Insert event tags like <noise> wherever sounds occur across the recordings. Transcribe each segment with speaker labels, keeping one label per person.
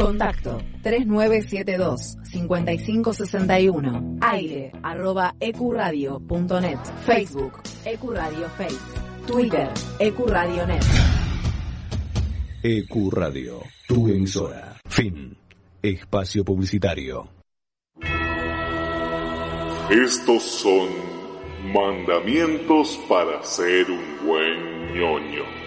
Speaker 1: Contacto 3972-5561. Aire arroba ecuradio.net. Facebook Ecuradio Face. Twitter Ecuradionet.
Speaker 2: Ecuradio, tu emisora. Fin. Espacio publicitario.
Speaker 3: Estos son mandamientos para ser un buen ñoño.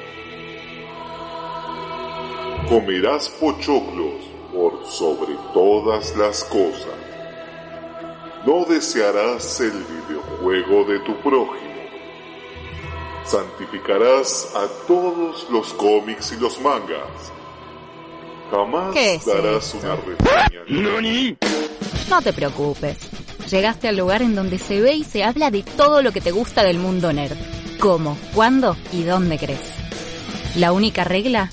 Speaker 3: Comerás pochoclos por sobre todas las cosas. No desearás el videojuego de tu prójimo. Santificarás a todos los cómics y los mangas. Jamás
Speaker 4: ¿Qué es
Speaker 3: darás
Speaker 4: esto?
Speaker 3: una reseña.
Speaker 4: No te preocupes. Llegaste al lugar en donde se ve y se habla de todo lo que te gusta del mundo nerd. ¿Cómo, cuándo y dónde crees? La única regla,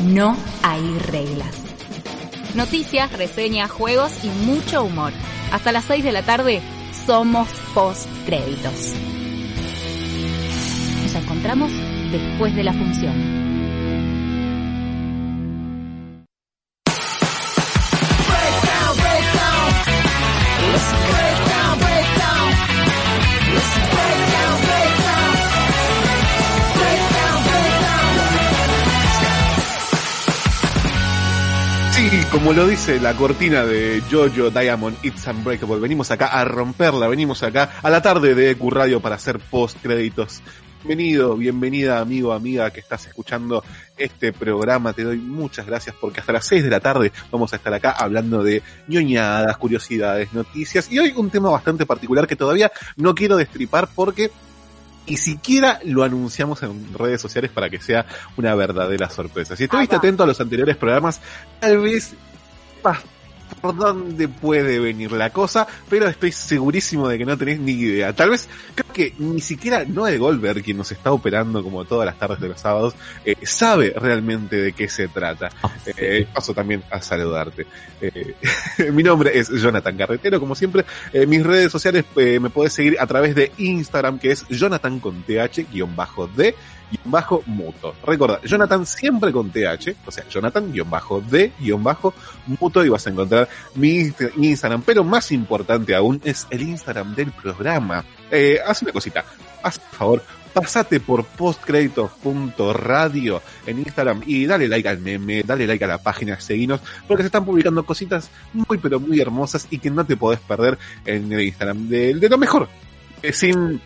Speaker 4: no hay reglas. Noticias, reseñas, juegos y mucho humor. Hasta las 6 de la tarde somos post créditos. Nos encontramos después de la función.
Speaker 5: Como lo dice la cortina de Jojo Diamond It's Unbreakable, venimos acá a romperla, venimos acá a la tarde de EQ Radio para hacer post créditos. Bienvenido, bienvenida amigo, amiga que estás escuchando este programa. Te doy muchas gracias porque hasta las 6 de la tarde vamos a estar acá hablando de ñoñadas, curiosidades, noticias y hoy un tema bastante particular que todavía no quiero destripar porque y siquiera lo anunciamos en redes sociales para que sea una verdadera sorpresa. Si estuviste atento a los anteriores programas, tal vez por dónde puede venir la cosa, pero estoy segurísimo de que no tenés ni idea. Tal vez, creo que ni siquiera Noel Goldberg, quien nos está operando como todas las tardes de los sábados, eh, sabe realmente de qué se trata. Eh, paso también a saludarte. Eh, <laughs> mi nombre es Jonathan Carretero, como siempre. Mis redes sociales me puedes seguir a través de Instagram, que es Jonathan con TH, guion bajo muto. Recuerda, Jonathan siempre con TH, o sea, Jonathan guion bajo D, guion bajo muto, y vas a encontrar mi Insta- Instagram. Pero más importante aún es el Instagram del programa. Eh, haz una cosita, haz por favor, pasate por postcréditos.radio en Instagram y dale like al meme, dale like a la página, seguinos, porque se están publicando cositas muy pero muy hermosas y que no te podés perder en el Instagram de, de lo mejor. Eh, sin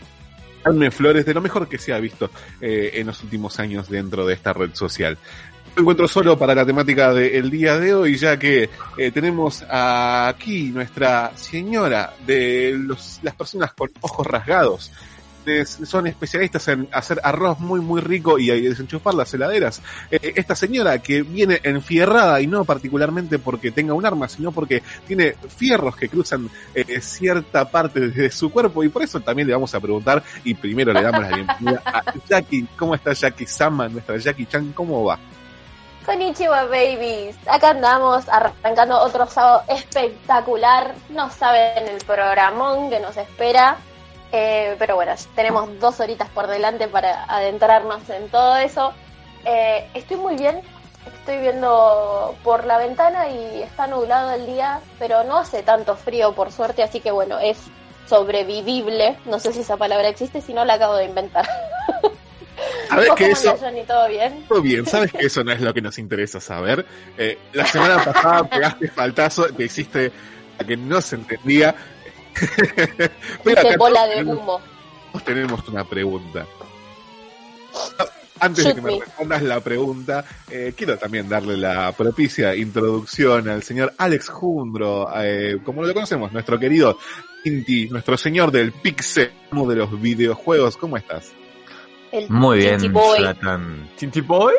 Speaker 5: darme flores, de lo mejor que se ha visto eh, en los últimos años dentro de esta red social. Me encuentro solo para la temática del día de hoy, ya que eh, tenemos aquí nuestra señora de los, las personas con ojos rasgados. Son especialistas en hacer arroz muy muy rico y desenchufar las heladeras. Eh, esta señora que viene enfierrada y no particularmente porque tenga un arma, sino porque tiene fierros que cruzan eh, cierta parte de su cuerpo y por eso también le vamos a preguntar y primero le damos la bienvenida a Jackie. ¿Cómo está Jackie Sama, nuestra Jackie Chan? ¿Cómo va?
Speaker 6: Konnichiwa babies, acá andamos arrancando otro sábado espectacular, no saben el programón que nos espera, eh, pero bueno, tenemos dos horitas por delante para adentrarnos en todo eso. Eh, estoy muy bien, estoy viendo por la ventana y está nublado el día, pero no hace tanto frío por suerte, así que bueno, es sobrevivible, no sé si esa palabra existe, si no la acabo de inventar.
Speaker 5: ¿Sabes
Speaker 6: ¿Vos
Speaker 5: que eso?
Speaker 6: Johnny? ¿Todo bien?
Speaker 5: Todo bien, sabes que eso no es lo que nos interesa saber. Eh, la semana pasada pegaste faltazo, te hiciste a que no se entendía.
Speaker 6: Dice
Speaker 5: acá
Speaker 6: bola de
Speaker 5: tenemos-
Speaker 6: humo.
Speaker 5: tenemos una pregunta. Antes de que me
Speaker 6: me.
Speaker 5: respondas la pregunta, eh, quiero también darle la propicia introducción al señor Alex Jundro, eh, como lo conocemos, nuestro querido Inti, nuestro señor del pixel de los videojuegos. ¿Cómo estás?
Speaker 6: El
Speaker 7: Muy bien,
Speaker 6: Tinty Boy.
Speaker 7: Jonathan. Tinty Boy.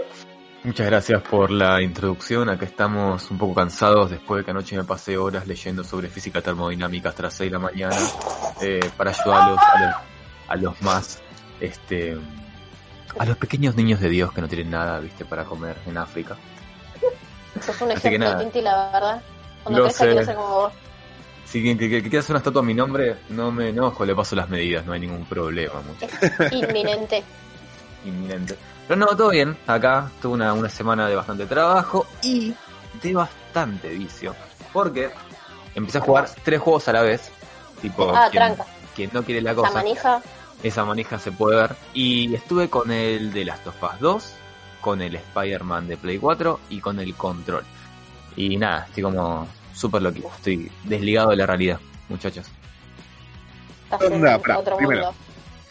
Speaker 7: Muchas gracias por la introducción. Acá estamos un poco cansados después de que anoche me pasé horas leyendo sobre física termodinámica hasta las 6 de la mañana eh, para ayudar a los, a los, más, este, a los pequeños niños de Dios que no tienen nada, viste, para comer en África.
Speaker 6: Eso fue un
Speaker 7: Así que
Speaker 6: ejemplo. Tinti, la verdad. Cuando quiero ser como vos.
Speaker 7: Si que, que, que una estatua a mi nombre, no me enojo, le paso las medidas, no hay ningún problema, mucho.
Speaker 6: Inminente. <laughs>
Speaker 7: inminente. Pero no, todo bien. Acá tuve una, una semana de bastante trabajo y de bastante vicio. Porque empecé a jugar tres juegos a la vez. Tipo,
Speaker 6: Ah,
Speaker 7: quien,
Speaker 6: tranca.
Speaker 7: quien no quiere la
Speaker 6: La
Speaker 7: cosa,
Speaker 6: manija.
Speaker 7: esa manija se puede ver. Y estuve con el de Last of Us 2, con el Spider-Man de Play 4 y con el Control. Y nada, estoy como súper loquito. Estoy desligado de la realidad, muchachos.
Speaker 6: Estás en
Speaker 5: Onda, pará,
Speaker 6: otro
Speaker 5: primero.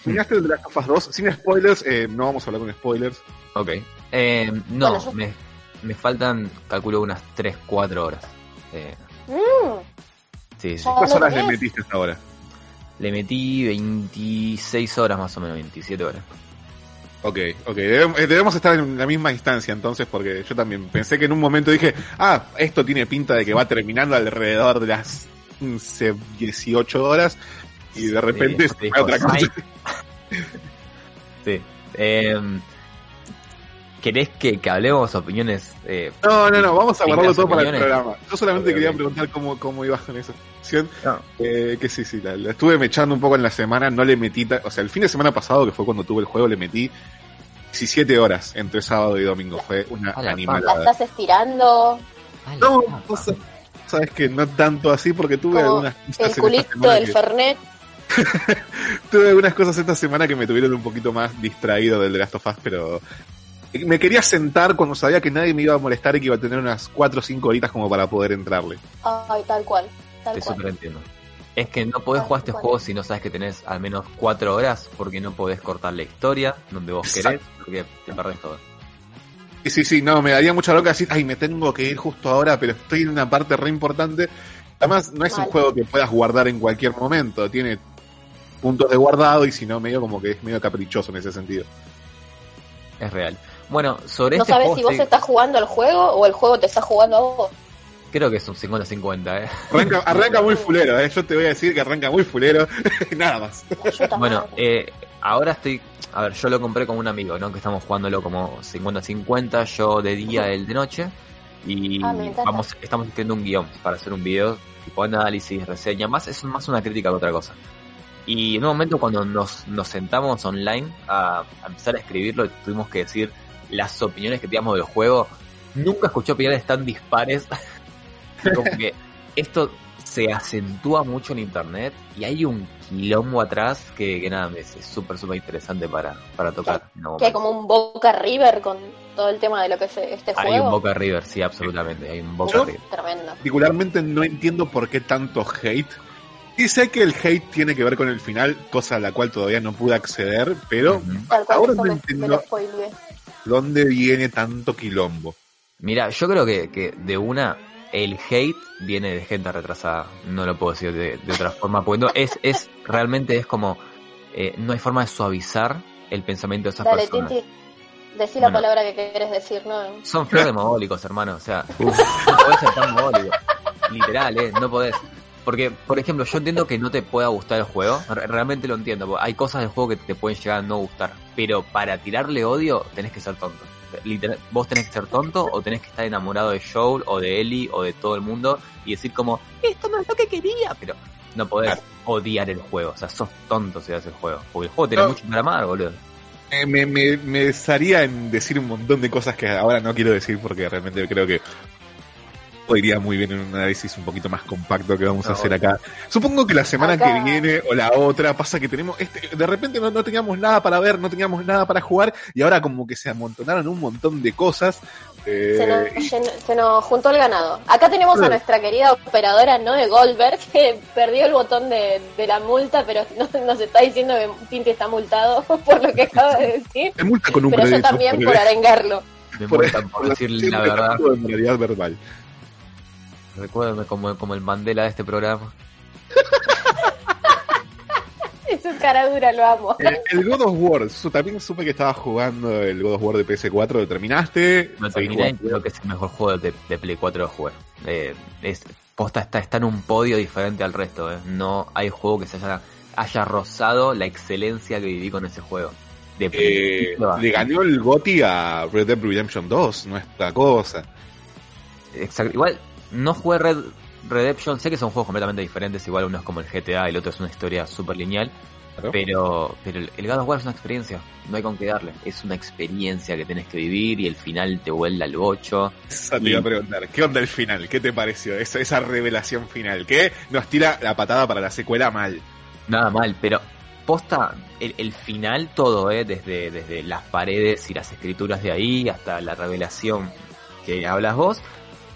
Speaker 5: Terminaste el de Last of Us 2, sin spoilers, eh, no vamos a hablar con spoilers.
Speaker 7: Ok. Eh, no,
Speaker 6: Bueno, yo-
Speaker 7: me, me faltan, calculo, unas 3-4 horas. Eh,
Speaker 6: Mm,
Speaker 7: sí, sí.
Speaker 5: ¿Cuántas horas le metiste hasta ahora?
Speaker 7: Le metí 26 horas más o menos, 27 horas.
Speaker 5: Ok, ok. Debemos, eh, debemos estar en la misma instancia entonces, porque yo también pensé que en un momento dije, ah, esto tiene pinta de que va terminando alrededor de las 15, 18 horas, y de repente
Speaker 7: Sí,
Speaker 5: se
Speaker 7: dijo,
Speaker 5: fue otra cosa. <laughs>
Speaker 7: Sí. Eh, ¿Querés que, que hablemos opiniones? Eh,
Speaker 5: No, no, no, vamos a
Speaker 7: ¿Sin
Speaker 5: guardarlo todo para el programa. Yo solamente quería preguntar cómo, cómo ibas con esa.
Speaker 7: No.
Speaker 5: Eh, que sí, sí, la, la estuve mechando un poco en la semana, no le metí, o sea, el fin de semana pasado, que fue cuando tuve el juego, le metí 17 horas entre sábado y domingo. Fue una
Speaker 7: la
Speaker 6: La
Speaker 5: animalada.
Speaker 6: estás estirando.
Speaker 5: No, sa- sabes que no tanto así porque tuve
Speaker 6: Como
Speaker 5: algunas cosas
Speaker 6: El culito del
Speaker 5: que-
Speaker 6: Fernet. <laughs>
Speaker 5: tuve algunas cosas esta semana que me tuvieron un poquito más distraído del The Last of Us, pero me quería sentar cuando sabía que nadie me iba a molestar y que iba a tener unas 4 o 5 horitas como para poder entrarle.
Speaker 6: Ay, tal cual. Tal
Speaker 7: Te
Speaker 6: cual.
Speaker 7: super entiendo. Es que no podés
Speaker 6: Tal
Speaker 7: jugar este
Speaker 6: cual.
Speaker 7: juego si no sabes que tenés al menos 4 horas, porque no podés cortar la historia donde vos querés, porque te perdés todo.
Speaker 5: Sí, sí, sí, no, me daría mucha loca decir, ay, me tengo que ir justo ahora, pero estoy en una parte re importante. Además, no es un juego que puedas guardar en cualquier momento, tiene puntos de guardado y si no, medio como que es medio caprichoso en ese sentido.
Speaker 7: Es real. Bueno, sobre
Speaker 6: No
Speaker 7: este
Speaker 6: sabes si vos estás jugando al juego o el juego te está jugando a vos.
Speaker 7: creo que es un 50-50, ¿eh?
Speaker 5: Arranca, <laughs> arranca muy fulero, ¿eh? yo te voy a decir que arranca muy fulero, <laughs> nada más.
Speaker 7: Bueno, eh, ahora estoy. A ver, yo lo compré con un amigo, ¿no? Que estamos jugándolo como 50-50, yo de día, él de noche. Y
Speaker 6: Ah,
Speaker 7: vamos, estamos escribiendo un guion para hacer un video, tipo análisis, reseña, más, es más una crítica que otra cosa. Y en un momento cuando nos, nos sentamos online a, a empezar a escribirlo, tuvimos que decir las opiniones que teníamos del juego. Nunca escuché opiniones tan dispares. <laughs> como que esto se acentúa mucho en internet y hay un quilombo atrás que, que nada, es súper, súper interesante para, para tocar.
Speaker 6: Que hay como un Boca River con todo el tema de lo que es este
Speaker 7: Hay
Speaker 6: juego.
Speaker 7: un Boca River, sí, absolutamente. Hay un Boca. River.
Speaker 6: Tremendo.
Speaker 5: Particularmente no entiendo por qué tanto hate. Y sé que el hate tiene que ver con el final, cosa a la cual todavía no pude acceder, pero.
Speaker 6: Tal cual,
Speaker 5: ahora no entiendo dónde viene tanto quilombo.
Speaker 7: Mira, yo creo que, que de una, el hate viene de gente retrasada. No lo puedo decir de, de otra forma, porque no, es, es, realmente es como, eh, no hay forma de suavizar el pensamiento de esas
Speaker 6: Dale,
Speaker 7: personas.
Speaker 6: Tinti. Decí la
Speaker 7: Bueno.
Speaker 6: palabra que querés decir, ¿no?
Speaker 7: Son flor <laughs> de mogólicos, hermano. O sea, no podés ser tan mogólico. Literal, ¿eh? No podés. Porque, por ejemplo, yo entiendo que no te pueda gustar el juego. Re- Realmente lo entiendo. Hay cosas del juego que te pueden llegar a no gustar. Pero para tirarle odio, tenés que ser tonto. Literal, vos tenés que ser tonto o tenés que estar enamorado de Joel o de Ellie o de todo el mundo y decir como, esto no es lo que quería. Pero no podés
Speaker 5: Claro.
Speaker 7: odiar el juego. O sea, sos tonto si haces el juego. Porque el juego tiene
Speaker 5: No.
Speaker 7: mucho para amar, boludo.
Speaker 5: Eh, me, me, me desharía en decir un montón de cosas que ahora no quiero decir porque realmente creo que iría muy bien en un análisis un poquito más compacto que vamos a hacer acá. Supongo que la semana
Speaker 6: Acá.
Speaker 5: que viene o la otra pasa que tenemos este, de repente no, no teníamos nada para ver, no teníamos nada para jugar y ahora como que se amontonaron un montón de cosas. eh,
Speaker 6: Se nos, llenó- se nos juntó el ganado. Acá tenemos a nuestra querida operadora Noe Goldberg, que perdió el botón de, de la multa, pero no- nos está diciendo que Tinti está multado <laughs> por lo que acaba de decir.
Speaker 5: me multa con un
Speaker 6: Pero yo también
Speaker 5: por-
Speaker 6: arengarlo.
Speaker 7: Me
Speaker 5: por-
Speaker 7: por
Speaker 5: por
Speaker 7: decirle la verdad.
Speaker 5: de verbal.
Speaker 7: Recuérdame como, como el Mandela de este programa. <laughs>
Speaker 6: Es su cara dura, lo amo.
Speaker 5: Eh, el God of War, su- también supe que estabas jugando el God of War de PS4, ¿lo terminaste?
Speaker 7: No
Speaker 5: ¿Estás
Speaker 7: terminé,
Speaker 5: jugando?
Speaker 7: creo que es el mejor juego de, de Play 4 de jugar. Eh, es, posta está, está en un podio diferente al resto. eh. No hay juego que se haya, haya rozado la excelencia que viví con ese juego. De
Speaker 5: Eh, le ganó el GOTY a Red Dead Redemption 2, no es cosa.
Speaker 7: Exacto. Igual, no jugué Red Redemption, sé que son juegos completamente diferentes, igual uno es como el GTA y el otro es una historia súper lineal,
Speaker 5: Claro.
Speaker 7: Pero, pero el God of War es una experiencia, no hay con qué darle. Es una experiencia que tenés que vivir y el final te vuelve al bocho.
Speaker 5: Te iba a preguntar, ¿qué onda el final? ¿Qué te pareció? Esa, esa revelación final, que nos tira la patada para la secuela mal.
Speaker 7: Nada mal, pero posta, el, el final todo, ¿eh? desde, desde las paredes y las escrituras de ahí hasta la revelación que hablas vos,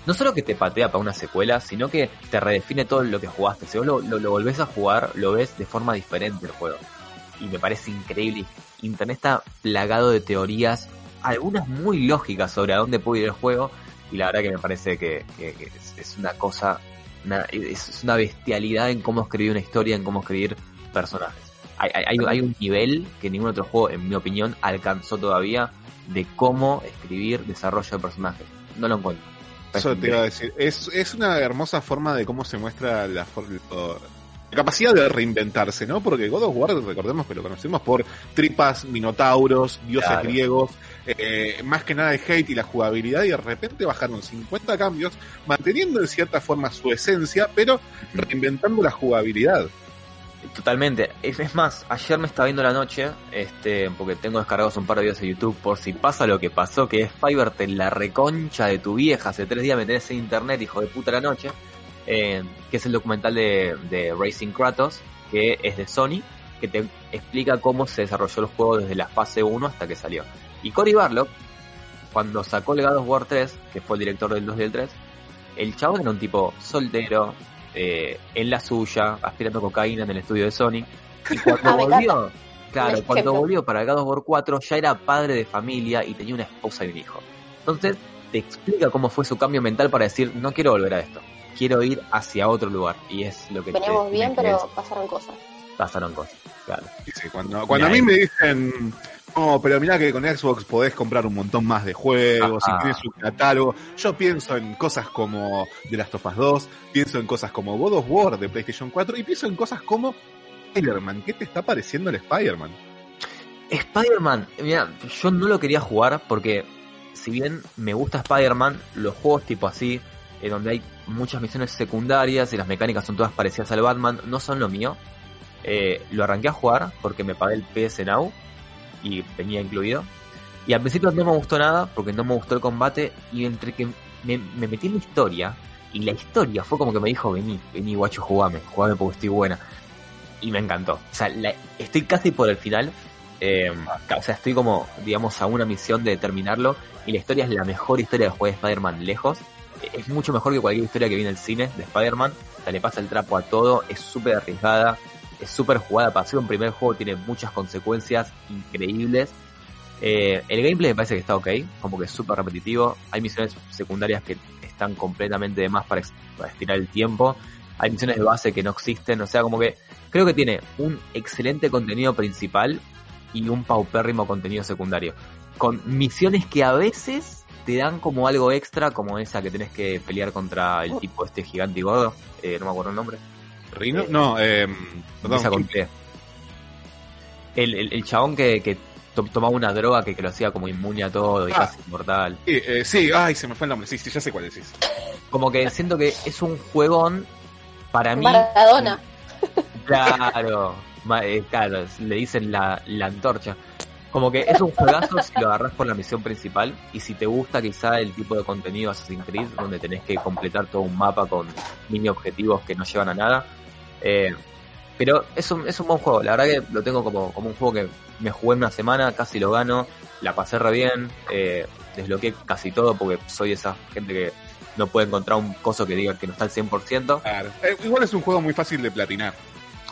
Speaker 7: no solo que te patea para una secuela, sino que te redefine todo lo que jugaste. Si vos lo, lo, volvés a jugar, lo ves de forma diferente el juego. Y me parece increíble. Internet está plagado de teorías, algunas muy lógicas sobre a dónde puede ir el juego. Y la verdad que me parece que, es, una cosa, una- es una bestialidad en cómo escribir una historia, en cómo escribir personajes. Hay- hay un nivel que ningún otro juego, en mi opinión, alcanzó todavía de cómo escribir desarrollo de personajes. No lo encuentro.
Speaker 5: Eso te iba a decir. Es, es una hermosa forma de cómo se muestra la, la capacidad de reinventarse, ¿no? Porque God of War, recordemos que lo conocemos por tripas, minotauros, dioses
Speaker 7: Claro.
Speaker 5: griegos, eh, más que nada el hate y la jugabilidad, y de repente bajaron 50 cambios, manteniendo en cierta forma su esencia, pero reinventando la jugabilidad.
Speaker 7: Totalmente. Es, más, ayer me estaba viendo la noche, este, porque tengo descargados un par de videos de YouTube por si pasa lo que pasó, que es Fiberte la reconcha de tu vieja. Hace tres días me tenés en internet, hijo de puta la noche. eh, que es el documental de, de Racing Kratos, que es de Sony, que te explica cómo se desarrolló el juego desde la fase 1 hasta que salió. Y Cory Barlock, cuando sacó el God of War 3, que fue el director del 2 y del 3, el chabón era un tipo soltero, eh, en la suya, aspirando cocaína en el estudio de Sony. Y <laughs> cuando
Speaker 6: Ah,
Speaker 7: volvió, claro, cuando volvió para el God of War 4 ya era padre de familia y tenía una esposa y un hijo. Entonces te explica cómo fue su cambio mental para decir, no quiero volver a esto, quiero ir hacia otro lugar. Y es lo que te
Speaker 6: Veníamos
Speaker 7: tiene
Speaker 6: bien, pero pasaron cosas.
Speaker 7: pasaron cosas. Claro.
Speaker 5: Cuando, cuando a mí me dicen, no, pero mirá que con Xbox podés comprar un montón más de juegos
Speaker 7: Ajá.
Speaker 5: y tienes un catálogo, yo pienso en cosas como The Last of Us 2, pienso en cosas como God of War de PlayStation 4 y pienso en cosas como Spider-Man. ¿Qué te está pareciendo el Spider-Man?
Speaker 7: Spider-Man, mira, yo no lo quería jugar porque si bien me gusta Spider-Man, los juegos tipo así, eh, donde hay muchas misiones secundarias y las mecánicas son todas parecidas al Batman, no son lo mío. Eh, lo arranqué a jugar porque me pagué el PS Now y venía incluido. Y al principio no me gustó nada porque no me gustó el combate y entre que me, me metí en la historia y la historia fue como que me dijo, vení, vení guacho, jugame, jugame porque estoy buena. Y me encantó. O sea, la- estoy casi por el final. Eh, o sea, estoy como, digamos, a una misión de terminarlo. Y la historia es la mejor historia de juego de Spider-Man lejos. Eh, Es mucho mejor que cualquier historia que viene en el cine de Spider-Man. O sea, le pasa el trapo a todo. Es súper arriesgada. Es súper jugada. Para ser un primer juego tiene muchas consecuencias increíbles. Eh, el gameplay me parece que está ok. Como que es súper repetitivo. Hay misiones secundarias que están completamente de más para, para estirar el tiempo. Hay misiones de base que no existen. O sea, como que creo que tiene un excelente contenido principal y un paupérrimo contenido secundario. Con misiones que a veces te dan como algo extra, como esa que tenés que pelear contra el tipo este gigante y gordo, eh, no me acuerdo el nombre.
Speaker 5: ¿Rino?
Speaker 7: Eh,
Speaker 5: no, eh, perdón,
Speaker 7: con. El, el, el chabón que, que to- tomaba una droga que, que lo hacía como inmune a todo y
Speaker 5: Ah.
Speaker 7: casi inmortal.
Speaker 5: Sí, eh, sí, ay, se me fue el nombre, sí, sí, ya sé cuál decís.
Speaker 7: Como que siento que es un juegón para mí.
Speaker 6: Maradona.
Speaker 7: Claro, eh, claro, le dicen la, la antorcha. Como que es un juegazo si lo agarras por la misión principal y si te gusta quizá el tipo de contenido Assassin's Creed donde tenés que completar todo un mapa con mini objetivos que no llevan a nada. Eh, pero es un, es un buen juego, la verdad que lo tengo como, como un juego que me jugué en una semana, casi lo gano, la pasé re bien, eh, desbloqueé casi todo porque soy esa gente que no puede encontrar un coso que diga que no está al 100%.
Speaker 5: Claro. Eh, igual es un juego muy fácil de platinar.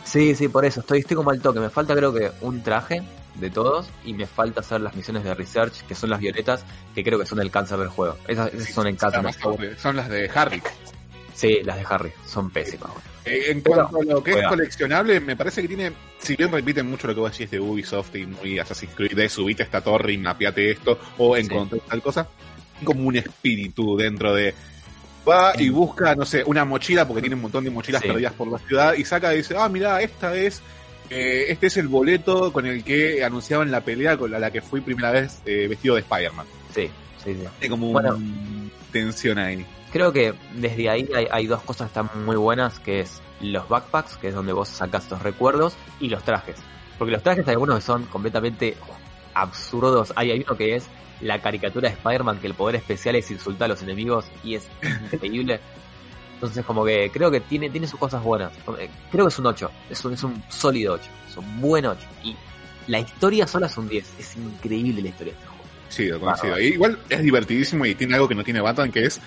Speaker 7: Sí, sí, por eso, estoy, estoy como al toque. Me falta creo que un traje de todos y me falta hacer las misiones de research, que son las violetas, que creo que son el cáncer del juego. Esas, esas son el cáncer.
Speaker 5: Además, son las de Harry.
Speaker 7: Sí, las de Harry, son pésimas.
Speaker 5: Eh, en
Speaker 7: Pero-
Speaker 5: cuanto a lo que es coleccionable, me parece que tiene, si bien repiten mucho lo que vos decís de Ubisoft y muy Assassin's Creed, de subite esta torre y mapeate esto, o
Speaker 7: Sí.
Speaker 5: encontrar tal cosa, como un espíritu dentro de... Va y
Speaker 7: Sí.
Speaker 5: busca, no sé, una mochila, porque tiene un montón de mochilas
Speaker 7: Sí.
Speaker 5: perdidas por la ciudad, y saca y dice, ah, mira, esta es... eh, este es el boleto con el que anunciaban la pelea con la, la que fui primera vez eh, vestido de Spider-Man.
Speaker 7: Sí, sí, sí.
Speaker 5: Como
Speaker 7: Bueno.
Speaker 5: tensión ahí.
Speaker 7: Creo que desde ahí hay, hay dos cosas están muy buenas, que es los backpacks, que es donde vos sacas estos recuerdos, y los trajes. Porque los trajes hay algunos que son completamente absurdos. Hay, hay uno que es la caricatura de Spider-Man, que el poder especial es insultar a los enemigos y es increíble. <laughs> Entonces como que creo que tiene, tiene sus cosas buenas. Eh, Creo que es un 8, es un, es un sólido 8, es un buen 8. Y la historia sola es un 10, es increíble la historia de este juego.
Speaker 5: Sí, lo coincido. Igual es divertidísimo y tiene algo que no tiene Batman, que es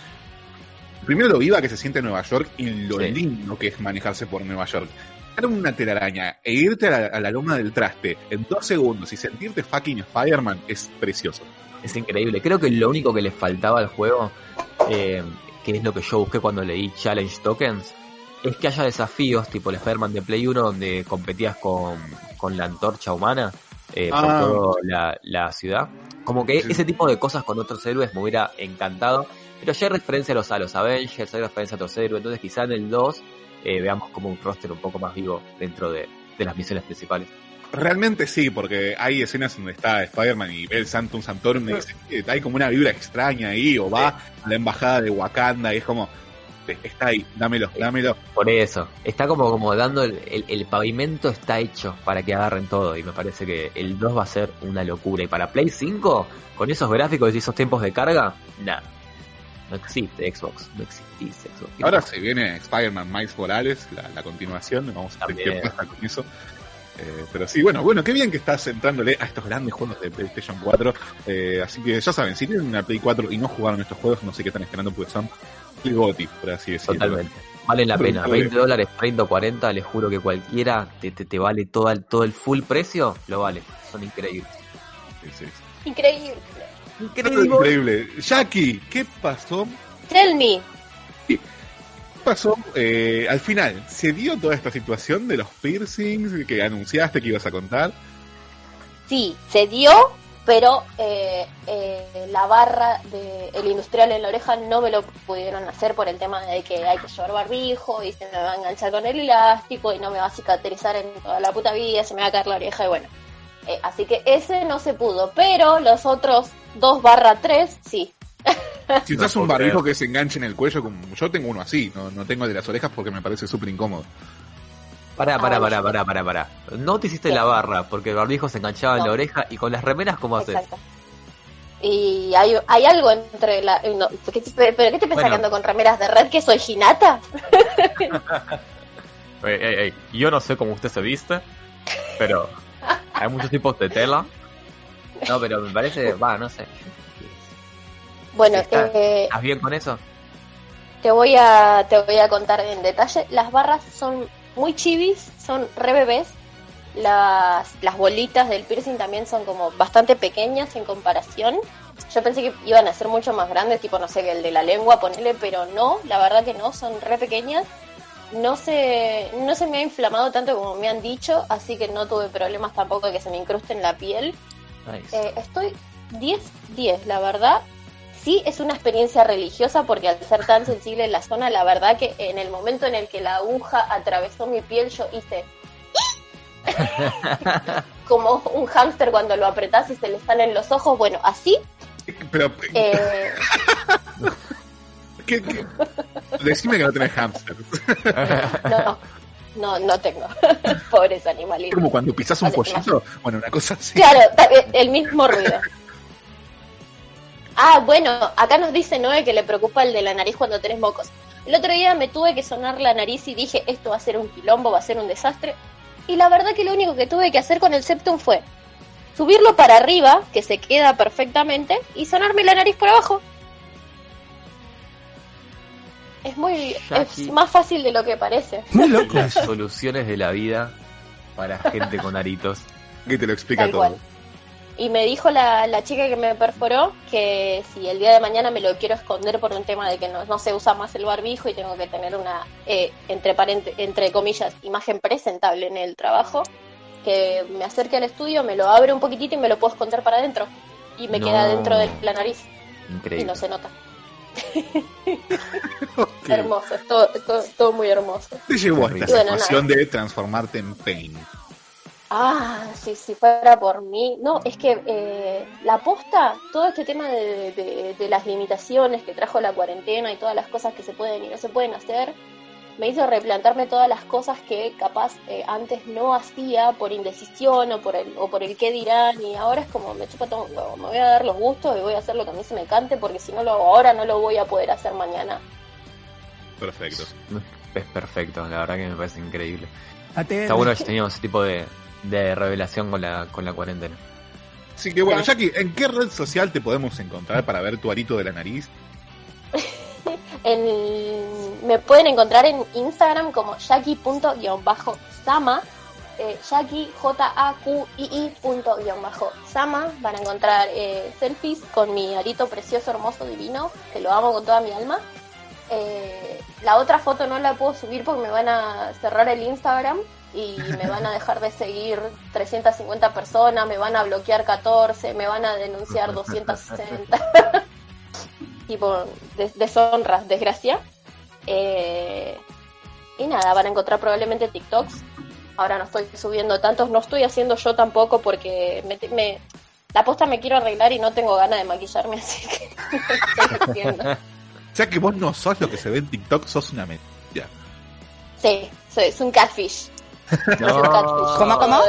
Speaker 5: primero lo viva que se siente en Nueva York y lo
Speaker 7: Sí.
Speaker 5: lindo que es manejarse por Nueva York. Dar una telaraña e irte a la, a la loma del traste en dos segundos y sentirte fucking Spider-Man es precioso.
Speaker 7: Es increíble. Creo que lo único que le faltaba al juego, eh, que es lo que yo busqué cuando leí Challenge Tokens, es que haya desafíos tipo el Spider-Man de Play 1 donde competías con, con la antorcha humana eh,
Speaker 5: Ah.
Speaker 7: por toda la, la ciudad. Como que
Speaker 5: Sí.
Speaker 7: ese tipo de cosas con otros héroes me hubiera encantado. Pero ya hay referencia a los, a los Avengers, hay referencia a otros héroes, entonces quizá en el 2 eh, veamos como un roster un poco más vivo dentro de, de las misiones principales.
Speaker 5: Realmente sí, porque hay escenas donde está Spider-Man y ve el Santum Santorum y dice, "Eh, hay como una vibra extraña ahí, o va a la embajada de Wakanda y es como, "Eh, está ahí, dámelo, dámelo.
Speaker 7: Por eso, está como, como dando el, el- el pavimento está hecho para que agarren todo y me parece que el 2 va a ser una locura. Y para Play 5, con esos gráficos y esos tiempos de carga, nada. No existe Xbox, no existís Xbox.
Speaker 5: Ahora se viene Spider-Man Miles Morales, la, la continuación, vamos a ver qué pasa con eso. Eh, pero sí, bueno, bueno, qué bien que estás entrándole a estos grandes juegos de PlayStation 4. Eh, así que ya saben, si tienen una Play 4 y no jugaron estos juegos, no sé qué están esperando porque son el GOTY, por así decirlo.
Speaker 7: Totalmente. Valen la pena.
Speaker 5: Totalmente.
Speaker 7: 20 dólares, 30 o 40, les juro que cualquiera te, te, te vale todo el, todo el full precio, lo vale. Son increíbles.
Speaker 5: Sí, sí, sí.
Speaker 6: Increíble.
Speaker 5: Increíble. Jackie, ¿qué pasó?
Speaker 6: Tell me.
Speaker 5: ¿Qué pasó? Eh, al final, ¿se dio toda esta situación de los piercings que anunciaste que ibas a contar?
Speaker 6: Sí, se dio, pero eh, eh, la barra del industrial en la oreja no me lo pudieron hacer por el tema de que hay que llevar barbijo y se me va a enganchar con el elástico y no me va a cicatrizar en toda la puta vida, se me va a caer la oreja y bueno. Eh, así que ese no se pudo, pero los otros 2 barra 3 sí.
Speaker 5: Si
Speaker 7: No
Speaker 5: usas un barbijo
Speaker 7: creer.
Speaker 5: que se enganche en el cuello, como yo tengo uno así, no, no tengo el de las orejas porque me parece súper incómodo.
Speaker 7: Pará, pará, pará, pará, pará, pará. No te hiciste la barra porque el barbijo se enganchaba en la oreja y con las remeras, ¿cómo haces?
Speaker 6: Exacto. Y hay, hay algo entre la... no, ¿qué te- ¿Pero qué te pensás
Speaker 7: Bueno.
Speaker 6: que ando con remeras de red que soy ginata? <laughs>
Speaker 7: Ey, ey, ey, Yo no sé cómo usted se viste, pero hay muchos tipos de tela. No, pero me parece, va, no sé.
Speaker 6: Bueno,
Speaker 7: Sí, está.
Speaker 6: eh,
Speaker 7: ¿Estás bien con eso?
Speaker 6: te voy a te voy a contar en detalle. Las barras son muy chivis, son re bebés. Las, las bolitas del piercing también son como bastante pequeñas en comparación. Yo pensé que iban a ser mucho más grandes, tipo, no sé, que el de la lengua, ponele, pero no, la verdad que no, son re pequeñas. No se, no se me ha inflamado tanto como me han dicho, así que no tuve problemas tampoco de que se me incruste en la piel.
Speaker 7: Nice.
Speaker 6: Eh, estoy 10-10, la verdad. Sí, es una experiencia religiosa porque al ser tan sensible en la zona, la verdad que en el momento en el que la aguja atravesó mi piel, yo hice <laughs> como un hámster cuando lo apretás y se le salen los ojos. Bueno, así.
Speaker 5: Pero,
Speaker 6: eh,
Speaker 5: ¿qué- qué? decime que no tenés hamsters. <laughs>
Speaker 6: no, no, no tengo. <laughs> Pobres
Speaker 5: Es
Speaker 6: animalitos.
Speaker 5: como cuando pisas un
Speaker 6: Vale,
Speaker 5: pollito. Bueno, una cosa así.
Speaker 6: Claro, ta- el mismo ruido. Ah, bueno, acá nos dice Noé que le preocupa el de la nariz cuando tenés mocos. El otro día me tuve que sonar la nariz y dije, esto va a ser un quilombo, va a ser un desastre. Y la verdad que lo único que tuve que hacer con el septum fue subirlo para arriba, que se queda perfectamente, y sonarme la nariz por abajo. Es muy... Es más fácil de lo que parece.
Speaker 7: Las soluciones de la vida para gente con aritos.
Speaker 5: Que te lo explica
Speaker 6: Tal
Speaker 5: todo.
Speaker 6: cual. Y me dijo la, la chica que me perforó que si el día de mañana me lo quiero esconder por un tema de que no, no se usa más el barbijo y tengo que tener una, eh, entre, parente- entre comillas, imagen presentable en el trabajo, que me acerque al estudio, me lo abre un poquitito y me lo puedo esconder para adentro. Y me
Speaker 7: No.
Speaker 6: queda dentro de la nariz y
Speaker 7: Increíble.
Speaker 6: no se nota. <laughs> <laughs> Hermoso, es todo, todo, todo muy hermoso.
Speaker 5: Te llevó a esta
Speaker 7: Bueno,
Speaker 5: situación de transformarte en Pain.
Speaker 6: Ah, sí, si fuera por mí. No, es que eh, la posta, todo este tema de, de- de las limitaciones que trajo la cuarentena y todas las cosas que se pueden y no se pueden hacer, me hizo replantarme todas las cosas que capaz eh, antes no hacía por indecisión o por el o por el qué dirán y ahora es como me chupa todo un huevo, me voy a dar los gustos y voy a hacer lo que a mí se me cante porque si no lo hago ahora no lo voy a poder hacer mañana.
Speaker 5: Perfecto.
Speaker 7: Es perfecto, la verdad que me parece increíble. Está bueno que teníamos ese tipo de, de revelación con la, con la cuarentena.
Speaker 5: Así que bueno, Jackie, ¿en qué red social te podemos encontrar para ver tu arito de la nariz? <laughs>
Speaker 6: En- me pueden encontrar en Instagram como jackie.sama. Eh, Jackie, J-A-Q-I-I punto guion bajo Sama. Van a encontrar eh, selfies con mi arito precioso, hermoso, divino, que lo amo con toda mi alma. Eh, la otra foto no la puedo subir porque me van a cerrar el Instagram y me van a dejar de seguir 350 personas, me van a bloquear 14, me van a denunciar 260. <laughs> tipo des- deshonra, desgracia. Eh, y nada, van a encontrar probablemente TikToks. Ahora no estoy subiendo tantos, no estoy haciendo yo tampoco porque me, me- la posta me quiero arreglar y no tengo ganas de maquillarme, <laughs> así que no estoy haciendo. <laughs>
Speaker 5: Ya que vos no sos lo que se ve en TikTok, sos una mentira.
Speaker 6: Sí, es un catfish. Catfish.
Speaker 8: ¿Cómo, cómo?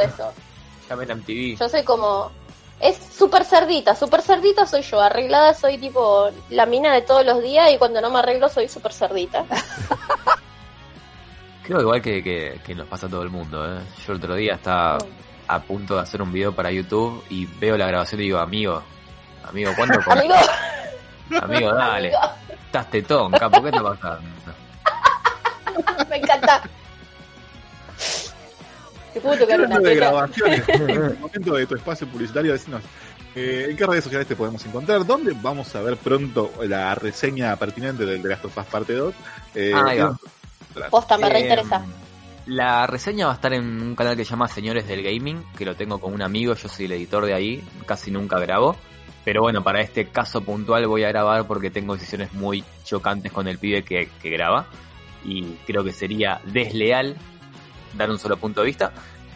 Speaker 7: Llamen a MTV.
Speaker 6: Yo soy como. Es súper cerdita, súper cerdita soy yo. Arreglada soy tipo la mina de todos los días y cuando no me arreglo soy súper cerdita. <laughs>
Speaker 7: Creo igual que, que, que nos pasa a todo el mundo. ¿eh? Yo el otro día estaba a punto de hacer un video para YouTube y veo la grabación y digo, amigo, amigo, ¿cuándo? <laughs>
Speaker 6: Amigo,
Speaker 7: Amigo, dale.
Speaker 6: amigo,
Speaker 7: Estás tetón, capo, ¿qué está pasando? <laughs>
Speaker 6: me encanta. Te puedo tocar una
Speaker 5: Hablando de grabaciones, <laughs> en el momento de tu espacio publicitario, decinos, eh, ¿en qué redes sociales te podemos encontrar? ¿Dónde vamos a ver pronto la reseña pertinente del The Last of Us Parte 2? Eh,
Speaker 7: Ahí va.
Speaker 6: Posta, me
Speaker 7: Eh,
Speaker 6: reinteresa.
Speaker 7: La reseña va a estar en un canal que se llama Señores del Gaming, que lo tengo con un amigo, yo soy el editor de ahí, casi nunca grabo. Pero bueno, para este caso puntual voy a grabar porque tengo decisiones muy chocantes con el pibe que, que graba. Y creo que sería desleal dar un solo punto de vista.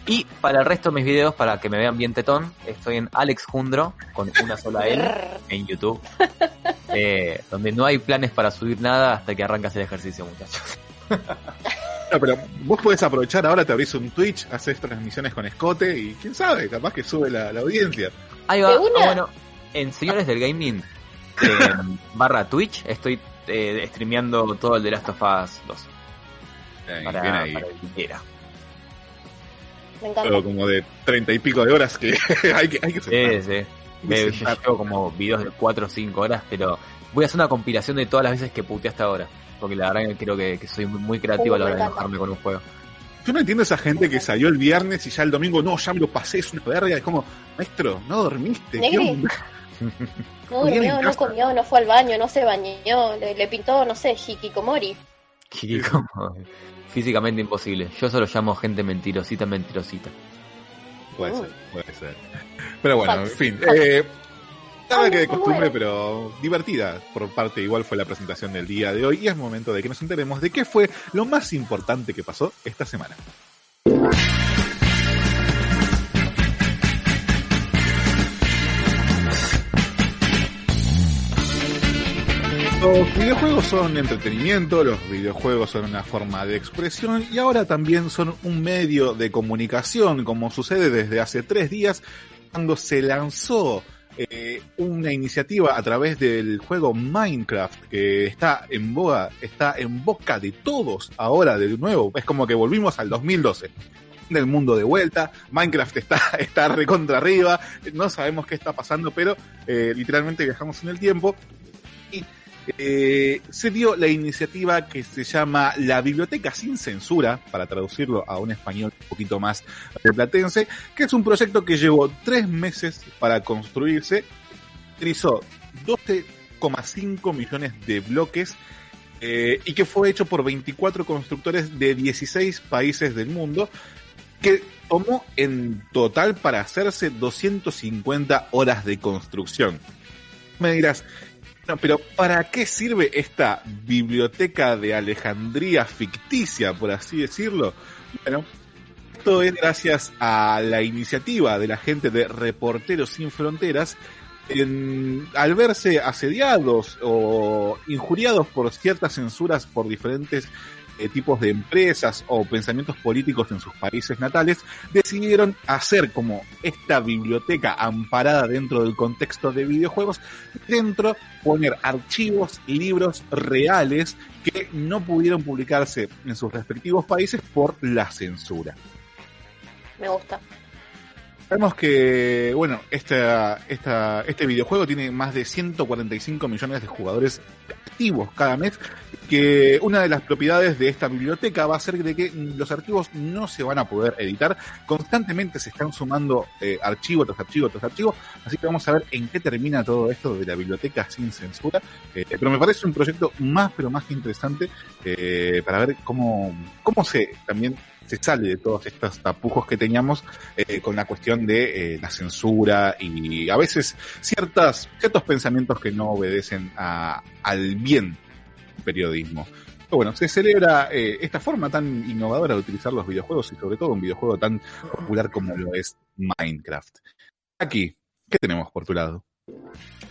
Speaker 7: Y para el resto de mis videos, para que me vean bien tetón, estoy en Alex Jundro, con una sola L, <laughs> en YouTube. eh, donde no hay planes para subir nada hasta que arrancas el ejercicio, muchachos. <laughs>
Speaker 5: No, pero vos podés aprovechar ahora, te abrís un Twitch, haces transmisiones con Escote y quién sabe, capaz que sube la, la audiencia.
Speaker 7: Ahí va. Ah, bueno, en Señores del Gaming eh, <laughs> barra Twitch estoy eh, streameando todo el de Last of Us 2
Speaker 5: Bien,
Speaker 7: para,
Speaker 5: bien ahí.
Speaker 7: para el que quiera.
Speaker 6: Me encanta.
Speaker 5: Pero como de treinta y pico de horas que <laughs> hay que, hay que
Speaker 7: Sí,
Speaker 5: sentar.
Speaker 7: sí.
Speaker 5: Hay
Speaker 7: Me- yo llevo como videos de 4 o 5 horas, pero voy a hacer una compilación de todas las veces que puteé hasta ahora. Porque la verdad que creo que, que soy muy, creativo a la hora de enojarme con un juego.
Speaker 5: Yo no entiendo esa gente que salió el viernes y ya el domingo, no, ya me lo pasé, es una verga. Es como, maestro, no dormiste. <laughs>
Speaker 6: No durmió, no comió, no fue al baño, no se bañó, le, le pintó, no sé, hikikomori.
Speaker 7: Kiriko, físicamente imposible. Yo solo llamo gente mentirosita, mentirosita.
Speaker 5: Puede
Speaker 6: Uh.
Speaker 5: ser, puede ser. Pero bueno, en fin. Eh, nada
Speaker 6: Ay,
Speaker 5: que de costumbre, pero divertida. Por parte, igual fue la presentación del día de hoy. Y es momento de que nos enteremos de qué fue lo más importante que pasó esta semana. Los videojuegos son entretenimiento, los videojuegos son una forma de expresión y ahora también son un medio de comunicación, como sucede desde hace tres días cuando se lanzó eh, una iniciativa a través del juego Minecraft que está en boga, está en boca de todos ahora de nuevo. Es como que volvimos al 2012 del mundo de vuelta. Minecraft está, <laughs> está recontra arriba. No sabemos qué está pasando, pero eh, literalmente viajamos en el tiempo. Y eh, se dio la iniciativa que se llama la Biblioteca Sin Censura, para traducirlo a un español un poquito más platense, que es un proyecto que llevó tres meses para construirse, utilizó 12,5 millones de bloques eh, y que fue hecho por 24 constructores de 16 países del mundo, que tomó en total para hacerse 250 horas de construcción. Me dirás, no, pero ¿para qué sirve esta biblioteca de Alejandría ficticia, por así decirlo? Bueno, esto es gracias a la iniciativa de la gente de Reporteros Sin Fronteras, en- al verse asediados o injuriados por ciertas censuras por diferentes eh, tipos de empresas o pensamientos políticos en sus países natales, decidieron hacer como esta biblioteca amparada dentro del contexto de videojuegos, dentro poner archivos, libros reales que no pudieron publicarse en sus respectivos países por la censura.
Speaker 6: Me gusta.
Speaker 5: Sabemos que, bueno, esta, esta, este videojuego tiene más de 145 millones de jugadores activos cada mes, que una de las propiedades de esta biblioteca va a ser de que los archivos no se van a poder editar, constantemente se están sumando eh, archivo tras archivo tras archivo, así que vamos a ver en qué termina todo esto de la biblioteca sin censura, Eh, pero me parece un proyecto más pero más interesante eh, para ver cómo, cómo se también se sale de todos estos tapujos que teníamos eh, con la cuestión de eh, la censura y a veces ciertas, ciertos pensamientos que no obedecen a- al bien periodismo. Pero bueno, se celebra eh, esta forma tan innovadora de utilizar los videojuegos y sobre todo un videojuego tan popular como lo es Minecraft. Aquí, ¿qué tenemos por tu lado?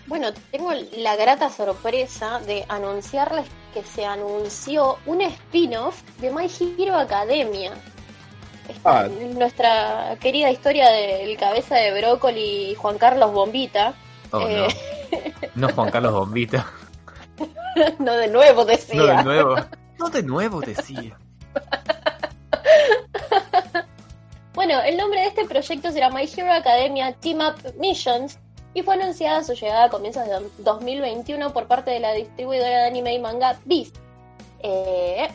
Speaker 6: Bueno, tengo la grata sorpresa de anunciarles que se anunció un spin-off de My Hero Academia. Esta-
Speaker 5: Ah.
Speaker 6: Nuestra querida historia del cabeza de brócoli Juan Carlos Bombita.
Speaker 7: Oh,
Speaker 6: Eh.
Speaker 7: no. <laughs> No Juan Carlos Bombita. <laughs>
Speaker 6: no de nuevo decía.
Speaker 7: No de nuevo. No de nuevo, decía. <laughs>
Speaker 6: Bueno, el nombre de este proyecto será My Hero Academia Team Up Missions y fue anunciada su llegada a comienzos de 2021 por parte de la distribuidora de anime y manga Beast. Eh,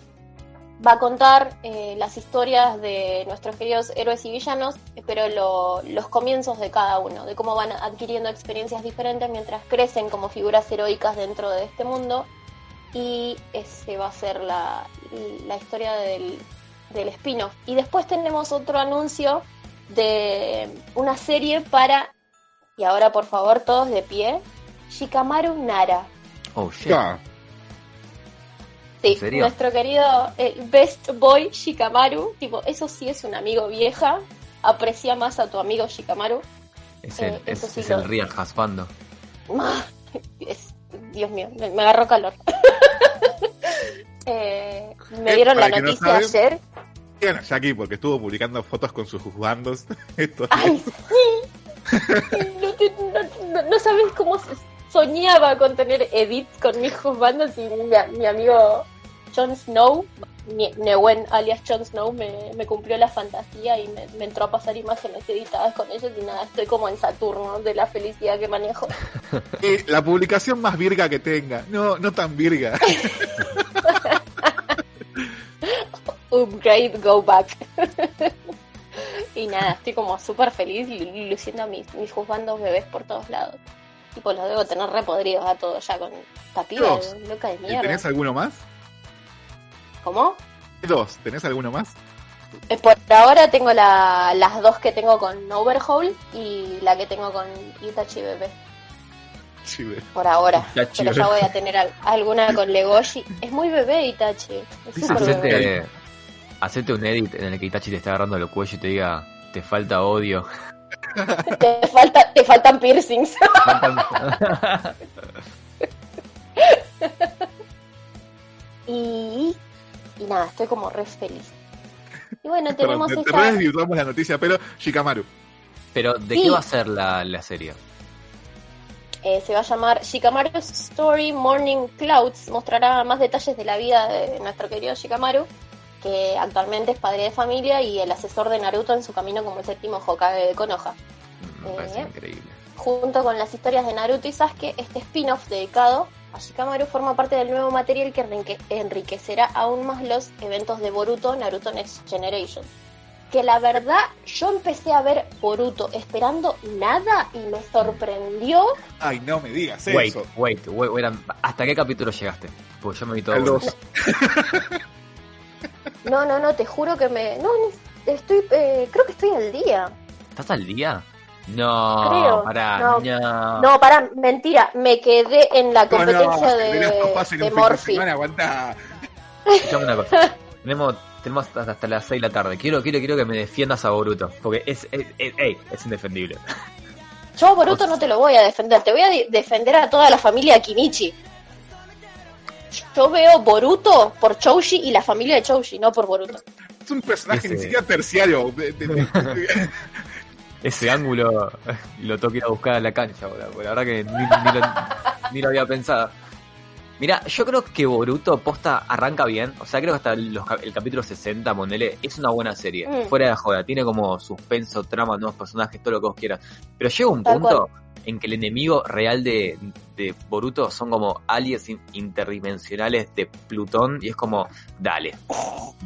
Speaker 6: va a contar eh, las historias de nuestros queridos héroes y villanos, pero lo- los comienzos de cada uno, de cómo van adquiriendo experiencias diferentes mientras crecen como figuras heroicas dentro de este mundo. Y ese va a ser la, la historia del, del spin-off. Y después tenemos otro anuncio de una serie para, y ahora por favor todos de pie, Shikamaru Nara.
Speaker 7: Oh, shit.
Speaker 6: Sí, nuestro querido eh, Best Boy Shikamaru, tipo, eso sí es un amigo vieja, aprecia más a tu amigo Shikamaru.
Speaker 7: Es el,
Speaker 6: Eh,
Speaker 7: es,
Speaker 6: eso sí
Speaker 7: es
Speaker 6: lo-
Speaker 7: el Real Jaspando.
Speaker 6: Ah, es- Dios mío, me, me agarró calor. <laughs> Eh, me
Speaker 5: Eh,
Speaker 6: dieron la
Speaker 5: no
Speaker 6: noticia ayer.
Speaker 5: bueno, ya aquí, porque estuvo publicando fotos con sus bandos. <laughs> Esto
Speaker 6: Ay, sí. No, sabes cómo se soñaba con tener edits con mis bandos y mi, mi amigo Jon Snow, mi- Newen alias Jon Snow, me, me cumplió la fantasía y me, me entró a pasar imágenes editadas con ellos y nada, estoy como en Saturno de la felicidad que manejo. <laughs>
Speaker 5: Eh, la publicación más virga que tenga. No, no tan virga. <laughs>
Speaker 6: Upgrade, go back. <laughs> y nada, estoy como súper feliz y luciendo a mis, mis juzgandos bebés por todos lados. Tipo, los debo tener repodridos a todos ya con esta piba
Speaker 5: Dios.
Speaker 6: loca de
Speaker 5: ¿Y
Speaker 6: mierda.
Speaker 5: ¿Tenés alguno más?
Speaker 6: ¿Cómo?
Speaker 5: Dos, ¿tenés alguno más?
Speaker 6: Eh, Por ahora tengo la- las dos que tengo con Overhaul y la que tengo con Itachi Bebé.
Speaker 5: Sí.
Speaker 6: Por ahora.
Speaker 7: Itachi
Speaker 6: Pero ya voy a tener al- alguna con Legoshi. Es muy bebé Itachi. Es
Speaker 5: Sí,
Speaker 6: súper bebé.
Speaker 7: Hacete, un edit en el que Itachi te está agarrando el cuello y te diga, te falta odio.
Speaker 6: Te, falta, te faltan piercings. <laughs> y, y nada, estoy como re feliz. Y bueno, tenemos
Speaker 5: te, te
Speaker 6: esta...
Speaker 5: desvirtuamos la noticia, pero Shikamaru.
Speaker 7: Pero, ¿de
Speaker 6: Sí.
Speaker 7: qué va a ser la, la serie?
Speaker 6: eh, se va a llamar Shikamaru's Story Morning Clouds. Mostrará más detalles de la vida de nuestro querido Shikamaru, que actualmente es padre de familia y el asesor de Naruto en su camino como el séptimo Hokage de Konoha.
Speaker 7: Mm, me
Speaker 6: eh,
Speaker 7: increíble.
Speaker 6: Junto con las historias de Naruto y Sasuke, este spin-off dedicado a Shikamaru forma parte del nuevo material que enriquecerá aún más los eventos de Boruto Naruto Next Generation. Que la verdad, yo empecé a ver Boruto esperando nada y me sorprendió.
Speaker 5: Ay, no me digas
Speaker 7: wait,
Speaker 5: eso.
Speaker 7: Wait, wait, wait, ¿hasta qué capítulo llegaste? Pues yo me vi todo. <laughs>
Speaker 6: No, no, no, te juro que me. No, estoy. eh, creo que estoy al día.
Speaker 7: ¿Estás al día? No,
Speaker 6: Creo,
Speaker 7: pará,
Speaker 6: no.
Speaker 7: no.
Speaker 6: No, para, mentira, me quedé en la
Speaker 5: No, no,
Speaker 6: competencia
Speaker 5: tenés
Speaker 6: de, de Morphy.
Speaker 5: aguanta.
Speaker 7: Una cosa. <laughs> Tenemos, tenemos hasta, hasta las 6 de la tarde. Quiero, quiero, quiero que me defiendas a Boruto. Porque es, es, es, ey, es indefendible.
Speaker 6: Yo a Boruto no te lo voy a defender, te voy a de- defender a toda la familia Kimichi. Yo veo Boruto por Chouji y la familia de Chouji, no por Boruto.
Speaker 5: Es un personaje
Speaker 7: Ese-
Speaker 5: ni siquiera terciario. De- de- de- <laughs>
Speaker 7: Ese ángulo lo tengo que ir a buscar a la cancha porque La verdad que ni, ni lo, ni lo había pensado. Mira, yo creo que Boruto posta arranca bien. O sea, creo que hasta los el capítulo 60, ponele, es una buena serie.
Speaker 6: Mm.
Speaker 7: Fuera de joda. Tiene como suspenso, trama, nuevos personajes, todo lo que vos quieras. Pero llega un
Speaker 6: Tal
Speaker 7: punto en que el enemigo real de, de Boruto son como aliens in- interdimensionales de Plutón. Y es como, dale,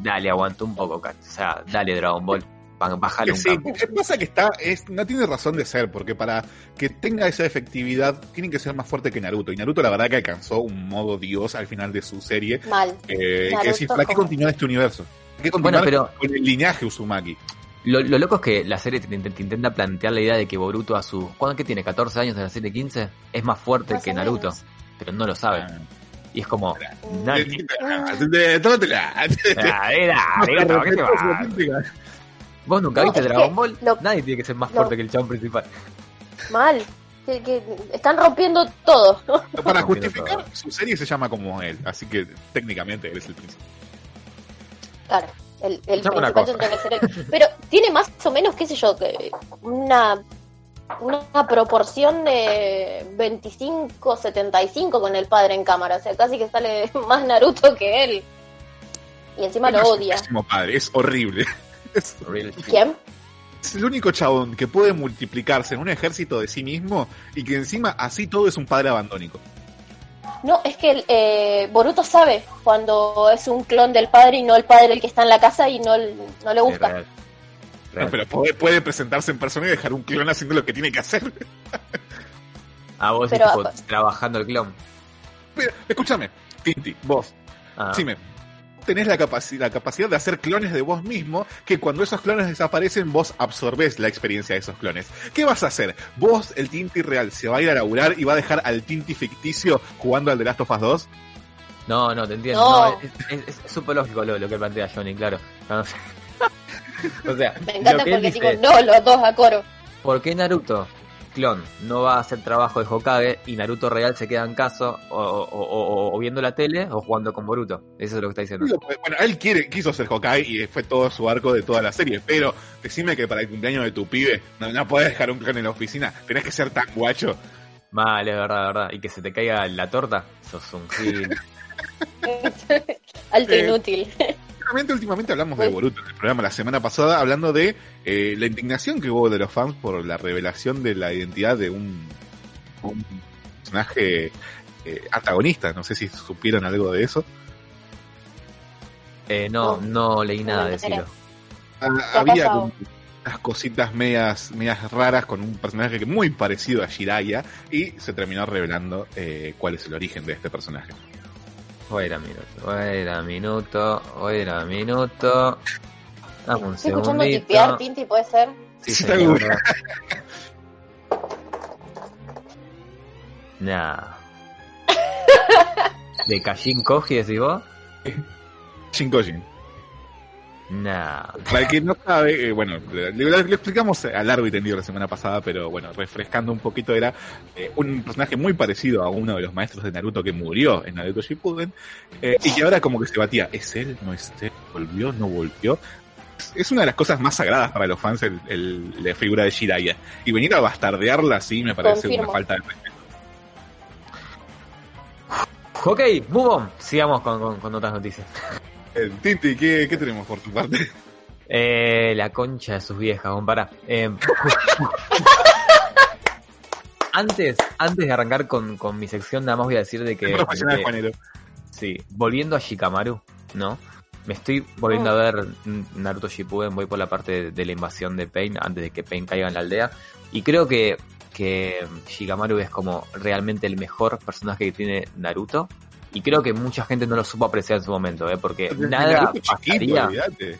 Speaker 7: dale, aguanta un poco, Kat. O sea, dale, Dragon Ball. ba- Bájale un
Speaker 5: Sí,
Speaker 7: campo.
Speaker 5: lo que pasa que está, es, no tiene razón de ser, porque para que tenga esa efectividad, tienen que ser más fuerte que Naruto. Y Naruto, la verdad, que alcanzó un modo dios al final de su serie.
Speaker 6: Mal.
Speaker 5: Eh,
Speaker 6: Naruto
Speaker 5: que decir, ¿para qué continuar este universo? ¿Para qué continuar
Speaker 7: Bueno,
Speaker 5: con el linaje Uzumaki?
Speaker 7: Lo, lo loco es que la serie te, te- te intenta plantear la idea de que Boruto a sus... ¿Cuándo que tiene? ¿14 años de la serie 15? Es más fuerte
Speaker 6: Más
Speaker 7: que Naruto.
Speaker 6: menos.
Speaker 7: Pero no lo sabe.
Speaker 5: Ah.
Speaker 7: Y es como...
Speaker 5: Tómatela. <laughs>
Speaker 7: Era, gato, ¿qué te va? Vos nunca viste Dragon Ball. Nadie tiene que ser más fuerte que el chabón principal.
Speaker 6: Mal. Que, que están rompiendo todo.
Speaker 5: Para justificar,
Speaker 7: todo.
Speaker 5: su serie se llama como él, así que técnicamente él es el príncipe.
Speaker 6: Claro, el, el
Speaker 7: Escuchame una
Speaker 6: principal tendría que ser él. Pero tiene más o menos, qué sé yo, que una, una proporción de 25-75 con el padre en cámara. O sea, casi que sale <laughs> más Naruto que él. Y encima lo
Speaker 5: Es
Speaker 6: odia.
Speaker 5: pésimo padre, es horrible. <laughs> Es.
Speaker 6: ¿Quién?
Speaker 5: es el único chabón que puede multiplicarse en un ejército de sí mismo y que encima así todo es un padre abandónico.
Speaker 6: No, es que el, eh, Boruto sabe cuando es un clon del padre y no el padre el que está en la casa y no, no le gusta.
Speaker 7: real.
Speaker 5: No,
Speaker 7: Real.
Speaker 5: pero puede, puede presentarse en persona y dejar un clon haciendo lo que tiene que hacer. <laughs>
Speaker 7: Ah, vos
Speaker 6: Pero-
Speaker 7: tipo, trabajando el clon.
Speaker 5: Pero, escúchame, Tinti, vos,
Speaker 7: Ah,
Speaker 5: Dime, tenés la, capaci- la capacidad de hacer clones de vos mismo, que cuando esos clones desaparecen, vos absorbés la experiencia de esos clones. ¿Qué vas a hacer? Vos, el Tinti real, se va a ir a laburar y va a dejar al Tinti ficticio jugando al The Last of Us 2?
Speaker 7: No, no, te entiendo.
Speaker 6: No.
Speaker 7: No, es, súper lógico lo, lo que plantea Johnny, claro. No, no sé. <laughs> o sea,
Speaker 6: Me encanta
Speaker 7: lo que él
Speaker 6: porque
Speaker 7: dice,
Speaker 6: digo, no, los dos a coro.
Speaker 7: ¿por qué Naruto, clon, no va a hacer trabajo de Hokage y Naruto real se queda en casa o, o- o- o viendo la tele o jugando con Boruto? Eso es lo que está diciendo.
Speaker 5: Digo, Bueno, él quiere, quiso ser Hokage y fue todo su arco de toda la serie, pero decime que para el cumpleaños de tu pibe no, no podés dejar un clon en la oficina, tenés que ser tan guacho.
Speaker 7: Mal, es verdad, es verdad. Y que se te caiga la torta, sos un gil. <laughs>
Speaker 6: Alto
Speaker 5: Eh,
Speaker 6: inútil.
Speaker 5: Últimamente, últimamente hablamos de. Boruto en el programa la semana pasada, hablando de eh, la indignación que hubo de los fans por la revelación de la identidad de un, un personaje eh, antagonista. No sé si supieron algo de eso.
Speaker 7: Eh, no, no leí nada de.
Speaker 5: Ah,
Speaker 6: ¿Qué ha
Speaker 5: había como unas cositas medias, medias raras con un personaje que muy parecido a Jiraiya y se terminó revelando eh, cuál es el origen de este personaje.
Speaker 7: Wait a minuto, wait a minuto, wait a minuto. Dame un
Speaker 6: Estoy escuchando tipear, Tinti, ¿puede ser?
Speaker 7: Sí,
Speaker 5: Sí,
Speaker 7: señor.
Speaker 5: seguro. <laughs>
Speaker 7: Nah. ¿De Kashin Koji decís vos?
Speaker 5: Shinkojin.
Speaker 7: Nah.
Speaker 5: Para el que no sabe, eh, bueno, le- le- lo explicamos a largo y tendido la semana pasada, pero bueno, refrescando un poquito, era eh, un personaje muy parecido a uno de los maestros de Naruto que murió en Naruto Shippuden, eh, y que ahora como que se batía, ¿es él? ¿No es él? ¿Volvió? ¿No volvió? Es- Es una de las cosas más sagradas para los fans el, el- la figura de Jiraiya. Y venir a bastardearla así me parece
Speaker 6: Confirmo.
Speaker 5: una falta de respeto.
Speaker 7: Ok, move on. Sigamos con, con- con otras noticias.
Speaker 5: Eh, Tinti, ¿qué, ¿qué tenemos por tu parte?
Speaker 7: Eh, la concha de sus viejas, compara. Eh, <laughs> antes, antes de arrancar con, con mi sección, nada más voy a decir de que, de sí, volviendo a Shikamaru, ¿no? Me estoy volviendo a ver Naruto Shippuden, voy por la parte de, de la invasión de Pain antes de que Pain caiga en la aldea. Y creo que, que Shikamaru es como realmente el mejor personaje que tiene Naruto. Y creo que mucha gente no lo supo apreciar en su momento, ¿eh? Porque nada
Speaker 5: Naruto chiquito,
Speaker 7: pasaría.
Speaker 5: olvídate.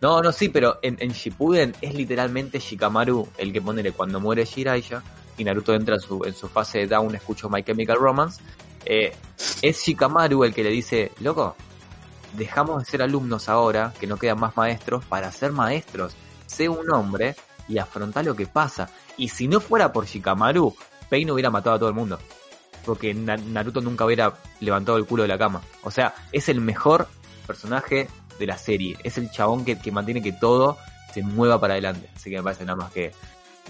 Speaker 7: No, no, sí, pero en, en Shippuden es literalmente Shikamaru el que pone cuando muere Jiraiya y Naruto entra en su, en su fase de down, escucho My Chemical Romance. eh, es Shikamaru el que le dice, loco, dejamos de ser alumnos ahora, que no quedan más maestros, para ser maestros. Sé un hombre y afronta lo que pasa. Y si no fuera por Shikamaru, Pain hubiera matado a todo el mundo. Porque Na- Naruto nunca hubiera levantado el culo de la cama. O sea, es el mejor personaje de la serie. Es el chabón que, que mantiene que todo se mueva para adelante. Así que me parece nada más que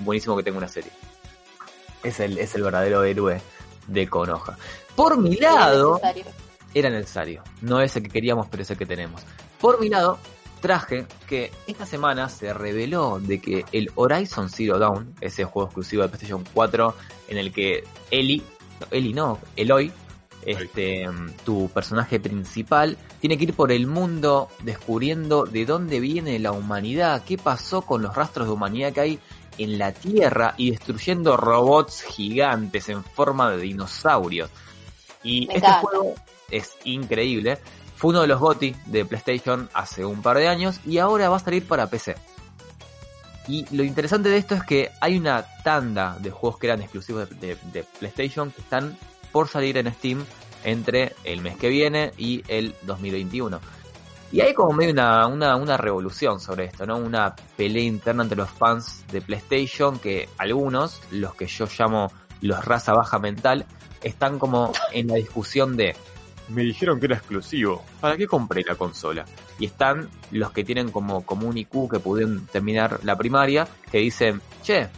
Speaker 7: buenísimo que tenga una serie. Es el, es el verdadero héroe de Konoha. Por mi lado,
Speaker 6: Necesario.
Speaker 7: era necesario. No es el que queríamos, pero es el que tenemos. Por mi lado, traje que esta semana se reveló de que el Horizon Zero Dawn, ese juego exclusivo de PlayStation 4, en el que Eli, no, Eli no, Eloy, este, tu personaje principal, tiene que ir por el mundo descubriendo de dónde viene la humanidad, qué pasó con los rastros de humanidad que hay en la Tierra y destruyendo robots gigantes en forma de dinosaurios. Y
Speaker 6: Me
Speaker 7: este
Speaker 6: encanta.
Speaker 7: juego es increíble. Fue uno de los GOTY de PlayStation hace un par de años y ahora va a salir para PC. Y lo interesante de esto es que hay una tanda de juegos que eran exclusivos de, PlayStation que están por salir en Steam entre el mes que viene y el 2021. Y hay como medio una, una, una revolución sobre esto, ¿no? Una pelea interna entre los fans de PlayStation que algunos, los que yo llamo los raza baja mental, están como en la discusión de me dijeron que era exclusivo, ¿para qué compré la consola? Y están los que tienen como, como un IQ que pudieron terminar la primaria, que dicen, che,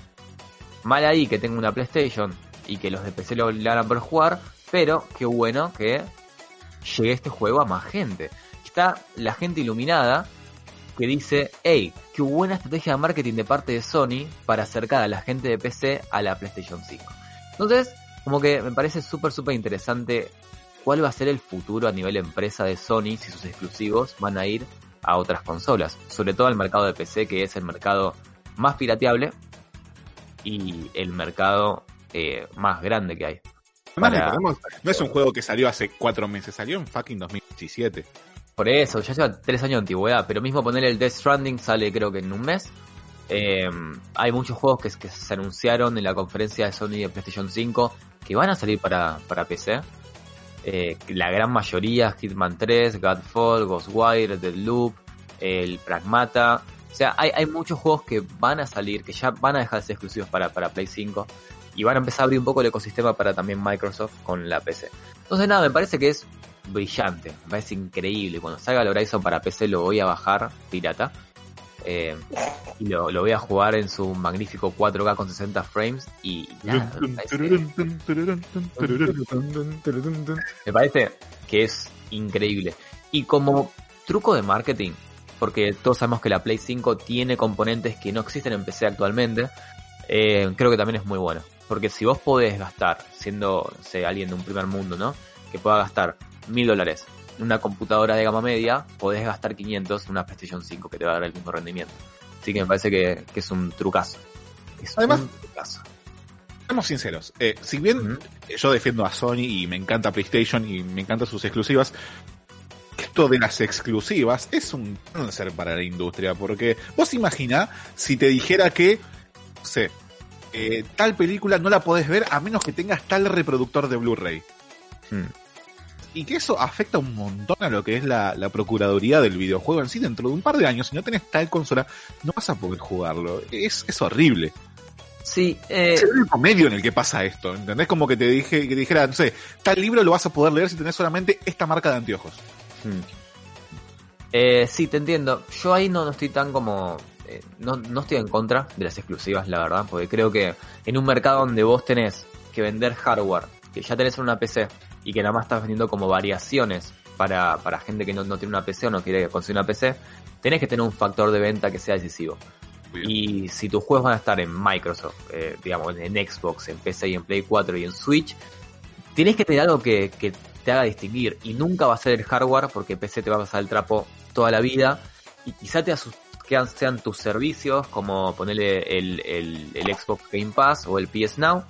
Speaker 7: mal ahí que tengo una PlayStation y que los de PC lo a poder jugar, pero qué bueno que llegue este juego a más gente. Está la gente iluminada que dice, hey, qué buena estrategia de marketing de parte de Sony para acercar a la gente de PC a la PlayStation 5. Entonces, como que me parece súper, súper interesante cuál va a ser el futuro a nivel empresa de Sony si sus exclusivos van a ir a otras consolas. Sobre todo al mercado de PC, que es el mercado más pirateable y el mercado eh, más grande que hay.
Speaker 5: Además,
Speaker 7: Para-
Speaker 5: recordemos, no es un juego que salió hace cuatro meses, salió en fucking 2017.
Speaker 7: Por eso, ya lleva tres años de antigüedad, pero mismo poner el Death Stranding sale creo que en un mes. Eh, hay muchos juegos que, que se anunciaron en la conferencia de Sony de PlayStation 5 que van a salir para, para PC. Eh, la gran mayoría, Hitman 3, Godfall, Ghostwire, Deadloop, el Pragmata. O sea, hay, hay muchos juegos que van a salir, que ya van a dejar de ser exclusivos para, para Play 5 y van a empezar a abrir un poco el ecosistema para también Microsoft con la PC. Entonces nada, me parece que es brillante, me parece increíble. Cuando salga el Horizon para PC lo voy a bajar pirata. Eh, y lo, lo voy a jugar en su magnífico 4K con 60 frames y nada, me parece- me parece que es increíble. Y como truco de marketing, porque todos sabemos que la Play 5 tiene componentes que no existen en PC actualmente, eh, creo que también es muy bueno. Porque si vos podés gastar, siendo no sé, alguien de un primer mundo, ¿no? Que pueda gastar mil dólares una computadora de gama media, podés gastar 500 en una PlayStation 5 que te va a dar el mismo rendimiento. Así que me parece que, que es un trucazo. Es
Speaker 5: Además-
Speaker 7: un trucazo.
Speaker 5: Seamos sinceros, eh, si bien yo defiendo a Sony y me encanta PlayStation y me encantan sus exclusivas, esto de las exclusivas es un cáncer para la industria, porque vos imagina si te dijera que, no sé, eh, tal película no la podés ver a menos que tengas tal reproductor de Blu-ray.
Speaker 7: Hmm.
Speaker 5: Y que eso afecta un montón a lo que es la, la procuraduría del videojuego en sí. Dentro de un par de años, si no tenés tal consola, no vas a poder jugarlo. Es, es horrible.
Speaker 7: Sí, eh,
Speaker 5: Es el único medio en el que pasa esto, ¿entendés? Como que te dije, que te dijera, no sé, tal libro lo vas a poder leer si tenés solamente esta marca de anteojos.
Speaker 7: Hmm. Eh, sí, te entiendo. Yo ahí no, no estoy tan como... eh, no, no estoy en contra de las exclusivas, la verdad, porque creo que en un mercado donde vos tenés que vender hardware, que ya tenés en una PC y que nada más estás vendiendo como variaciones para, para gente que no, no tiene una PC o no quiere conseguir una PC, tenés que tener un factor de venta que sea decisivo. Y si tus juegos van a estar en Microsoft, eh, digamos, en Xbox, en PC y en Play 4 y en Switch, tienes que tener algo que, que te haga distinguir. Y nunca va a ser el hardware, porque PC te va a pasar el trapo toda la vida. Y quizá te que sean tus servicios, como ponerle el, el, el Xbox Game Pass o el PS Now.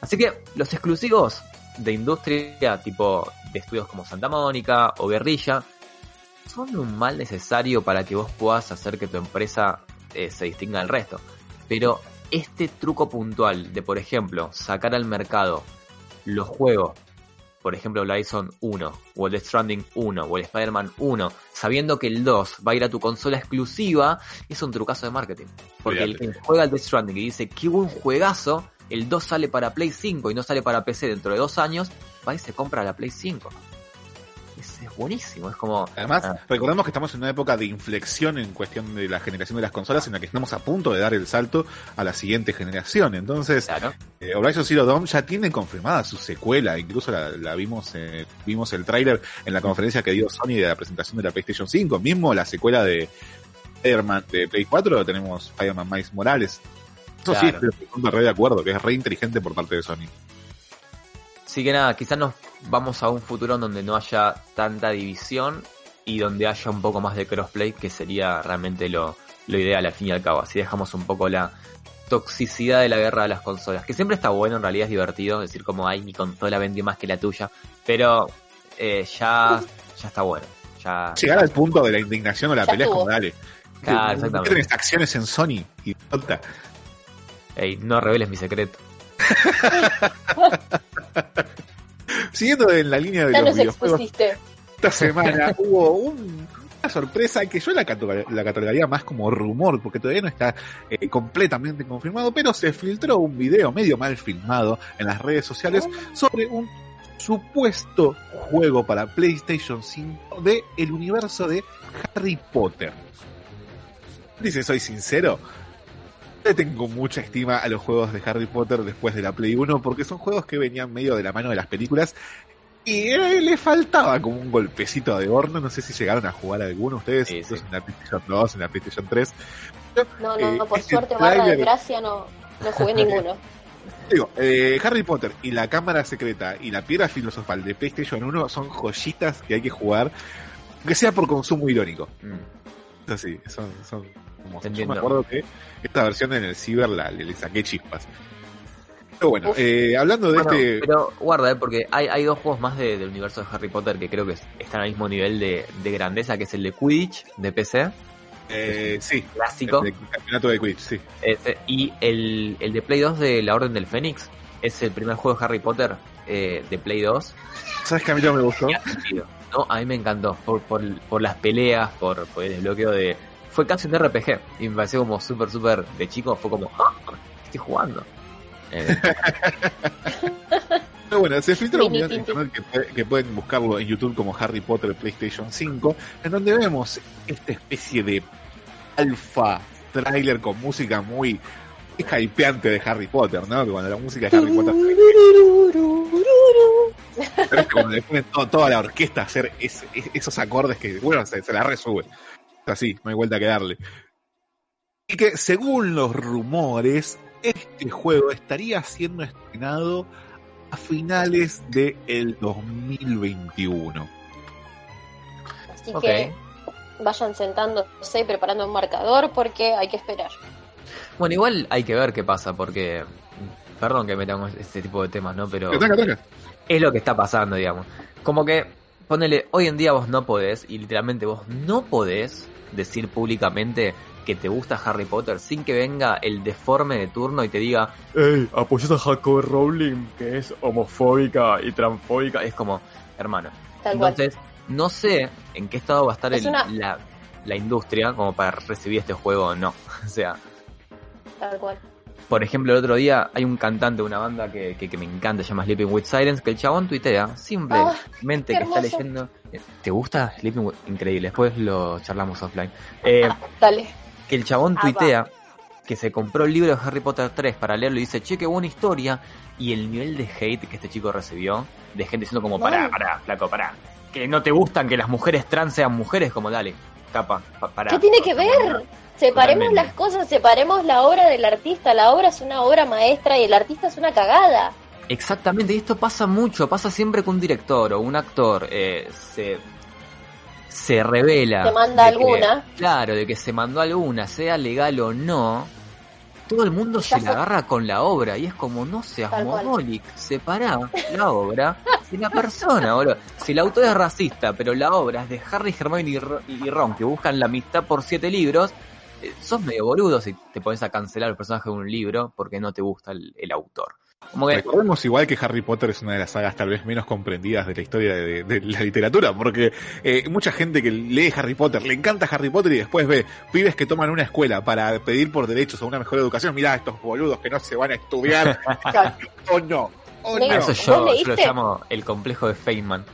Speaker 7: Así que los exclusivos de industria, tipo de estudios como Santa Mónica o Guerrilla, son un mal necesario para que vos puedas hacer que tu empresa eh, se distinga del resto. Pero este truco puntual de, por ejemplo, sacar al mercado los juegos por ejemplo, Horizon 1, o el Stranding 1, o el Spider-Man 1, sabiendo que el 2 va a ir a tu consola exclusiva, es un trucazo de marketing. Porque el que juega el Death Stranding y dice, qué buen juegazo, el 2 sale para Play 5 y no sale para PC dentro de dos años, va y se compra la Play 5 es, buenísimo. Es como.
Speaker 5: Además, ah. recordemos que estamos en una época de inflexión en cuestión de la generación de las consolas, en la que estamos a punto de dar el salto a la siguiente generación. Entonces, eh, Horizon Zero Dawn ya tiene confirmada su secuela. Incluso la, vimos, eh, vimos el tráiler en la conferencia que dio Sony de la presentación de la PlayStation 5. Mismo la secuela de Spider-Man de Play 4, tenemos Spider-Man Miles Morales. Eso sí, estoy re de acuerdo, que es re inteligente por parte de Sony.
Speaker 7: Así que nada, quizás nos vamos a un futuro donde no haya tanta división y donde haya un poco más de crossplay, que sería realmente lo, lo ideal al fin y al cabo. Así dejamos un poco la toxicidad de la guerra de las consolas, que siempre está bueno, en realidad es divertido decir como, ay, mi consola vende más que la tuya, pero eh, ya, ya está bueno. Ya...
Speaker 5: Llegar al punto de la indignación o la pelea es como, dale.
Speaker 7: Claro, exactamente.
Speaker 5: Tienes acciones en Sony, y
Speaker 7: Ey, no reveles mi secreto. <laughs>
Speaker 5: Siguiendo en la línea de los videojuegos, esta semana <laughs> hubo una sorpresa que yo la, catalogaría más como rumor, porque todavía no está eh, completamente confirmado, pero se filtró un video medio mal filmado en las redes sociales sobre un supuesto juego para PlayStation 5 de el universo de Harry Potter. Dice, soy sincero, le tengo mucha estima a los juegos de Harry Potter después de la Play 1 porque son juegos que venían medio de la mano de las películas y eh, le faltaba como un golpecito de horno. No sé si llegaron a jugar alguno ustedes, en la PlayStation 2, en la PlayStation 3.
Speaker 6: no, no, no, por este suerte, barra de gracia, no, no jugué <laughs> ninguno.
Speaker 5: Digo, eh, Harry Potter y la cámara secreta y la piedra filosofal de PlayStation 1 son joyitas que hay que jugar, aunque sea por consumo irónico. Mm. Son, son yo me acuerdo que esta versión en el Ciber la, le, saqué chispas. Pero bueno, eh, hablando de este.
Speaker 7: Pero guarda, eh, porque hay, hay dos juegos más del universo de Harry Potter que creo que están al mismo nivel de, grandeza, que es el de Quidditch de PC.
Speaker 5: Eh, sí.
Speaker 7: Clásico.
Speaker 5: El, campeonato de Quidditch, sí.
Speaker 7: y el, el de Play 2 de La Orden del Fénix es el primer juego de Harry Potter eh, de Play 2.
Speaker 5: ¿Sabes que a mí no me gustó?
Speaker 7: No, a mí me encantó. Por, por, por las peleas, por, por el desbloqueo de, fue casi un RPG y me pareció como súper, súper de chico, fue como, ¡Ah! estoy jugando.
Speaker 5: Eh, <laughs> Pero bueno, se filtró un video en internet que, pueden buscarlo en YouTube como Harry Potter PlayStation 5, en donde vemos esta especie de alfa trailer con música muy hypeante de Harry Potter, ¿no? Que cuando la música de Harry Potter. <laughs> Pero es que cuando le ponen toda la orquesta a hacer esos acordes que, bueno, se, se la resube así, no hay vuelta que darle. Y que según los rumores, este juego estaría siendo estrenado a finales del el 2021.
Speaker 6: Así que vayan sentándose y preparando un marcador porque hay que esperar.
Speaker 7: Bueno, igual hay que ver qué pasa porque, perdón que metamos este tipo de temas, ¿no? Pero es lo que está pasando, digamos. Como que, ponele, hoy en día vos no podés, y literalmente vos no podés decir públicamente que te gusta Harry Potter sin que venga el deforme de turno y te diga, hey, apoyas a Jacob Rowling, que es homofóbica y transfóbica. Es como, hermano. Entonces, no sé en qué estado va a estar la, la industria como para recibir este juego o no. <laughs> o sea.
Speaker 6: Tal cual.
Speaker 7: Por ejemplo, el otro día hay un cantante de una banda que, que, me encanta, se llama Sleeping with Silence, que el chabón tuitea simplemente que está leyendo. ¿Te gusta Sleeping with? Increíble, después lo charlamos offline.
Speaker 6: Eh, ah, dale.
Speaker 7: Que el chabón ah, tuitea que se compró el libro de Harry Potter 3 para leerlo y dice, che, qué buena historia. Y el nivel de hate que este chico recibió, de gente diciendo como, pará, pará, flaco, pará. Que no te gustan que las mujeres trans sean mujeres, como dale, capa, pará.
Speaker 6: ¿Qué tiene que ver? Separemos las cosas, separemos la obra del artista. La obra es una obra maestra y el artista es una cagada.
Speaker 7: Exactamente, y esto pasa mucho, pasa siempre con un director o un actor eh, se, se revela.
Speaker 6: Se manda alguna.
Speaker 7: claro, de que se mandó alguna, sea legal o no, todo el mundo se la agarra con la obra y es como no seas monólic, separá la obra de la persona, boludo. Si el autor es racista, pero la obra es de Harry, Hermione y Ron que buscan la amistad por siete libros, sos medio boludo si te pones a cancelar el personaje de un libro porque no te gusta el, autor. Como que
Speaker 5: Recordemos igual que Harry Potter es una de las sagas tal vez menos comprendidas de la historia de, de la literatura, porque eh, mucha gente que lee Harry Potter, le encanta Harry Potter y después ve pibes que toman una escuela para pedir por derechos a una mejor educación. Mirá estos boludos que no se van a estudiar. <laughs> O no. O no.
Speaker 7: eso
Speaker 6: ¿Vos
Speaker 7: yo, yo lo llamo el complejo de Feynman.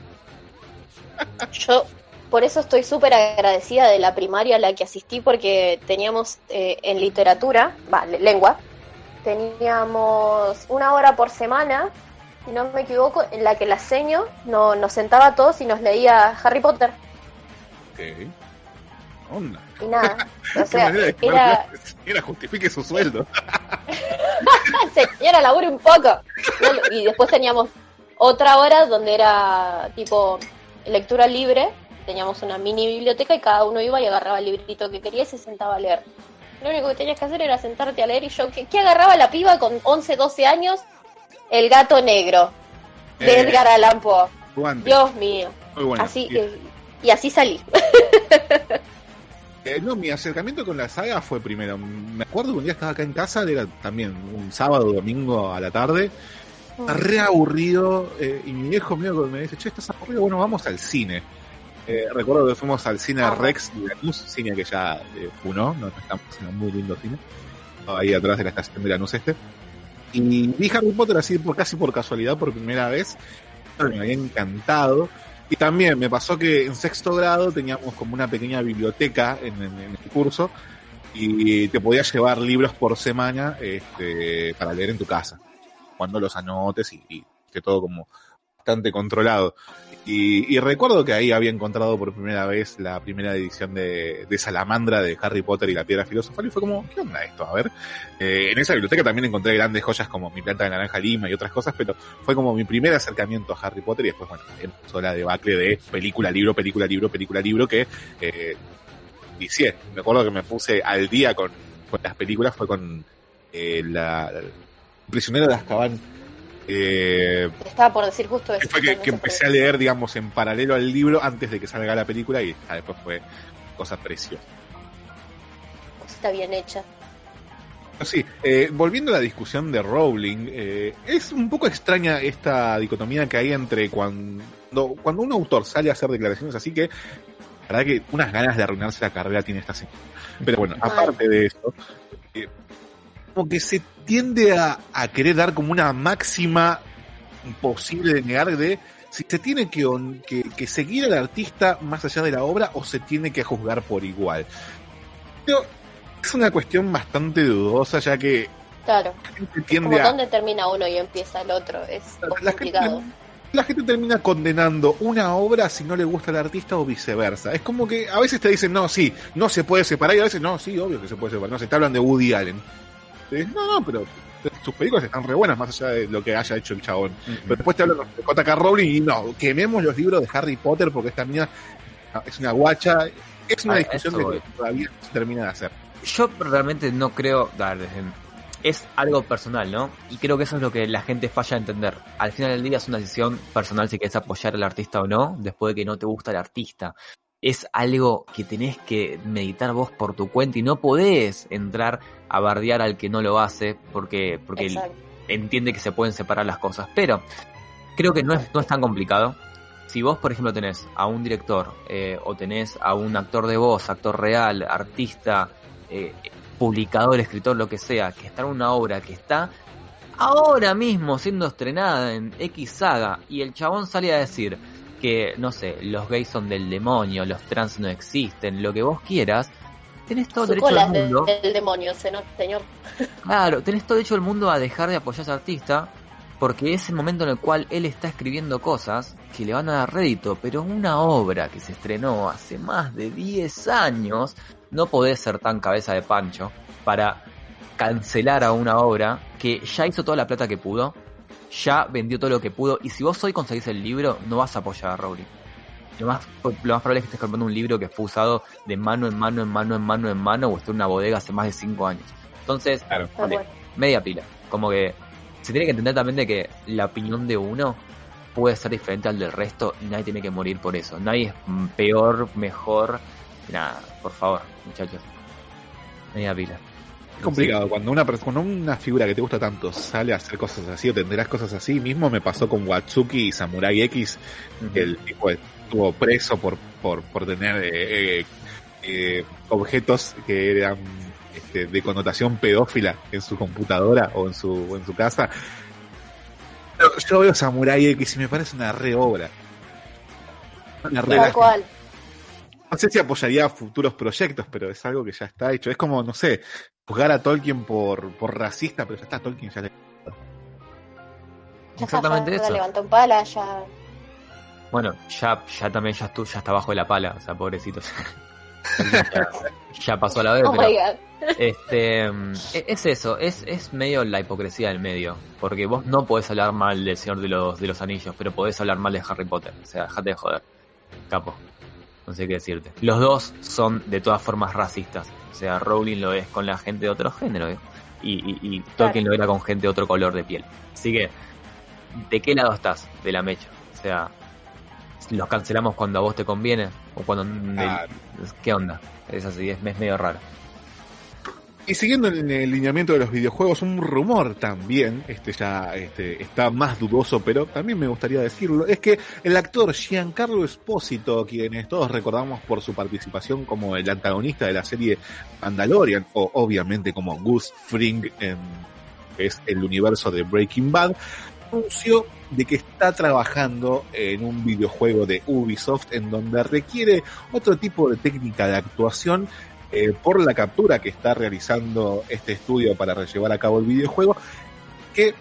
Speaker 6: Yo por eso estoy súper agradecida de la primaria a la que asistí porque teníamos eh, en literatura, va, le- lengua, teníamos una hora por semana, si no me equivoco, en la que la seño no, nos sentaba a todos y nos leía Harry Potter.
Speaker 5: Onda.
Speaker 6: y nada. <laughs> O sea,
Speaker 5: de
Speaker 6: era,
Speaker 5: señora justifique su sueldo. <laughs>
Speaker 6: señora, labure un poco. Y después teníamos otra hora donde era tipo lectura libre. Teníamos una mini biblioteca y cada uno iba y agarraba el librito que quería y se sentaba a leer. Lo único que tenías que hacer era sentarte a leer y yo, ¿qué, qué agarraba la piba con 11, 12 años? El gato negro de
Speaker 5: Eh,
Speaker 6: Edgar Allan Poe. Dios mío.
Speaker 5: Muy bueno.
Speaker 6: así,
Speaker 5: Y-
Speaker 6: eh, y así salí.
Speaker 5: Eh, no, mi acercamiento con la saga fue primero. Me acuerdo que un día estaba acá en casa, era también un sábado, domingo a la tarde. Estaba re aburrido eh, y mi viejo mío me dice, che, estás aburrido, bueno, vamos al cine. Eh, recuerdo que fuimos al cine. Rex de Lanús, cine que ya eh, funó, no estamos en un muy lindo cine, ahí atrás de la estación de Lanús este. Y vi Harry Potter así por casi por casualidad por primera vez, me había encantado. Y también me pasó que en sexto grado teníamos como una pequeña biblioteca en el curso y te podías llevar libros por semana este, para leer en tu casa, cuando los anotes y, y que todo como bastante controlado. Y, y recuerdo que ahí había encontrado por primera vez la primera edición de, Salamandra de Harry Potter y la Piedra Filosofal y fue como, ¿qué onda esto? A ver, eh, en esa biblioteca también encontré grandes joyas como Mi planta de naranja lima y otras cosas, pero fue como mi primer acercamiento a Harry Potter y después, bueno, empezó la debacle de película, libro, película, libro, película, libro, que eh. Me acuerdo que me puse al día con, con las películas, fue con eh, la, la- Prisionero de Azkaban. Eh,
Speaker 6: Estaba por decir justo eso.
Speaker 5: fue que, empecé a leer, digamos, en paralelo al libro antes de que salga la película y ah, después fue cosa preciosa.
Speaker 6: Está bien hecha.
Speaker 5: Sí, eh, volviendo a la discusión de Rowling, eh, es un poco extraña esta dicotomía que hay entre cuando, cuando un autor sale a hacer declaraciones así que, la verdad que unas ganas de arruinarse la carrera tiene esta señora. Pero bueno, aparte de eso, como que se tiende a, a querer dar como una máxima imposible de negar de si se tiene que, on- que, que seguir al artista más allá de la obra o se tiene que juzgar por igual. Pero es una cuestión bastante dudosa ya que
Speaker 6: Claro.
Speaker 5: la gente
Speaker 6: Como
Speaker 5: a...
Speaker 6: dónde termina uno y empieza el otro. Es
Speaker 5: La gente,
Speaker 6: complicado.
Speaker 5: la gente termina condenando una obra si no le gusta al artista o viceversa. Es como que a veces te dicen, no, sí, no se puede separar y a veces, no, sí, obvio que se puede separar. No sé, te hablan de Woody Allen. Te dicen, no, no, pero sus películas están re buenas más allá de lo que haya hecho el chabón. Pero después te hablan de J.K. Rowling y no, quememos los libros de Harry Potter porque esta mía es una guacha. Es una
Speaker 7: Ah,
Speaker 5: discusión de que todavía no se termina de hacer.
Speaker 7: Yo realmente no creo. ver, Es algo personal, ¿no? Y creo que eso es lo que la gente falla a entender. Al final del día es una decisión personal si quieres apoyar al artista o no, después de que no te gusta el artista. Es algo que tenés que meditar vos por tu cuenta y no podés entrar a bardear al que no lo hace porque, porque
Speaker 6: Exacto.
Speaker 7: entiende que se pueden separar las cosas. Pero creo que no es, no es tan complicado. Si vos, por ejemplo, tenés a un director eh, o tenés a un actor de voz, actor real, artista, eh, publicador, escritor, lo que sea, que está en una obra que está ahora mismo siendo estrenada en X saga y el chabón sale a decir que, no sé, los gays son del demonio, los trans no existen, lo que vos quieras, tenés todo el
Speaker 6: Su
Speaker 7: derecho
Speaker 6: cola
Speaker 7: del mundo.
Speaker 6: del demonio, señor. <laughs>
Speaker 7: Claro, tenés todo hecho el mundo a dejar de apoyar a ese artista porque es el momento en el cual él está escribiendo cosas que le van a dar rédito, pero una obra que se estrenó hace más de 10 años, no podés ser tan cabeza de pancho para cancelar a una obra que ya hizo toda la plata que pudo, ya vendió todo lo que pudo, y si vos hoy conseguís el libro, no vas a apoyar a Rowling. Lo más, lo más probable es que estés comprando un libro que fue usado de mano en mano, en mano, en mano, en mano, o esté en una bodega hace más de 5 años. Entonces,
Speaker 5: Claro.
Speaker 7: Media pila. Como que se tiene que entender también de que la opinión de uno puede ser diferente al del resto y nadie tiene que morir por eso. Nadie es peor, mejor. Nada, por favor, muchachos. Media pila.
Speaker 5: Es complicado, cuando una, cuando una figura que te gusta tanto sale a hacer cosas así o tendrás cosas así, mismo me pasó con Watsuki y Samurai X, que el tipo estuvo preso por, por, por tener eh, eh, eh, objetos que eran este, de connotación pedófila en su computadora o en su, o en su casa. Pero yo veo Samurai X y me parece una re obra. Una re
Speaker 6: cual.
Speaker 5: No sé si apoyaría futuros proyectos, pero es algo que ya está hecho. Es como, no sé, juzgar a Tolkien por, por racista, pero ya está, Tolkien ya le...
Speaker 6: Ya
Speaker 7: Exactamente
Speaker 6: está, ya
Speaker 7: eso.
Speaker 6: levantó en pala, ya.
Speaker 7: Bueno, ya, ya también ya, estu- ya está bajo de la pala, o sea, pobrecito. ya, <laughs> ya pasó a la vez,
Speaker 6: Oh
Speaker 7: pero
Speaker 6: my god.
Speaker 7: este mm, e- es eso, es, es medio la hipocresía del medio, porque vos no podés hablar mal del Señor de los, de los Anillos, pero podés hablar mal de Harry Potter, o sea, dejate de joder, capo, no sé qué decirte. Los dos son de todas formas racistas, o sea, Rowling lo es con la gente de otro género, ¿eh? y, y, y Tolkien lo era con gente de otro color de piel. Así que, ¿de qué lado estás de la mecha? O sea, los cancelamos cuando a vos te conviene o cuando
Speaker 5: Claro.
Speaker 7: ¿qué onda? Es así, es, es medio raro.
Speaker 5: Y siguiendo en el lineamiento de los videojuegos, un rumor también, este ya este, está más dudoso, pero también me gustaría decirlo, es que el actor Giancarlo Espósito, quienes todos recordamos por su participación como el antagonista de la serie Mandalorian, o obviamente como Gus Fring en es el universo de Breaking Bad, anunció de que está trabajando en un videojuego de Ubisoft en donde requiere otro tipo de técnica de actuación eh, por la captura que está realizando este estudio para llevar a cabo el videojuego, que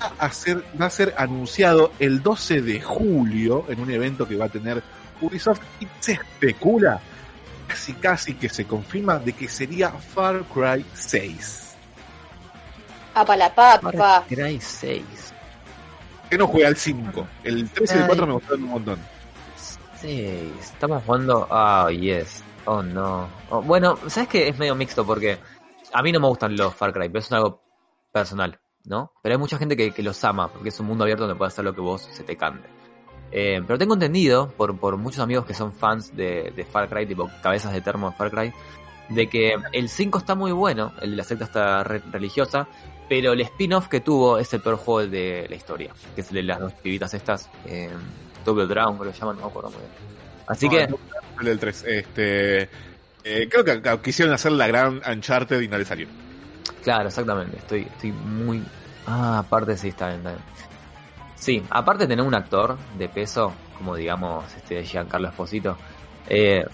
Speaker 5: va a ser, va a ser anunciado el 12 de julio en un evento que va a tener Ubisoft y se especula, casi casi que se confirma de que sería Far Cry 6.
Speaker 6: Apa la papa.
Speaker 7: Cry 6.
Speaker 5: Que no juega al 5. El 3 y el
Speaker 7: Ay.
Speaker 5: 4 me gustaron un montón.
Speaker 7: 6. Estamos jugando. Ah, yes. Oh, no. Oh, bueno, ¿sabes qué? Es medio mixto porque a mí no me gustan los Far Cry, pero es algo personal, ¿no? Pero hay mucha gente que, que los ama porque es un mundo abierto donde puedes hacer lo que vos se te cante. Eh, pero tengo entendido por, por muchos amigos que son fans de, de Far Cry, tipo cabezas de termo de Far Cry, de que el 5 está muy bueno, el de la secta está re- religiosa, pero el spin-off que tuvo es el peor juego de la historia, que es el de las dos pibitas estas, eh, Double Drown, creo que lo llaman, no me acuerdo muy bien. Así
Speaker 5: No,
Speaker 7: que,
Speaker 5: el del 3. Este, eh, creo que, que quisieron hacer la gran Uncharted y no le salió.
Speaker 7: claro, exactamente, estoy, estoy muy... Ah, aparte sí, está bien, está bien. Sí, aparte de tener un actor de peso, como digamos este Giancarlo Esposito, eh,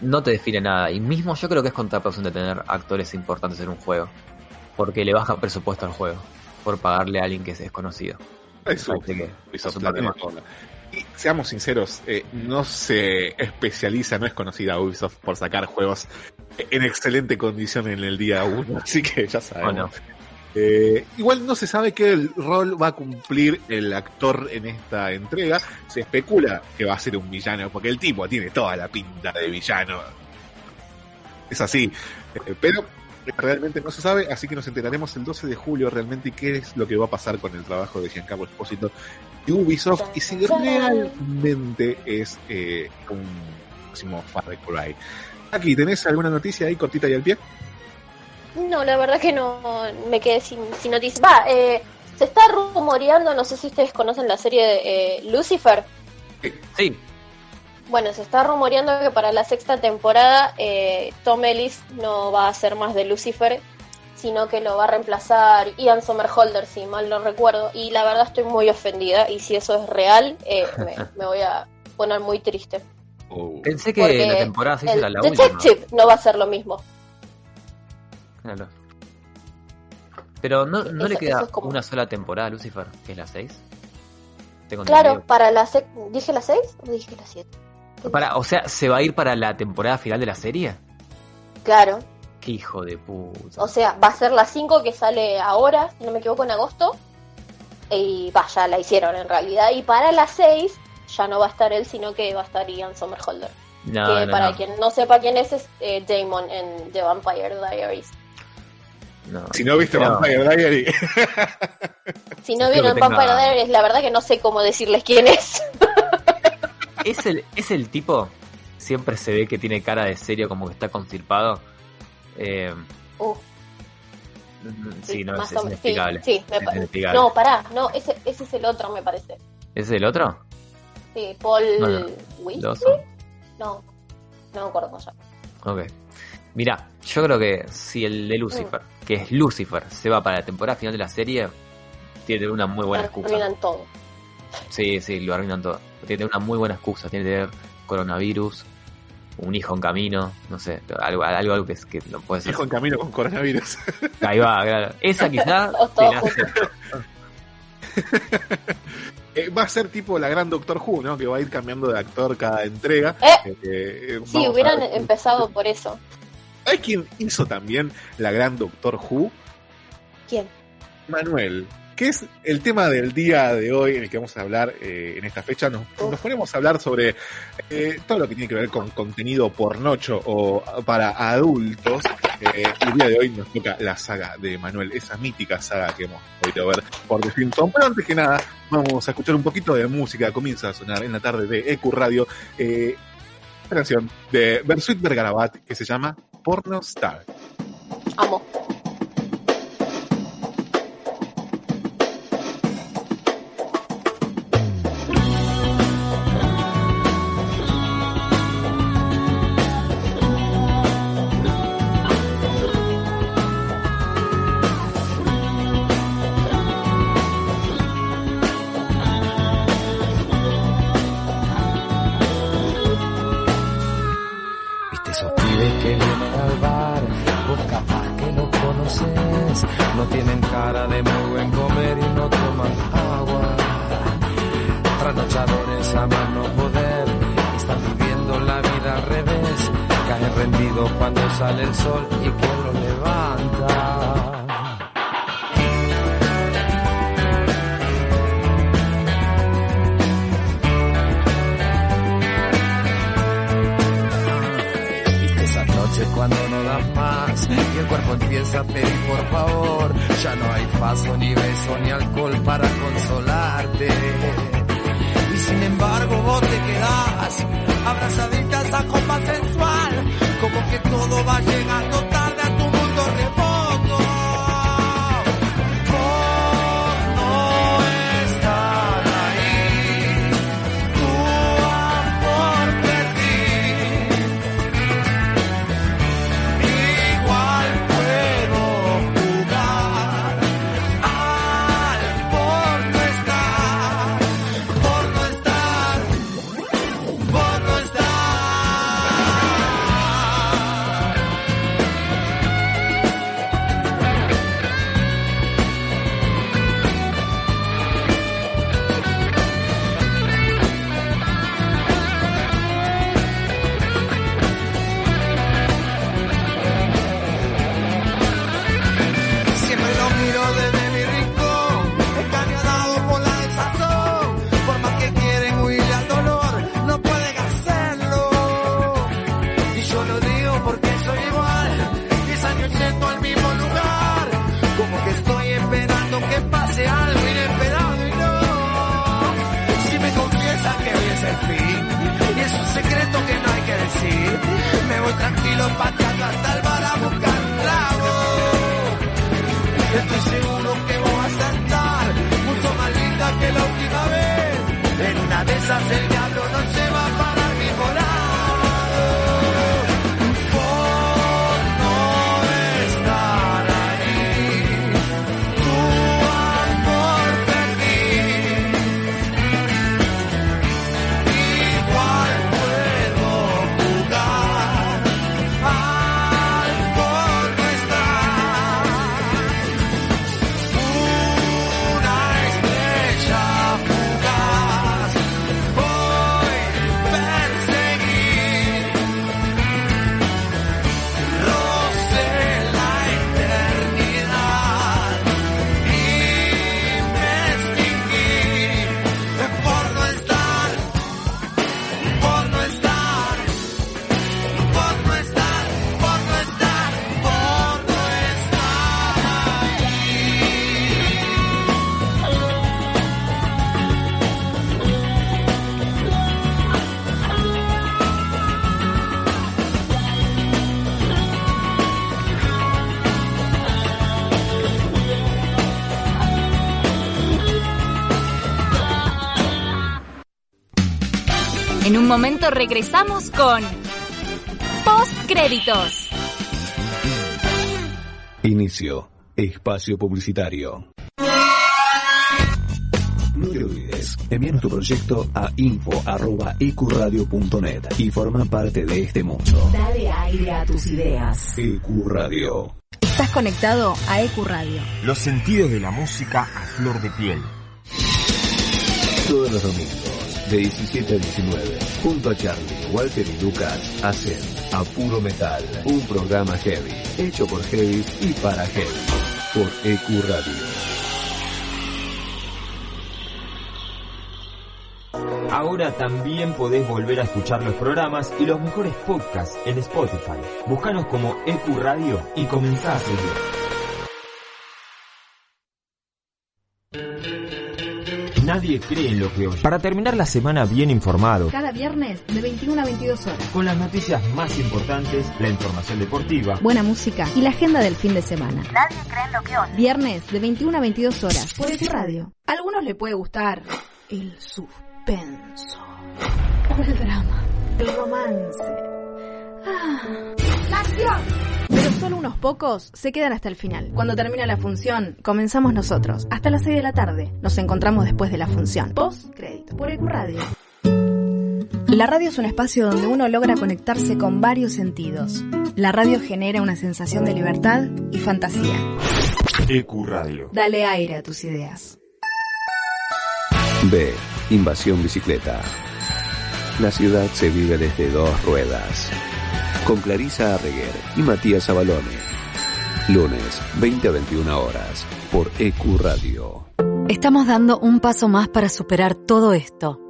Speaker 7: no te define nada. Y mismo yo creo que es contraproducente tener actores importantes en un juego. Porque le baja presupuesto al juego. Por pagarle a alguien que es desconocido.
Speaker 5: Eso,
Speaker 7: Así que,
Speaker 5: Ubisoft
Speaker 7: es un.
Speaker 5: Y seamos sinceros, eh, no se especializa, no es conocida Ubisoft por sacar juegos en excelente condición en el día 1, <laughs> así que ya sabemos. Eh, igual no se sabe qué rol va a cumplir el actor en esta entrega. Se especula que va a ser un villano, porque el tipo tiene toda la pinta de villano. Es así. Eh, pero realmente no se sabe, así que nos enteraremos el 12 de julio realmente qué es lo que va a pasar con el trabajo de Giancarlo Espósito y Ubisoft y si realmente es eh, un próximo Far Cry. Aquí, ¿tenés alguna noticia ahí cortita y al pie?
Speaker 6: No, la verdad que no me quedé sin, sin noticias. Va, eh, se está rumoreando, no sé si ustedes conocen la serie de eh, Lucifer.
Speaker 7: Sí,
Speaker 6: Bueno, se está rumoreando que para la sexta temporada eh, Tom Ellis no va a ser más de Lucifer, sino que lo va a reemplazar Ian Somerhalder, si mal no recuerdo. Y la verdad estoy muy ofendida y si eso es real, eh, me, <laughs> me voy a poner muy triste.
Speaker 5: O-
Speaker 7: pensé que
Speaker 6: Porque
Speaker 7: la temporada 6
Speaker 6: El
Speaker 7: era la última.
Speaker 6: Detective no va a ser lo mismo.
Speaker 7: Claro. Pero no, no
Speaker 6: Eso-
Speaker 7: le queda
Speaker 6: es como-
Speaker 7: una sola temporada a Lucifer, que es la 6. Tengo
Speaker 6: Claro, para la sec ¿Dije la 6 o dije la 7?
Speaker 7: Para, o sea, ¿se va a ir para la temporada final de la serie?
Speaker 6: Claro.
Speaker 7: Qué hijo de puta.
Speaker 6: O sea, va a ser la 5 que sale ahora, si no me equivoco, en agosto. Y vaya, la hicieron en realidad. Y para la 6 ya no va a estar él, sino que va a estar Ian Somerhalder.
Speaker 7: no,
Speaker 6: que
Speaker 7: no,
Speaker 6: para
Speaker 7: no,
Speaker 6: quien no sepa quién es, es eh, Damon en The Vampire Diaries.
Speaker 7: no.
Speaker 5: Si no viste
Speaker 7: No.
Speaker 5: Vampire Diary,
Speaker 6: Si no vieron Vampire Diaries, la verdad que no sé cómo decirles quién es. <laughs>
Speaker 7: ¿Es el, es el tipo, siempre se ve que tiene cara de serio, como que está constipado. Eh,
Speaker 6: Uh,
Speaker 7: Sí, no, es, es.
Speaker 6: Sí,
Speaker 7: inexplicable.
Speaker 6: sí, me
Speaker 7: Es inexplicable.
Speaker 6: No, pará, no, ese, ese es el otro, me parece.
Speaker 7: ¿Ese es el otro?
Speaker 6: Sí, Paul
Speaker 7: No, no.
Speaker 6: Weasley. No, no me acuerdo cómo se llama.
Speaker 7: Ok. Mira, yo creo que si el de Lucifer, que es Lucifer, se va para la temporada final de la serie, tiene una muy buena excusa.
Speaker 6: Arruinan todo.
Speaker 7: Sí, sí, lo arruinan todo. Tiene que tener una muy buena excusa. Tiene que tener coronavirus, un hijo en camino, no sé, algo, algo, algo que, es- que no puede ser.
Speaker 5: Hijo en camino con coronavirus. <laughs>
Speaker 7: Ahí va, claro. Esa quizá. <laughs> <laughs>
Speaker 5: Eh, va a ser tipo la gran Doctor Who, ¿no? Que va a ir cambiando de actor cada entrega.
Speaker 6: Eh,
Speaker 5: Eh, eh,
Speaker 6: Sí, hubieran empezado por eso.
Speaker 5: ¿Sabes quién hizo también la gran Doctor Who?
Speaker 6: ¿Quién?
Speaker 5: Manuel, que es el tema del día de hoy en el que vamos a hablar eh, en esta fecha. Nos, nos ponemos a hablar sobre eh, todo lo que tiene que ver con contenido pornocho o para adultos. Eh, el día de hoy nos toca la saga de Manuel, esa mítica saga que hemos podido ver por The Simpsons. Pero antes que nada, vamos a escuchar un poquito de música. Comienza a sonar en la tarde de EQ Radio. Eh, una canción de Bersuit Bergarabat que se llama Porno Star.
Speaker 6: Amo.
Speaker 8: Cuando sale el sol y quien los levanta. Cuando no das más y el cuerpo empieza a pedir por favor. Ya no hay paso, ni beso, ni alcohol para consolarte. Y sin embargo vos te quedás abrazadita a sensual. Como que todo va llegando
Speaker 4: un momento regresamos con Postcréditos.
Speaker 2: Inicio. Espacio publicitario. No te olvides, envíanos tu proyecto a info.ecuradio.net y forma parte de este mundo.
Speaker 1: Dale aire a tus ideas.
Speaker 2: Ecuradio.
Speaker 4: Estás conectado a EQ Radio.
Speaker 9: Los sentidos de la música a flor de piel.
Speaker 2: Todos los domingos, de 17 a 19, junto a Charlie, Walter y Lucas, hacen A Puro Metal, un programa heavy, hecho por heavy y para heavy, por EQ Radio.
Speaker 9: Ahora también podés volver a escuchar los programas y los mejores podcasts en Spotify. Búscanos como EQ Radio y comenzá a seguir. Nadie cree en lo que oye. Para terminar la semana bien informado,
Speaker 4: Cada viernes de 21 a 22 horas.
Speaker 9: con las noticias más importantes, la información deportiva,
Speaker 4: Buena música y la agenda del fin de semana.
Speaker 10: Nadie cree en lo que oye.
Speaker 4: Viernes de 21 a 22 horas por EQ Radio. A algunos le puede gustar el suspenso o el drama, el romance. Ah, acción. Pero solo unos pocos se quedan hasta el final. Cuando termina la función, comenzamos nosotros. Hasta las 6 de la tarde. Nos encontramos después de la función. Post crédito por EQ Radio. La radio es un espacio donde uno logra conectarse con varios sentidos. La radio genera una sensación de libertad y fantasía.
Speaker 9: EQ Radio.
Speaker 4: Dale aire a tus ideas.
Speaker 2: B. Invasión bicicleta. La ciudad se vive desde dos ruedas. Con Clarisa Arreguer y Matías Abalone. Lunes, 20 a 21 horas, por EQ Radio.
Speaker 11: Estamos dando un paso más para superar todo esto.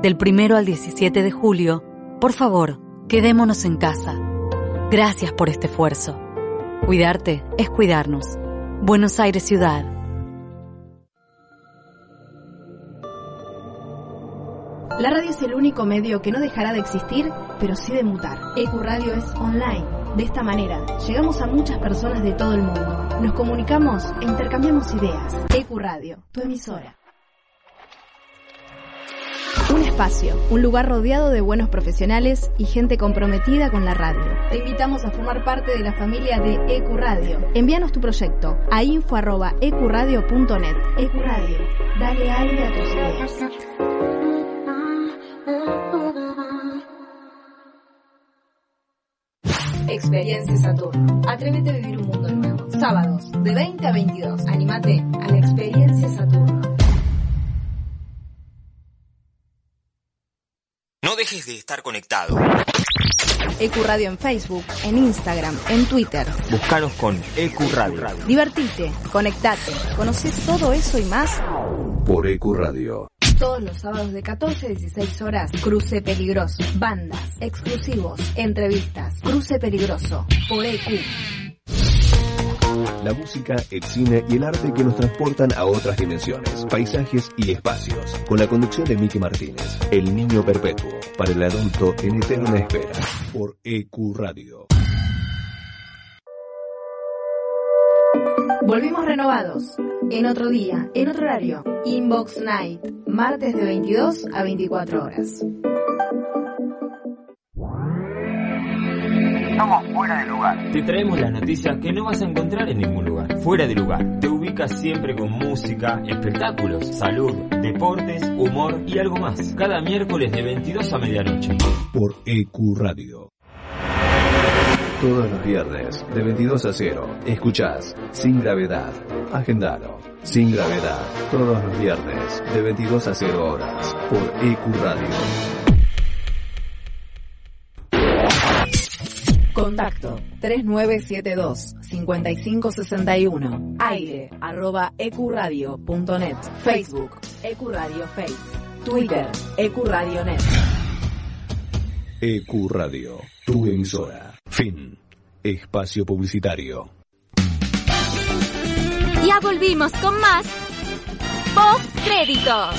Speaker 11: Del primero al 17 de julio, por favor, quedémonos en casa. Gracias por este esfuerzo. Cuidarte es cuidarnos. Buenos Aires Ciudad.
Speaker 4: La radio es el único medio que no dejará de existir, pero sí de mutar. EQ Radio es online. De esta manera, llegamos a muchas personas de todo el mundo. Nos comunicamos e intercambiamos ideas. EQ Radio, tu emisora. Un espacio, un lugar rodeado de buenos profesionales y gente comprometida con la radio. Te invitamos a formar parte de la familia de EQ Radio. Envíanos tu proyecto a info.ecuradio.net. EQ Radio, dale aire a tus ideas. Experiencia Saturno. Atrévete a vivir un mundo nuevo. Sábados, de 20 a 22. Anímate a la Experiencia Saturno.
Speaker 9: No dejes de estar conectado.
Speaker 4: EQ Radio en Facebook, en Instagram, en Twitter.
Speaker 9: Buscanos con EQ Radio.
Speaker 4: Divertite, conectate, conoces todo eso y más
Speaker 2: Por EQ Radio.
Speaker 4: Todos los sábados de 14 a 16 horas. Cruce Peligroso, bandas, exclusivos, entrevistas. Cruce Peligroso, por EQ.
Speaker 2: La música, el cine y el arte que nos transportan a otras dimensiones, paisajes y espacios. Con la conducción de Miki Martínez, El Niño Perpetuo, para el adulto en eterna espera. Por EQ Radio.
Speaker 4: Volvimos renovados. En otro día, en otro horario. Inbox Night. Martes de 22 a 24 horas.
Speaker 9: Estamos fuera de lugar. Te traemos las noticias que no vas a encontrar en ningún lugar. Fuera de lugar. Te ubicas siempre con música, espectáculos, salud, deportes, humor y algo más. Cada miércoles de 22 a medianoche.
Speaker 2: Por EQ Radio. Todos los viernes, de 22 a 0, escuchás Sin Gravedad. Agendalo. Sin Gravedad. Todos los viernes, de 22 a 0 horas, por EQ Radio.
Speaker 1: Contacto 3972-5561. Aire arroba ecuradio.net. Facebook Ecuradio Face. Twitter Ecuradio.net.
Speaker 2: EQ Radio, tu emisora. Fin. Espacio publicitario.
Speaker 4: Ya volvimos con más Post Créditos.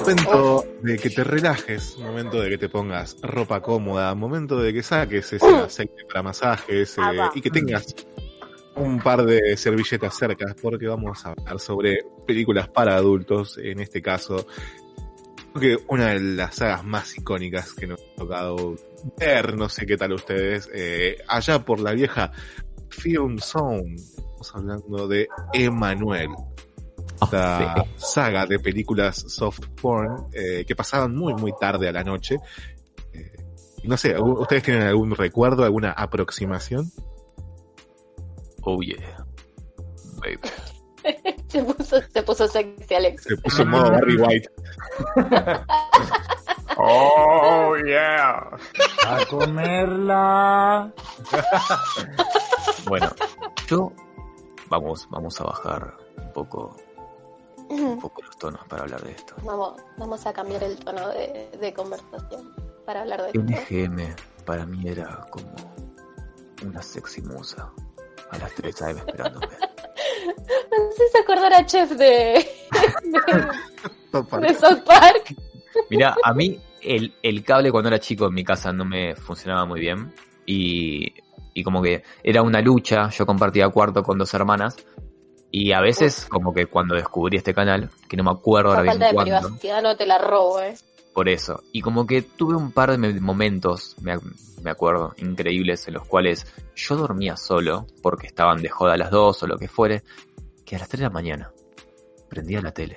Speaker 5: Momento de que te relajes, momento de que te pongas ropa cómoda, momento de que saques ese aceite para masajes eh, y que tengas un par de servilletas cerca porque vamos a hablar sobre películas para adultos, en este caso, creo que una de las sagas más icónicas que nos ha tocado ver, no sé qué tal ustedes, eh, allá por la vieja Film Zone, estamos hablando de Emanuel. Esta saga de películas soft porn eh, que pasaban muy muy tarde a la noche. Eh, no sé, ¿ustedes tienen algún recuerdo, alguna aproximación?
Speaker 7: Oh yeah. Baby. <laughs>
Speaker 6: se, puso, se puso sexy, Alex.
Speaker 5: Se puso en modo Barry White. <laughs>
Speaker 7: oh yeah.
Speaker 10: A comerla. <laughs>
Speaker 7: bueno, yo vamos, vamos a bajar un poco un poco los tonos para hablar de esto.
Speaker 6: Vamos, vamos a cambiar el tono de, de conversación para hablar de esto.
Speaker 7: NGM para mí era como una sexy musa a las 3 AM esperándome.
Speaker 6: Me haces acordar a Chef de, de, <laughs> de South Park.
Speaker 7: Mira, a mí el, el cable cuando era chico en mi casa no me funcionaba muy bien y, y como que era una lucha, yo compartía cuarto con dos hermanas y a veces como que cuando descubrí este canal, que no me acuerdo ahora
Speaker 6: falta
Speaker 7: bien
Speaker 6: de
Speaker 7: cuándo,
Speaker 6: privacidad no te la robo, eh.
Speaker 7: por eso, y como que tuve un par de me- momentos, me, me acuerdo, increíbles en los cuales yo dormía solo porque estaban de joda a las dos o lo que fuere, que a las 3 de la mañana prendía la tele.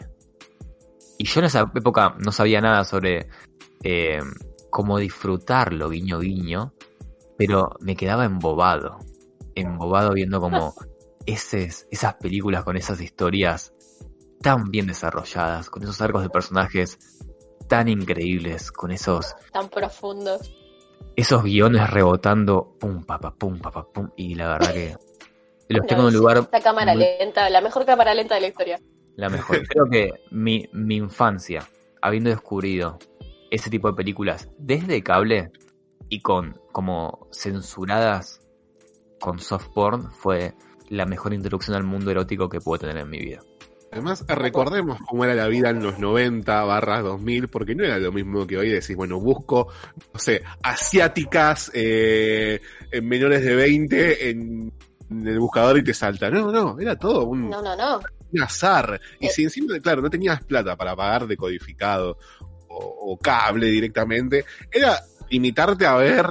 Speaker 7: Y yo en esa época no sabía nada sobre eh, cómo disfrutarlo, guiño guiño, pero me quedaba embobado, embobado viendo como <laughs> eses, esas películas con esas historias tan bien desarrolladas, con esos arcos de personajes tan increíbles, con esos,
Speaker 6: Tan profundo.
Speaker 7: Esos guiones rebotando, pum, papa, pum, papa, pum, y la verdad que <laughs> los
Speaker 6: No,
Speaker 7: tengo en un lugar
Speaker 6: Esta cámara
Speaker 7: muy-
Speaker 6: lenta, la mejor cámara lenta de la historia.
Speaker 7: la mejor. <laughs> Creo que mi, mi infancia, habiendo descubrido ese tipo de películas desde cable y con como censuradas con soft porn, fue la mejor introducción al mundo erótico que pude tener en mi vida.
Speaker 5: Además, recordemos cómo era la vida en los 90 barras 2000, porque no era lo mismo que hoy decís, bueno, busco, no sé, asiáticas eh, en menores de 20 en, en el buscador y te salta. No, no, era todo un,
Speaker 6: No, no, no.
Speaker 5: un azar. Y si encima, claro, no tenías plata para pagar decodificado o, o cable directamente, era limitarte a ver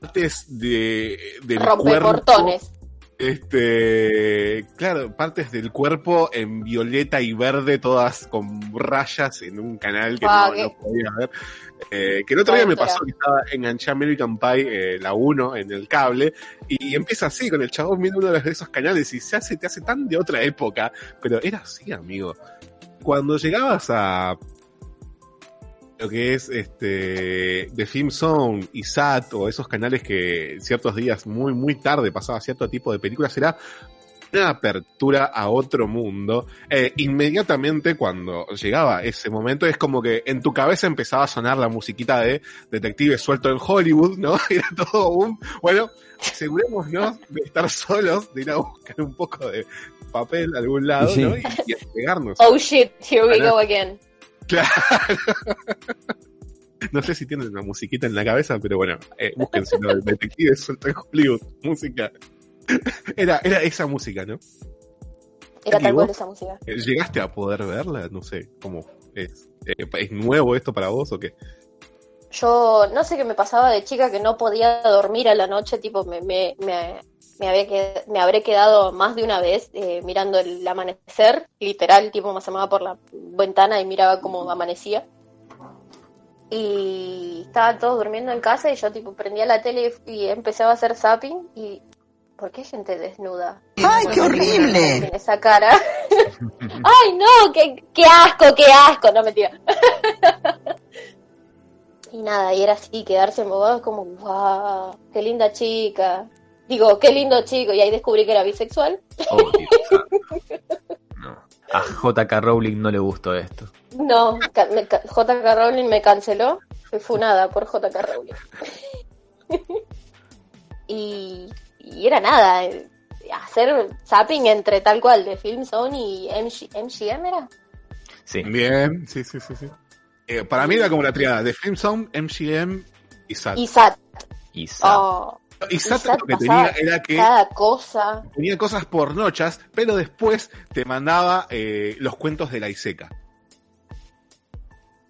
Speaker 5: partes de, del cuerpo
Speaker 6: Rompeportones.
Speaker 5: Este, claro, partes del cuerpo en violeta y verde, todas con rayas en un canal que no, no podía ver. Eh, que el otro día me pasó que estaba enganché American Pie, eh, la 1, en el cable, y empieza así, con el chabón viendo uno de esos canales y se hace, te hace tan de otra época, pero era así, amigo. Cuando llegabas a lo que es este The Film Zone y SAT o esos canales que ciertos días muy muy tarde pasaba cierto tipo de películas era una apertura a otro mundo. Eh, inmediatamente cuando llegaba ese momento es como que en tu cabeza empezaba a sonar la musiquita de Detective suelto en Hollywood, ¿no? <laughs> Era todo un, bueno, asegurémonos de estar solos, de ir a buscar un poco de papel a algún lado,
Speaker 10: Sí.
Speaker 5: ¿no? Y, y pegarnos.
Speaker 6: Oh shit, here we go again.
Speaker 5: Claro. No sé si tienen una musiquita en la cabeza, pero bueno, eh, búsquense ¿no? <laughs> el detective suelto en Hollywood, música. Era, era esa música, ¿no?
Speaker 6: Era
Speaker 5: ¿Y
Speaker 6: tal cual esa música.
Speaker 5: Eh, ¿Llegaste a poder verla? No sé, ¿cómo es? Eh, ¿Es nuevo esto para vos o qué?
Speaker 6: Yo no sé qué me pasaba de chica que no podía dormir a la noche, tipo me, me, me, me, había qued- me habré quedado más de una vez eh, mirando el amanecer, literal, tipo me asomaba por la ventana y miraba cómo amanecía. Y estaban todos durmiendo en casa y yo tipo prendía la tele y, empezaba a hacer zapping y ¿por qué hay gente desnuda?
Speaker 12: ¡Ay, qué horrible!
Speaker 6: En esa cara. <laughs> ¡Ay, no! Qué, ¡Qué asco, qué asco! No, mentira. <laughs> y nada, y era así, quedarse embobado como, ¡wow! ¡Qué linda chica! Digo, qué lindo chico. Y ahí descubrí que era bisexual.
Speaker 7: Oh. No. A JK Rowling no le gustó esto.
Speaker 6: No, JK Rowling me canceló. Fui funada por JK Rowling. <laughs> y, y era nada, eh, hacer zapping entre tal cual de Film Zone y MG MGM era.
Speaker 7: Sí.
Speaker 5: Bien, sí, sí, sí. sí. Eh, para mí era como la triada de Film Zone, MGM y SAT.
Speaker 6: Y SAT.
Speaker 7: Y sa-
Speaker 6: Oh,
Speaker 5: Y Sat
Speaker 6: Sat
Speaker 5: lo que tenía era que
Speaker 6: Cada cosa.
Speaker 5: tenía cosas pornochas, pero después te mandaba eh, los cuentos de la Iseca.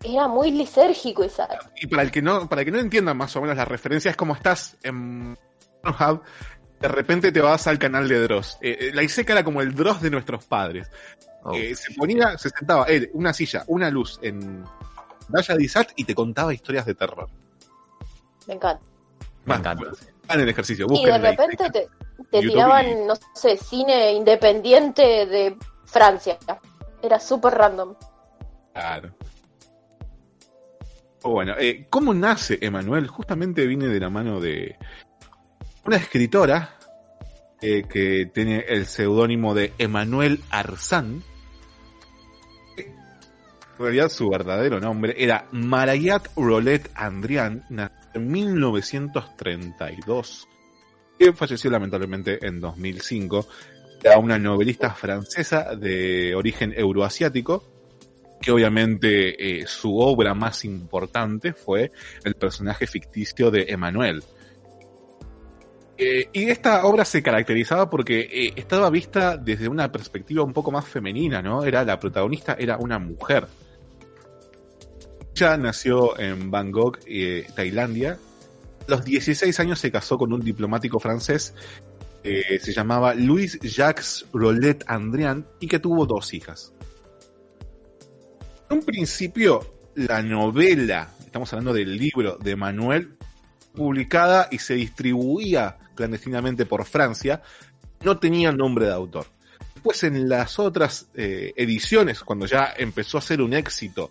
Speaker 6: Era muy lisérgico esa.
Speaker 5: Y para el que no, para el que no entienda más o menos la referencia, es como estás en Pornhub, de repente te vas al canal de Dross. Eh, eh, la Iseca era como el Dross de nuestros padres.
Speaker 7: Oh,
Speaker 5: Eh, se ponía, se sentaba él, una silla, una luz en Daya de Sat y te contaba historias de terror.
Speaker 6: Me encanta.
Speaker 7: me encanta.
Speaker 5: El ejercicio,
Speaker 6: Y de repente te, tiraban,
Speaker 5: y-
Speaker 6: no sé, cine independiente de Francia. Era súper random.
Speaker 5: Claro. Oh, Bueno, eh, ¿cómo nace Emanuel? Justamente viene de la mano de una escritora eh, que tiene el seudónimo de Emanuel Arzán. En realidad su verdadero nombre era Marayat Rolet Andrian, nació en 1932, que falleció lamentablemente en 2005. Era una novelista francesa de origen euroasiático, que obviamente eh, su obra más importante fue el personaje ficticio de Emanuel. Eh, y esta obra se caracterizaba porque eh, estaba vista desde una perspectiva un poco más femenina, ¿no? Era la protagonista, era una mujer. Ella nació en Bangkok, eh, Tailandia. A los 16 años se casó con un diplomático francés, eh, se llamaba Louis Jacques Rolet Andrian, y que tuvo dos hijas. En un principio, la novela, estamos hablando del libro de Manuel, publicada y se distribuía clandestinamente por Francia, no tenía nombre de autor. Después en las otras eh, ediciones, cuando ya empezó a ser un éxito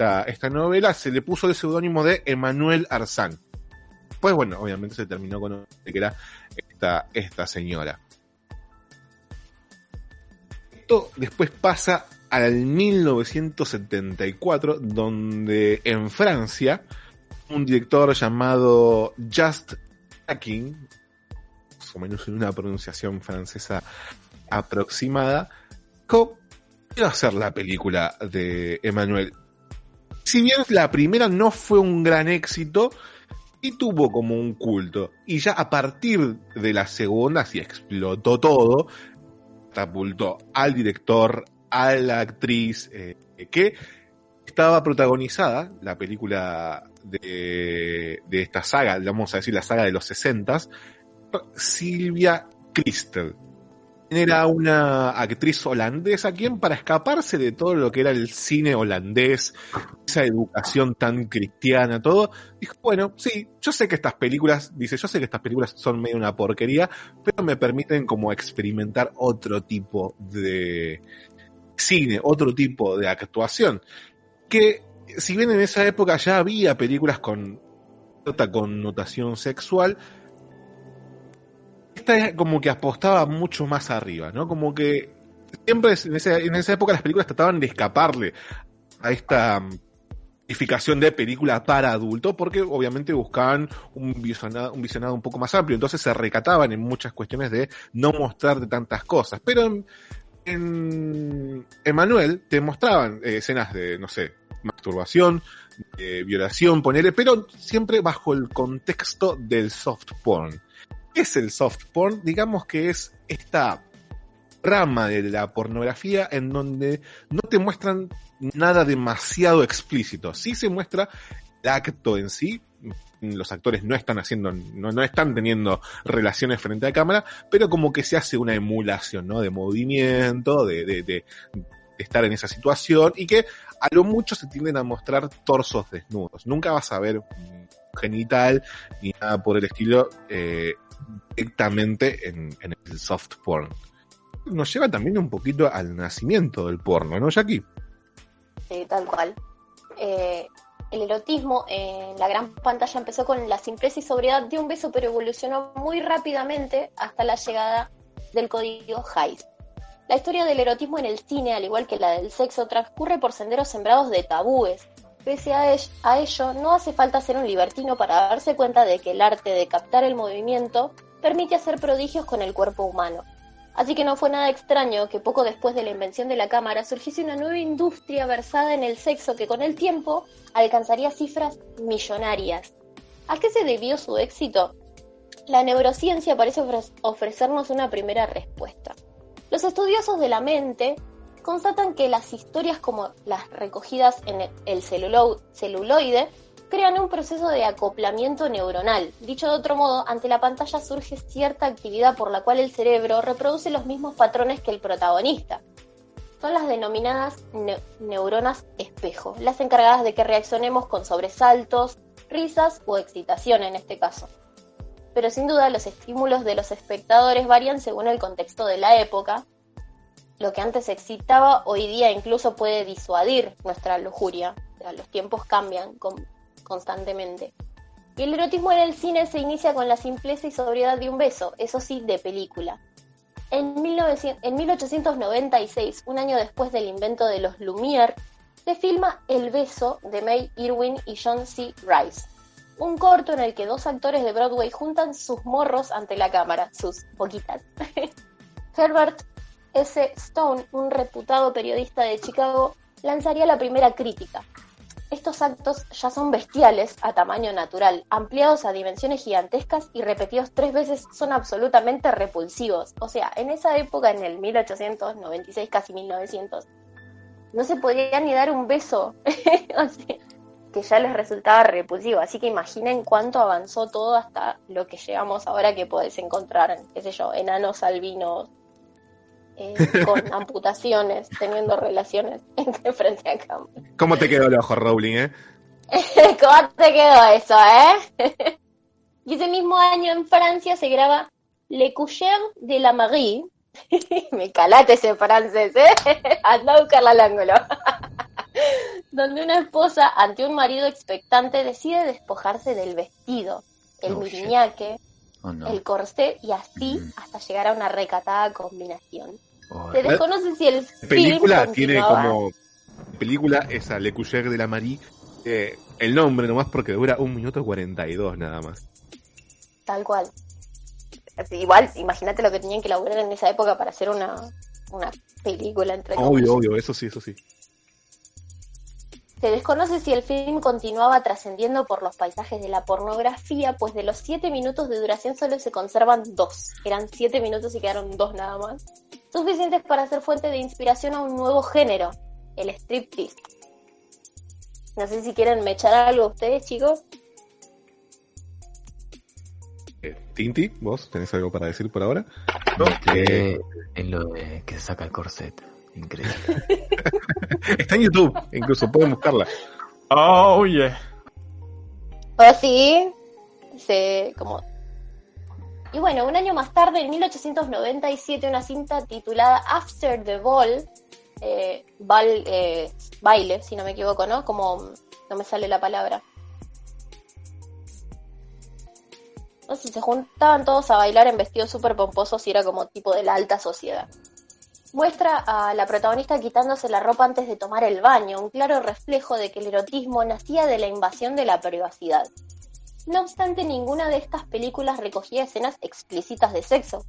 Speaker 5: esta, novela, se le puso el seudónimo de Emmanuel Arzán. Pues bueno, obviamente se terminó con que era esta, esta señora. Esto después pasa al 1974, donde en Francia un director llamado Just Hacking, más o menos en una pronunciación francesa aproximada, dijo, quiero hacer la película de Emmanuel. Si bien la primera no fue un gran éxito, y tuvo como un culto. Y ya a partir de la segunda, si explotó todo, catapultó al director, a la actriz, eh, que estaba protagonizada, la película de, de esta saga, vamos a decir la saga de los 60, Silvia Christel. Era una actriz holandesa quien para escaparse de todo lo que era el cine holandés, esa educación tan cristiana, todo, dijo, bueno, sí, yo sé que estas películas, dice, yo sé que estas películas son medio una porquería, pero me permiten como experimentar otro tipo de cine, otro tipo de actuación. Que si bien en esa época ya había películas con cierta connotación sexual, como que apostaba mucho más arriba, ¿no? Como que siempre en esa, época las películas trataban de escaparle a esta calificación de película para adulto, porque obviamente buscaban un visionado, un visionado un poco más amplio, entonces se recataban en muchas cuestiones de no mostrarte tantas cosas. Pero en, en Emanuel te mostraban eh, escenas de, no sé, masturbación, de violación, ponerle, pero siempre bajo el contexto del soft porn. ¿Qué es el soft porn? Digamos que es esta rama de la pornografía en donde no te muestran nada demasiado explícito. Sí se muestra el acto en sí. Los actores no están haciendo, no, no están teniendo relaciones frente a cámara, pero como que se hace una emulación, ¿no? De movimiento, de, de, estar en esa situación y que a lo mucho se tienden a mostrar torsos desnudos. Nunca vas a ver genital ni nada por el estilo eh, directamente en, el soft porn nos lleva también un poquito al nacimiento del porno, ¿no, Jackie?
Speaker 6: Sí, tal cual. Eh, el erotismo en la gran pantalla empezó con la simpleza y sobriedad de un beso, pero evolucionó muy rápidamente hasta la llegada del código Hays. La historia del erotismo en el cine, al igual que la del sexo, transcurre por senderos sembrados de tabúes. Pese a, ello, no hace falta ser un libertino para darse cuenta de que el arte de captar el movimiento permite hacer prodigios con el cuerpo humano. Así que no fue nada extraño que poco después de la invención de la cámara surgiese una nueva industria versada en el sexo que con el tiempo alcanzaría cifras millonarias. ¿A qué se debió su éxito? la neurociencia parece ofre- ofrecernos una primera respuesta. Los estudiosos de la mente constatan que las historias como las recogidas en el- el celulo- celuloide crean un proceso de acoplamiento neuronal. Dicho de otro modo, ante la pantalla surge cierta actividad por la cual el cerebro reproduce los mismos patrones que el protagonista. Son las denominadas ne- neuronas espejo, las encargadas de que reaccionemos con sobresaltos, risas o excitación en este caso. Pero sin duda los estímulos de los espectadores varían según el contexto de la época. Lo que antes excitaba hoy día incluso puede disuadir nuestra lujuria. Los tiempos cambian con- constantemente. Y el erotismo en el cine se inicia con la simpleza y sobriedad de un beso, eso sí, de película. En, 1900 en 1896, un año después del invento de los Lumière, se filma El beso de May Irwin y John C. Rice, un corto en el que dos actores de Broadway juntan sus morros ante la cámara, sus boquitas. <laughs> Herbert S. Stone, un reputado periodista de Chicago, lanzaría la primera crítica. Estos actos ya son bestiales a tamaño natural, ampliados a dimensiones gigantescas y repetidos tres veces son absolutamente repulsivos. O sea, en esa época, en el 1896, casi 1900, no se podía ni dar un beso. <laughs> que ya les resultaba repulsivo. Así que imaginen cuánto avanzó todo hasta lo que llegamos ahora que podés encontrar, qué sé yo, enanos albinos eh, con <laughs> amputaciones, teniendo relaciones <laughs> entre frente a cámara.
Speaker 5: ¿Cómo te quedó el ojo, Rowling, eh? <laughs>
Speaker 6: ¿Cómo te quedó eso, eh? y ese mismo año en Francia se graba Le Coucher de la Marie. Me calate ese francés, ¿eh? Anda a buscarla al ángulo. Donde una esposa, ante un marido expectante, decide despojarse del vestido, el
Speaker 7: Oh,
Speaker 6: miriñaque,
Speaker 7: Oh, no.
Speaker 6: el corsé y así hasta llegar a una recatada combinación. Se desconoce si el
Speaker 5: La película
Speaker 6: film
Speaker 5: tiene como. Película esa, Le Coucher de la Marie. eh, el nombre nomás porque dura un minuto 42 nada más.
Speaker 6: Tal cual. Igual, imagínate lo que tenían que laburar en esa época para hacer una, una película entre.
Speaker 5: Obvio, obvio, eso sí, eso sí.
Speaker 6: Se desconoce si el film continuaba trascendiendo por los paisajes de la pornografía, pues de los siete minutos de duración solo se conservan dos. Eran siete minutos y quedaron dos nada más. Suficientes para ser fuente de inspiración a un nuevo género, el striptease. No sé si quieren mechar algo ustedes, chicos.
Speaker 5: Eh, Tinti, ¿vos tenés algo para decir por ahora?
Speaker 7: Me quedé en lo de que se saca el corset. Increíble. <laughs>
Speaker 5: Está en YouTube, incluso pueden buscarla.
Speaker 7: Oh, yeah.
Speaker 6: O sí, se como y bueno, un año más tarde, en 1897, una cinta titulada After the Ball, eh, bal- eh, baile, si no me equivoco, ¿no? Como no me sale la palabra. No sé, se juntaban todos a bailar en vestidos súper pomposos y era como tipo de la alta sociedad. Muestra a la protagonista quitándose la ropa antes de tomar el baño, un claro reflejo de que el erotismo nacía de la invasión de la privacidad. No obstante, ninguna de estas películas recogía escenas explícitas de sexo.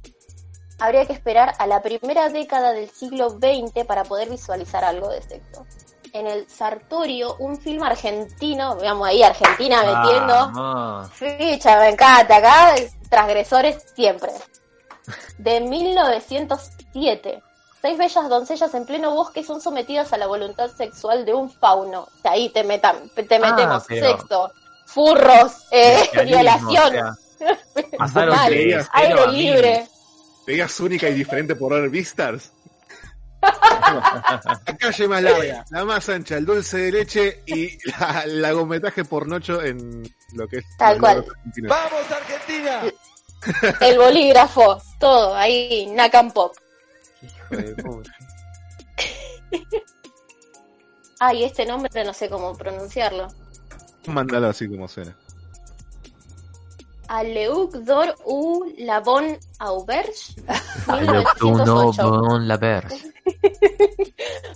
Speaker 6: Habría que esperar a la primera década del siglo XX para poder visualizar algo de sexo. En el Sartorio, un film argentino, veamos ahí, Argentina metiendo ficha, me encanta, acá transgresores siempre. De 1907. Seis bellas doncellas en pleno bosque son sometidas a la voluntad sexual de un fauno. Ahí te, metan, te metemos
Speaker 7: pero-
Speaker 6: sexo, furros, eh, <laughs> violación,
Speaker 7: o sea, <laughs> pasaron
Speaker 6: Mal,
Speaker 5: aire
Speaker 6: libre.
Speaker 5: Veías única y diferente por ver Beastars. <laughs> La calle más larga, la más ancha, el dulce de leche y la, la gometaje por nocho en lo que es.
Speaker 6: Tal cual.
Speaker 5: lados argentinos.
Speaker 8: ¡Vamos, Argentina!
Speaker 6: El bolígrafo, todo, ahí, Nakam Pop. Ay, este nombre no sé cómo pronunciarlo.
Speaker 5: Mándalo así como suena.
Speaker 6: Aleuk Dor U Labon Auberge,
Speaker 7: no
Speaker 6: 1908.
Speaker 7: bon la verge.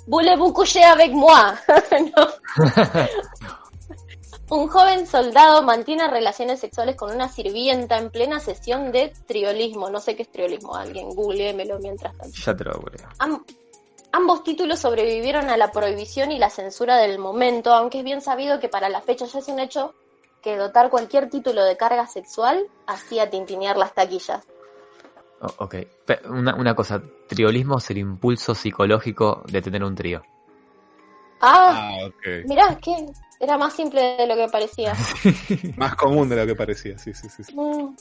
Speaker 6: Voulez-vous coucher avec moi? <laughs> No. <laughs> Un joven soldado mantiene relaciones sexuales con una sirvienta en plena sesión de triolismo. No sé qué es triolismo, alguien googleémelo mientras tanto.
Speaker 7: Ya te lo creo.
Speaker 6: Am- ambos títulos sobrevivieron a la prohibición y la censura del momento, aunque es bien sabido que para la fecha ya es un hecho que dotar cualquier título de carga sexual hacía tintinear las taquillas.
Speaker 7: Oh, ok, una, una cosa, triolismo es el impulso psicológico de tener un trío.
Speaker 6: Ah,
Speaker 5: Ah, ok.
Speaker 6: mirá, que era más simple de lo que parecía. <laughs>
Speaker 5: Más común de lo que parecía, sí, sí, sí. sí.
Speaker 6: Mm.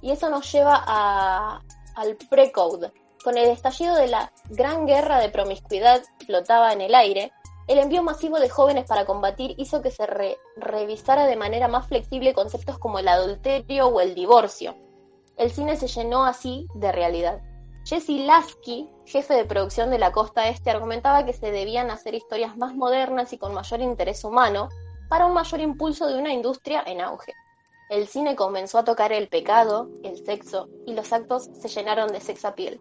Speaker 6: Y eso nos lleva a, al pre-code. Con el estallido de la gran guerra de promiscuidad flotaba en el aire, el envío masivo de jóvenes para combatir hizo que se re- revisara de manera más flexible conceptos como el adulterio o el divorcio. El cine se llenó así de realidad. Jesse Lasky, jefe de producción de la costa este, argumentaba que se debían hacer historias más modernas y con mayor interés humano para un mayor impulso de una industria en auge. El cine comenzó a tocar el pecado, el sexo y los actos se llenaron de sex appeal.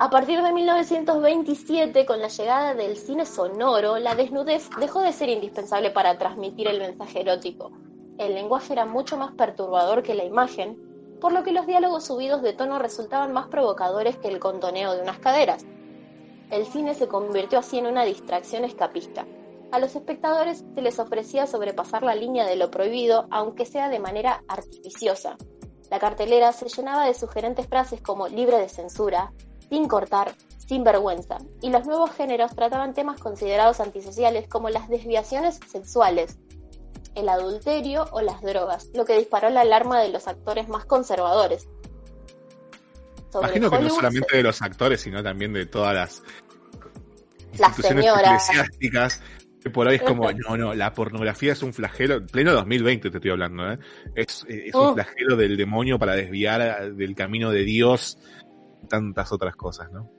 Speaker 6: A partir de 1927, con la llegada del cine sonoro, la desnudez dejó de ser indispensable para transmitir el mensaje erótico. El lenguaje era mucho más perturbador que la imagen, por lo que los diálogos subidos de tono resultaban más provocadores que el contoneo de unas caderas. El cine se convirtió así en una distracción escapista. A los espectadores se les ofrecía sobrepasar la línea de lo prohibido, aunque sea de manera artificiosa. La cartelera se llenaba de sugerentes frases como libre de censura, sin cortar, sin vergüenza, y los nuevos géneros trataban temas considerados antisociales como las desviaciones sexuales, el adulterio o las drogas, lo que disparó la alarma de los actores más conservadores. Sobre
Speaker 5: Imagino que no solamente de los actores, sino también de todas las
Speaker 6: Las
Speaker 5: instituciones
Speaker 6: señoras.
Speaker 5: eclesiásticas. Que por ahí es como, <laughs> no, no, la pornografía es un flagelo, en pleno 2020 te estoy hablando, ¿eh? Es, es un flagelo del demonio para desviar a- del camino de Dios, tantas otras cosas, ¿no?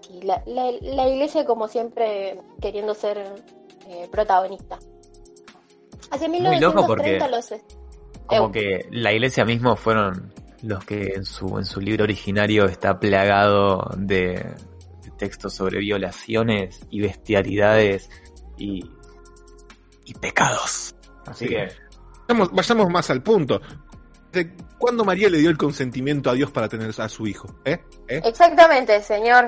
Speaker 6: Sí, la, la- la iglesia, como siempre, queriendo ser eh, protagonista. Hacia
Speaker 7: Muy loco
Speaker 6: 1930
Speaker 7: porque-
Speaker 6: los...
Speaker 7: Como que la iglesia mismo fueron los que en su, en su libro originario está plagado de, de textos sobre violaciones y bestialidades y, y pecados. Así
Speaker 5: Sí.
Speaker 7: que
Speaker 5: Vamos, vayamos más al punto. ¿De cuándo María le dio el consentimiento a Dios para tener a su hijo? ¿Eh? ¿Eh?
Speaker 6: Exactamente, señor.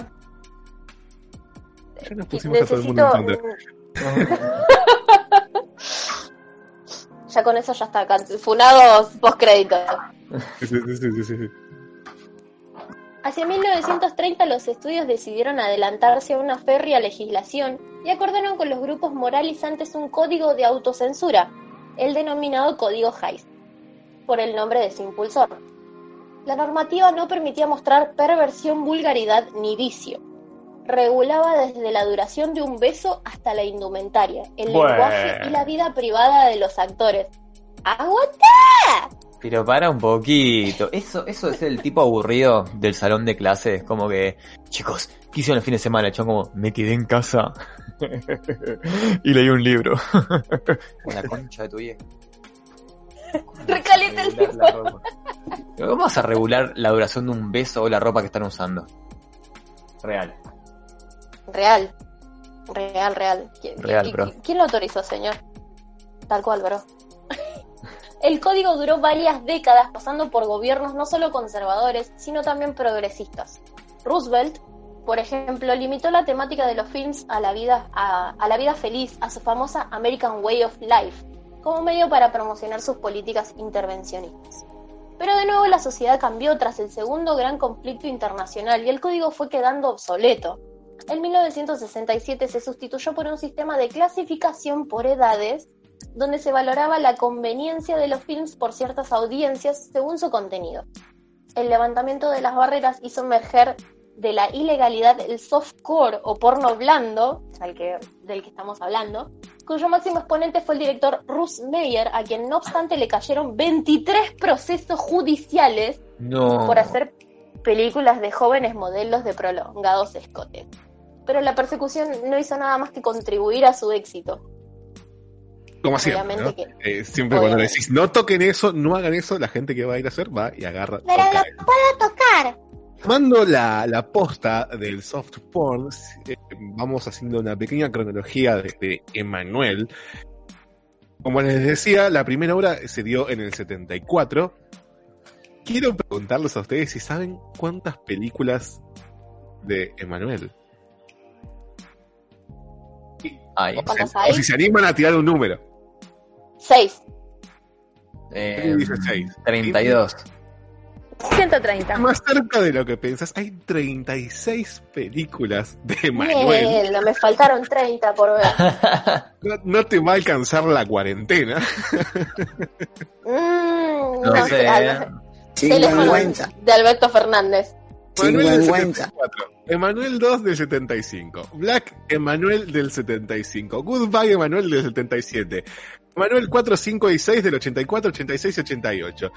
Speaker 5: Ya nos pusimos a todo el mundo en. <laughs>
Speaker 6: ya con eso ya está. Funados
Speaker 5: sí, sí, sí, sí, sí.
Speaker 6: Hacia 1930 los estudios decidieron adelantarse a una férrea legislación y acordaron con los grupos moralizantes un código de autocensura, el denominado Código Hayes, por el nombre de su impulsor. La normativa no permitía mostrar perversión, vulgaridad ni vicio. Regulaba desde la duración de un beso hasta la indumentaria, el
Speaker 7: Bueno.
Speaker 6: lenguaje y la vida privada de los actores. ¡Aguanta!
Speaker 7: Pero para un poquito. Eso, eso es el tipo aburrido del salón de clases. Como que, chicos, ¿qué hicieron el fin de semana? Yo como, me quedé en casa. <laughs> y leí un libro. <laughs> Con la concha de tu vieja. <laughs>
Speaker 6: Recaliente el.
Speaker 7: Pero ¿Cómo vas a regular la duración de un beso o la ropa que están usando? Real.
Speaker 6: Real. Real, real. ¿Qui-
Speaker 7: Real,
Speaker 6: qui-
Speaker 7: bro.
Speaker 6: qui- ¿Quién lo autorizó, señor? Tal cual, bro. <laughs> El código duró varias décadas pasando por gobiernos no solo conservadores, sino también progresistas. Roosevelt, por ejemplo, limitó la temática de los films a la vida, a, a la vida feliz, a su famosa American Way of Life, como medio para promocionar sus políticas intervencionistas. Pero de nuevo la sociedad cambió tras el segundo gran conflicto internacional y el código fue quedando obsoleto. En 1967 se sustituyó por un sistema de clasificación por edades, donde se valoraba la conveniencia de los films por ciertas audiencias según su contenido. El levantamiento de las barreras hizo emerger de la ilegalidad el softcore o porno blando, que, del que estamos hablando, cuyo máximo exponente fue el director Russ Meyer, a quien no obstante le cayeron 23 procesos judiciales
Speaker 7: No.
Speaker 6: por hacer películas de jóvenes modelos de prolongados escotes. Pero la persecución no hizo nada más que contribuir a su éxito.
Speaker 5: Como siempre, ¿no?
Speaker 6: Obviamente
Speaker 5: Eh, siempre cuando
Speaker 6: Obviamente.
Speaker 5: decís no toquen eso, no hagan eso, la gente que va a ir a hacer va y agarra.
Speaker 6: Pero lo puedo tocar.
Speaker 5: Tomando la, la posta del soft porn, eh, vamos haciendo una pequeña cronología de, de Emanuel. Como les decía, la primera obra se dio en el 74. Quiero preguntarles a ustedes si saben cuántas películas de Emanuel.
Speaker 7: Ay,
Speaker 5: O,
Speaker 6: ¿Cuántas
Speaker 5: sea,
Speaker 6: hay?
Speaker 5: o si se animan a tirar un número.
Speaker 6: 6.
Speaker 7: Eh,
Speaker 5: dice seis.
Speaker 7: 32.
Speaker 6: 130.
Speaker 5: Más cerca de lo que piensas, hay 36 películas de Manuel.
Speaker 6: Mierda, me faltaron 30 por ver. <laughs>
Speaker 5: No, no te va a alcanzar la cuarentena. <laughs>
Speaker 6: Mm,
Speaker 7: No sé,
Speaker 6: al-
Speaker 7: eh.
Speaker 6: teléfono
Speaker 12: Cincuenta.
Speaker 6: de Alberto Fernández.
Speaker 5: Manuel del
Speaker 12: Cincuenta.
Speaker 5: 74. Emanuel 2 del 75. Black Emanuel del 75. Goodbye Emanuel del 77. Emanuel 4, 5 y 6 del 84, 86 y 88.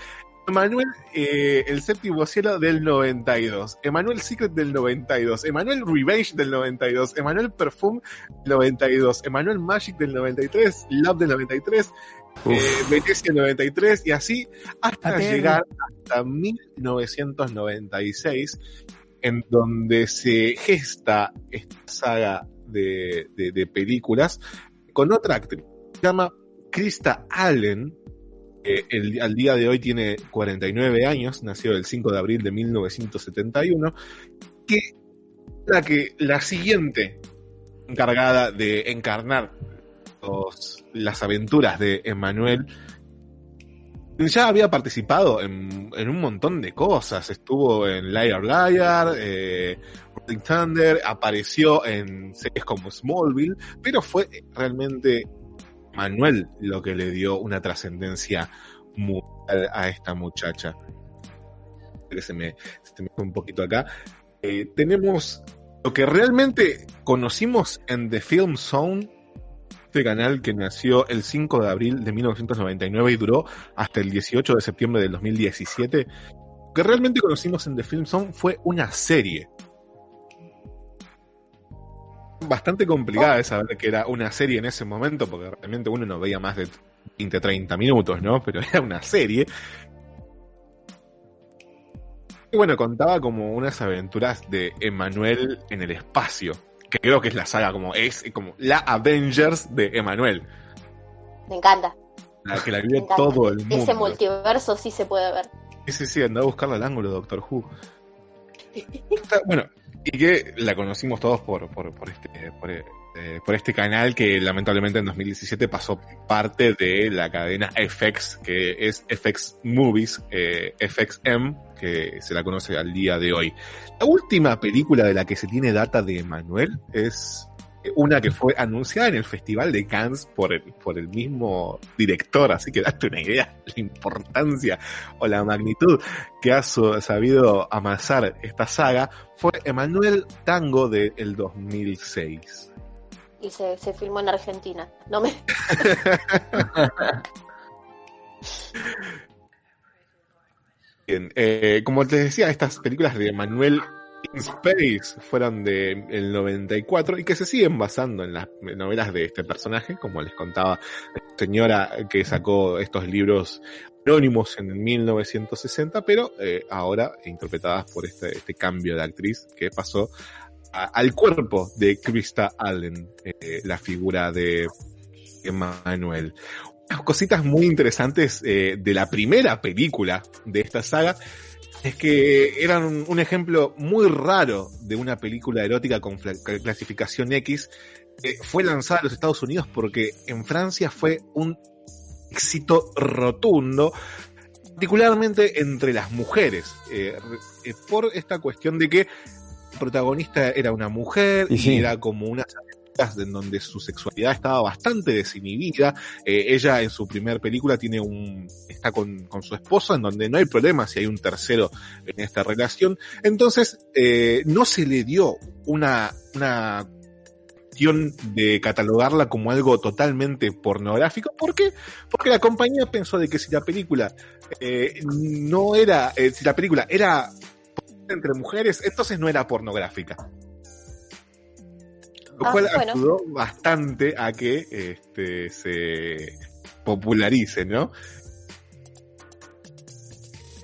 Speaker 5: Emanuel eh, el séptimo cielo del 92. Emanuel Secret del 92. Emanuel Revenge del 92. Emanuel Perfume del 92. Emanuel Magic del 93. Love del 93. Eh, Venecia del 93 y así hasta llegar hasta 1996 en donde se gesta esta saga de, de- de películas con otra actriz. Se llama Krista Allen. que el- al día de hoy tiene 49 años, nació el 5 de abril de 1971, que la que la siguiente encargada de encarnar las aventuras de Emmanuel ya había participado en, un montón de cosas. Estuvo en Liar Liar, eh, Thunder, apareció en series como Smallville, pero fue realmente Manuel lo que le dio una trascendencia a, esta muchacha. Que se me, un poquito acá. Eh, tenemos lo que realmente conocimos en The Film Zone, este canal que nació el 5 de abril de 1999 y duró hasta el 18 de septiembre del 2017. Lo que realmente conocimos en The Film Zone fue una serie. Bastante complicada de saber que era una serie en ese momento, porque realmente uno no veía más de 20, 30 minutos, ¿no? Pero era una serie. Y bueno, contaba como unas aventuras de Emanuel en el espacio, que creo que es la saga como es como la Avengers de Emanuel,
Speaker 6: Me encanta.
Speaker 5: la que la
Speaker 6: encanta.
Speaker 5: todo el mundo.
Speaker 6: Ese multiverso sí se puede ver.
Speaker 5: Sí, sí, sí, andaba a buscarla al ángulo, Doctor Who. Bueno, y que la conocimos todos por, por, por este, por, eh, por este canal que lamentablemente en 2017 pasó parte de la cadena FX, que es FX Movies, eh, FXM, que se la conoce al día de hoy. La última película de la que se tiene data de Manuel es una que fue anunciada en el Festival de Cannes por el, por el mismo director, así que date una idea de la importancia o la magnitud que ha sabido amasar esta saga, fue Emanuel Tango del 2006.
Speaker 6: Y se, se filmó en Argentina. No me. <laughs>
Speaker 5: Eh, como les decía, estas películas de Manuel in Space fueron del el 94 y que se siguen basando en las novelas de este personaje, como les contaba la señora que sacó estos libros anónimos en 1960, pero eh, ahora interpretadas por este, este cambio de actriz que pasó al cuerpo de Krista Allen, eh, la figura de Emmanuel. Cositas muy interesantes eh, de la primera película de esta saga es que eran un, ejemplo muy raro de una película erótica con clasificación X. que fue lanzada en los Estados Unidos porque en Francia fue un éxito rotundo, particularmente entre las mujeres, eh, eh, por esta cuestión de que el protagonista era una mujer
Speaker 12: Y
Speaker 5: y, era como unas en donde su sexualidad estaba bastante desinhibida. Eh, ella en su primer película tiene un está con, con su esposo en donde no hay problema si hay un tercero en esta relación. Entonces eh, no se le dio una una cuestión de catalogarla como algo totalmente pornográfico. ¿Por qué? Porque la compañía pensó de que si la película eh, no era, si la película era entre mujeres, entonces no era pornográfica. Lo
Speaker 6: Ah,
Speaker 5: cual
Speaker 6: bueno.
Speaker 5: ayudó bastante a que este, se popularice, ¿no?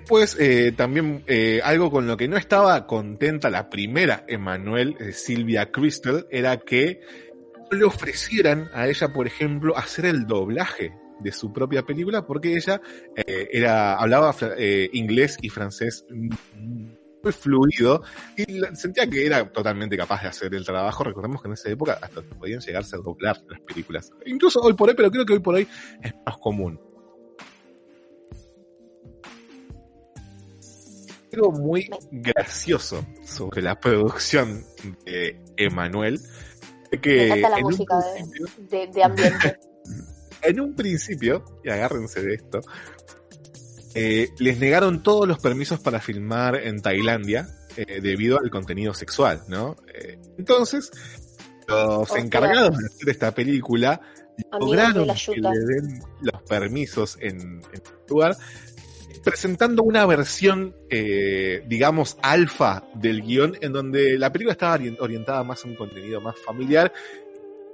Speaker 5: Pues eh, también eh, algo con lo que no estaba contenta la primera Emanuel, eh, Silvia Crystal, era que no le ofrecieran a ella, por ejemplo, hacer el doblaje de su propia película porque ella era hablaba inglés y francés muy fluido y sentía que era totalmente capaz de hacer el trabajo. Recordemos que en esa época hasta podían llegarse a doblar las películas. Incluso hoy por hoy, pero creo que hoy por hoy es más común. Algo muy gracioso sobre la producción de Emanuel.
Speaker 6: Me
Speaker 5: Que
Speaker 6: la música
Speaker 5: principio-
Speaker 6: de, de, de ambiente. <laughs>
Speaker 5: en un principio, y agárrense de esto, eh, les negaron todos los permisos para filmar en Tailandia eh, debido al contenido sexual, ¿no? Eh, entonces, los
Speaker 6: Ostras.
Speaker 5: encargados de hacer esta película
Speaker 6: Amigos
Speaker 5: lograron que le den los permisos en, en el lugar, presentando una versión, digamos, alfa del guion, en donde la película estaba ori- orientada más a un contenido más familiar,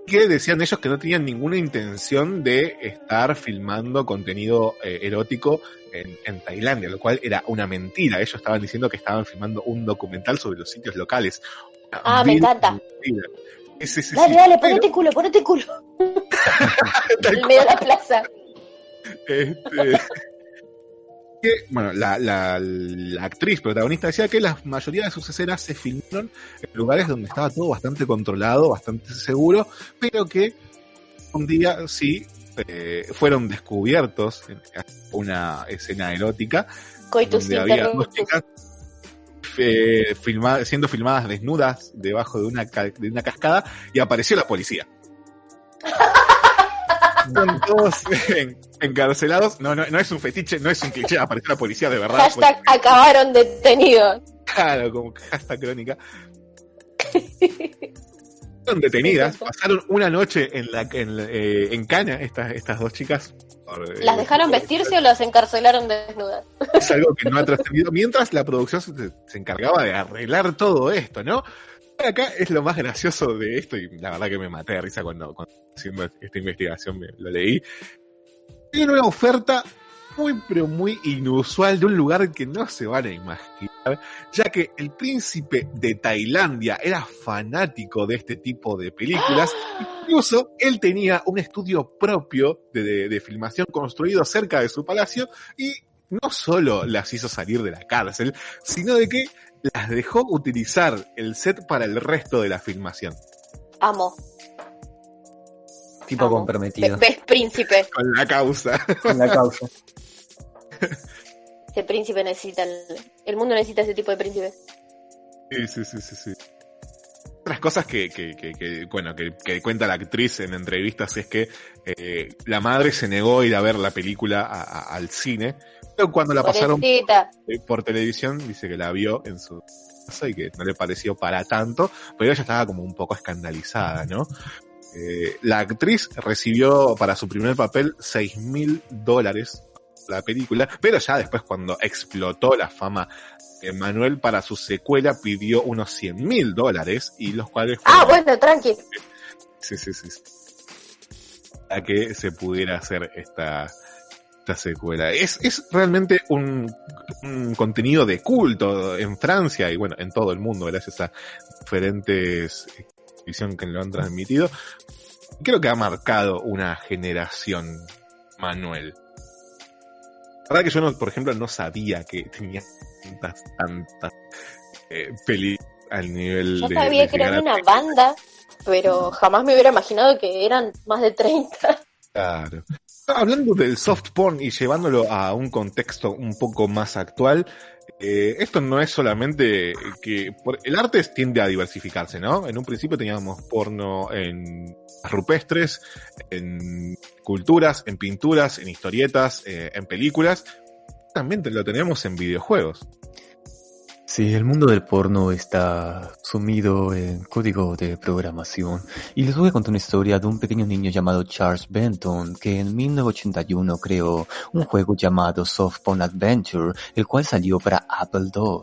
Speaker 5: que decían ellos que no tenían ninguna intención de estar filmando contenido eh, erótico en, en Tailandia, lo cual era una mentira. Ellos estaban diciendo que estaban filmando un documental sobre los sitios locales. Una
Speaker 6: Ah, me encanta. Dale,
Speaker 5: sí.
Speaker 6: dale,
Speaker 5: Pero,
Speaker 6: ponete culo, ponete culo. En medio de la plaza.
Speaker 5: Este, bueno, la, la- la actriz protagonista decía que la mayoría de sus escenas se filmaron en lugares donde estaba todo bastante controlado, bastante seguro, pero que un día sí eh, fueron descubiertos en una escena erótica
Speaker 6: Coitus
Speaker 5: donde había dos chicas eh, filma- siendo filmadas desnudas debajo de una, de una cascada y apareció la policía. <laughs> Están todos en- encarcelados. No, no, no es un fetiche, no es un cliché, apareció la policía de verdad.
Speaker 6: Hashtag acabaron detenidos.
Speaker 5: Claro, como hashtag crónica. <laughs> Fueron detenidas, pasaron una noche en la en, la- eh, en Cana estas, estas dos chicas. por, eh,
Speaker 6: ¿Las dejaron vestirse o las encarcelaron desnudas?
Speaker 5: es algo que no ha trascendido. Mientras la producción se, se encargaba de arreglar todo esto, ¿no? Acá es lo más gracioso de esto, y la verdad que me maté de risa cuando, cuando haciendo esta investigación me lo leí. Hay una oferta muy, pero muy inusual de un lugar que no se van a imaginar, ya que el príncipe de Tailandia era fanático de este tipo de películas. <gasps> Incluso él tenía un estudio propio de, de- de filmación construido cerca de su palacio y no solo las hizo salir de la cárcel, sino de que las dejó utilizar el set para el resto de la filmación.
Speaker 6: Amo.
Speaker 12: Tipo
Speaker 6: Amo.
Speaker 12: comprometido
Speaker 6: Ves príncipe.
Speaker 5: Con la causa.
Speaker 12: con la causa. <laughs>
Speaker 6: Ese príncipe necesita. El, el mundo necesita ese tipo de príncipes.
Speaker 5: Sí, sí, sí, sí, sí. Otras cosas que, que, que, que, bueno, que, cuenta la actriz en entrevistas es que eh, la madre se negó a ir a ver la película a- a- al cine, pero cuando la pasaron
Speaker 6: Pobrecita.
Speaker 5: eh, por televisión dice que la vio en su casa y que no le pareció para tanto, pero ella estaba como un poco escandalizada, ¿no? Eh, la actriz recibió para su primer papel seis mil dólares la película, pero ya después cuando explotó la fama Manuel para su secuela pidió unos 100 mil dólares y los cuales
Speaker 6: Ah,
Speaker 5: fueron-
Speaker 6: bueno, tranqui.
Speaker 5: sí, sí, sí, a que se pudiera hacer esta, esta secuela. Es, es realmente un, un contenido de culto en Francia y bueno, en todo el mundo, gracias a diferentes televisión que lo han transmitido. Creo que ha marcado una generación, Manuel. La verdad que yo, no, por ejemplo, no sabía que tenía tantas, tantas eh, películas al nivel
Speaker 6: Yo
Speaker 5: de...
Speaker 6: sabía
Speaker 5: de
Speaker 6: que eran una banda, pero jamás me hubiera imaginado que eran más de 30.
Speaker 5: Claro. Hablando del soft porn y llevándolo a un contexto un poco más actual, eh, esto no es solamente que por- el arte tiende a diversificarse, ¿no? En un principio teníamos porno en rupestres, en culturas, en pinturas, en historietas, eh, en películas. También lo tenemos en videojuegos.
Speaker 7: Sí, el mundo del porno está sumido en código de programación. Y les voy a contar una historia de un pequeño niño llamado Charles Benton, que en 1981 creó un juego llamado Soft Porn Adventure, el cual salió para Apple II.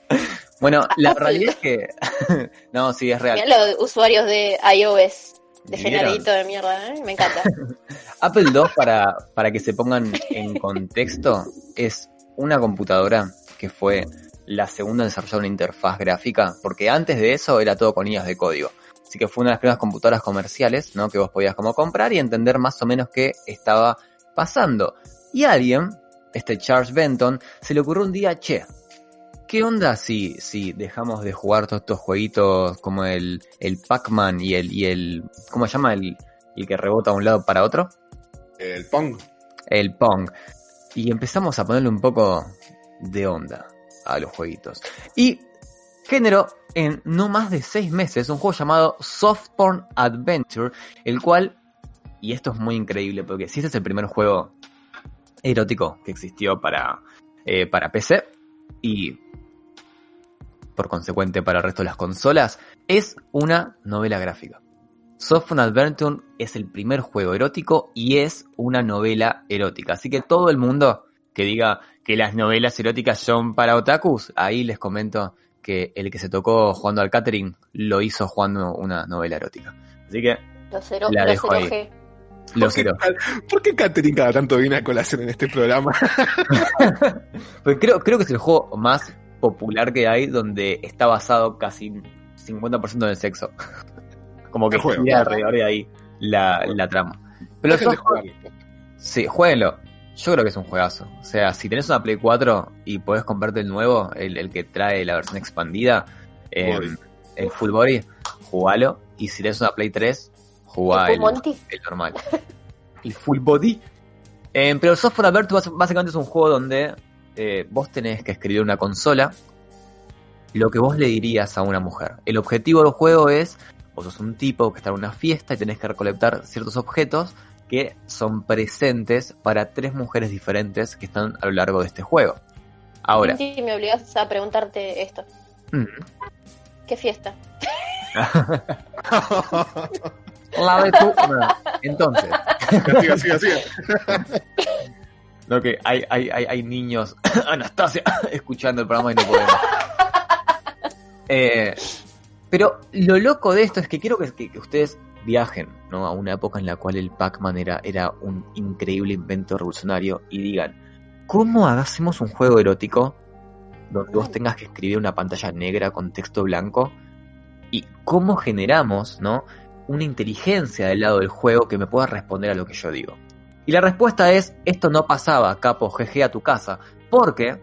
Speaker 7: <laughs> bueno, la
Speaker 6: Apple.
Speaker 7: realidad es que... <laughs> no, sí, es real.
Speaker 6: Los usuarios de iOS. Degeneradito de mierda, ¿eh? Me encanta. <laughs>
Speaker 7: Apple II, para, para que se pongan en contexto, es una computadora que fue la segunda en desarrollar una interfaz gráfica, porque antes de eso era todo con líneas de código. Así que fue una de las primeras computadoras comerciales, ¿no? Que vos podías como comprar y entender más o menos qué estaba pasando. Y a alguien, este Charles Benton, se le ocurrió un día, che, ¿qué onda si, si dejamos de jugar todos estos jueguitos como el, el Pac-Man y el, y el, ¿cómo se llama? El, el que rebota de un lado para otro.
Speaker 5: El Pong.
Speaker 7: El Pong. Y empezamos a ponerle un poco de onda a los jueguitos. Y generó en no más de seis meses un juego llamado Soft Porn Adventure, el cual, y esto es muy increíble porque si este es el primer juego erótico que existió para, eh, para PC y por consecuente para el resto de las consolas, es una novela gráfica. Soft Porn Adventure es el primer juego erótico y es una novela erótica. Así que todo el mundo que diga que las novelas eróticas son para otakus, ahí les comento que el que se tocó jugando al catering lo hizo jugando una novela erótica. Así que
Speaker 6: Los ero-
Speaker 7: la
Speaker 6: los
Speaker 7: dejo ahí. Los
Speaker 5: ¿Por qué. ¿Por qué Catherine cada tanto viene a colación en este programa? <laughs>
Speaker 7: Pues creo, creo que es el juego más popular que hay donde está basado casi 50% en el sexo. <laughs> Como que gira alrededor de ahí la, la trama. Pero. Sí, jueguenlo. Yo creo que es un juegazo. O sea, si tenés una Play 4 y podés comprarte el nuevo, el, el que trae la versión expandida, eh, el Full Body, jugalo. Y si tenés una Play 3, jugá
Speaker 6: ¿El
Speaker 7: normal. <laughs> el Full Body. Eh, pero el Software bas- básicamente es un juego donde eh, vos tenés que escribir una consola lo que vos le dirías a una mujer. El objetivo del juego es, vos sos un tipo que está en una fiesta y tenés que recolectar ciertos objetos que son presentes para tres mujeres diferentes que están a lo largo de este juego. Ahora,
Speaker 6: Sí, me obligas a preguntarte esto.
Speaker 7: mm,
Speaker 6: ¿Qué fiesta? <laughs>
Speaker 7: la de tu... no, entonces, <laughs>
Speaker 5: Siga, siga, siga. <laughs>
Speaker 7: lo que hay, hay, hay, hay niños, <coughs> Anastasia, <coughs> escuchando el programa y no podemos. Eh, pero lo loco de esto es que quiero que, que- que ustedes viajen ¿no? a una época en la cual el Pac-Man era, era un increíble invento revolucionario y digan, ¿cómo hacemos un juego erótico donde vos tengas que escribir una pantalla negra con texto blanco? ¿Y cómo generamos ¿no? una inteligencia del lado del juego que me pueda responder a lo que yo digo? Y la respuesta es, esto no pasaba, capo, jeje a tu casa, porque...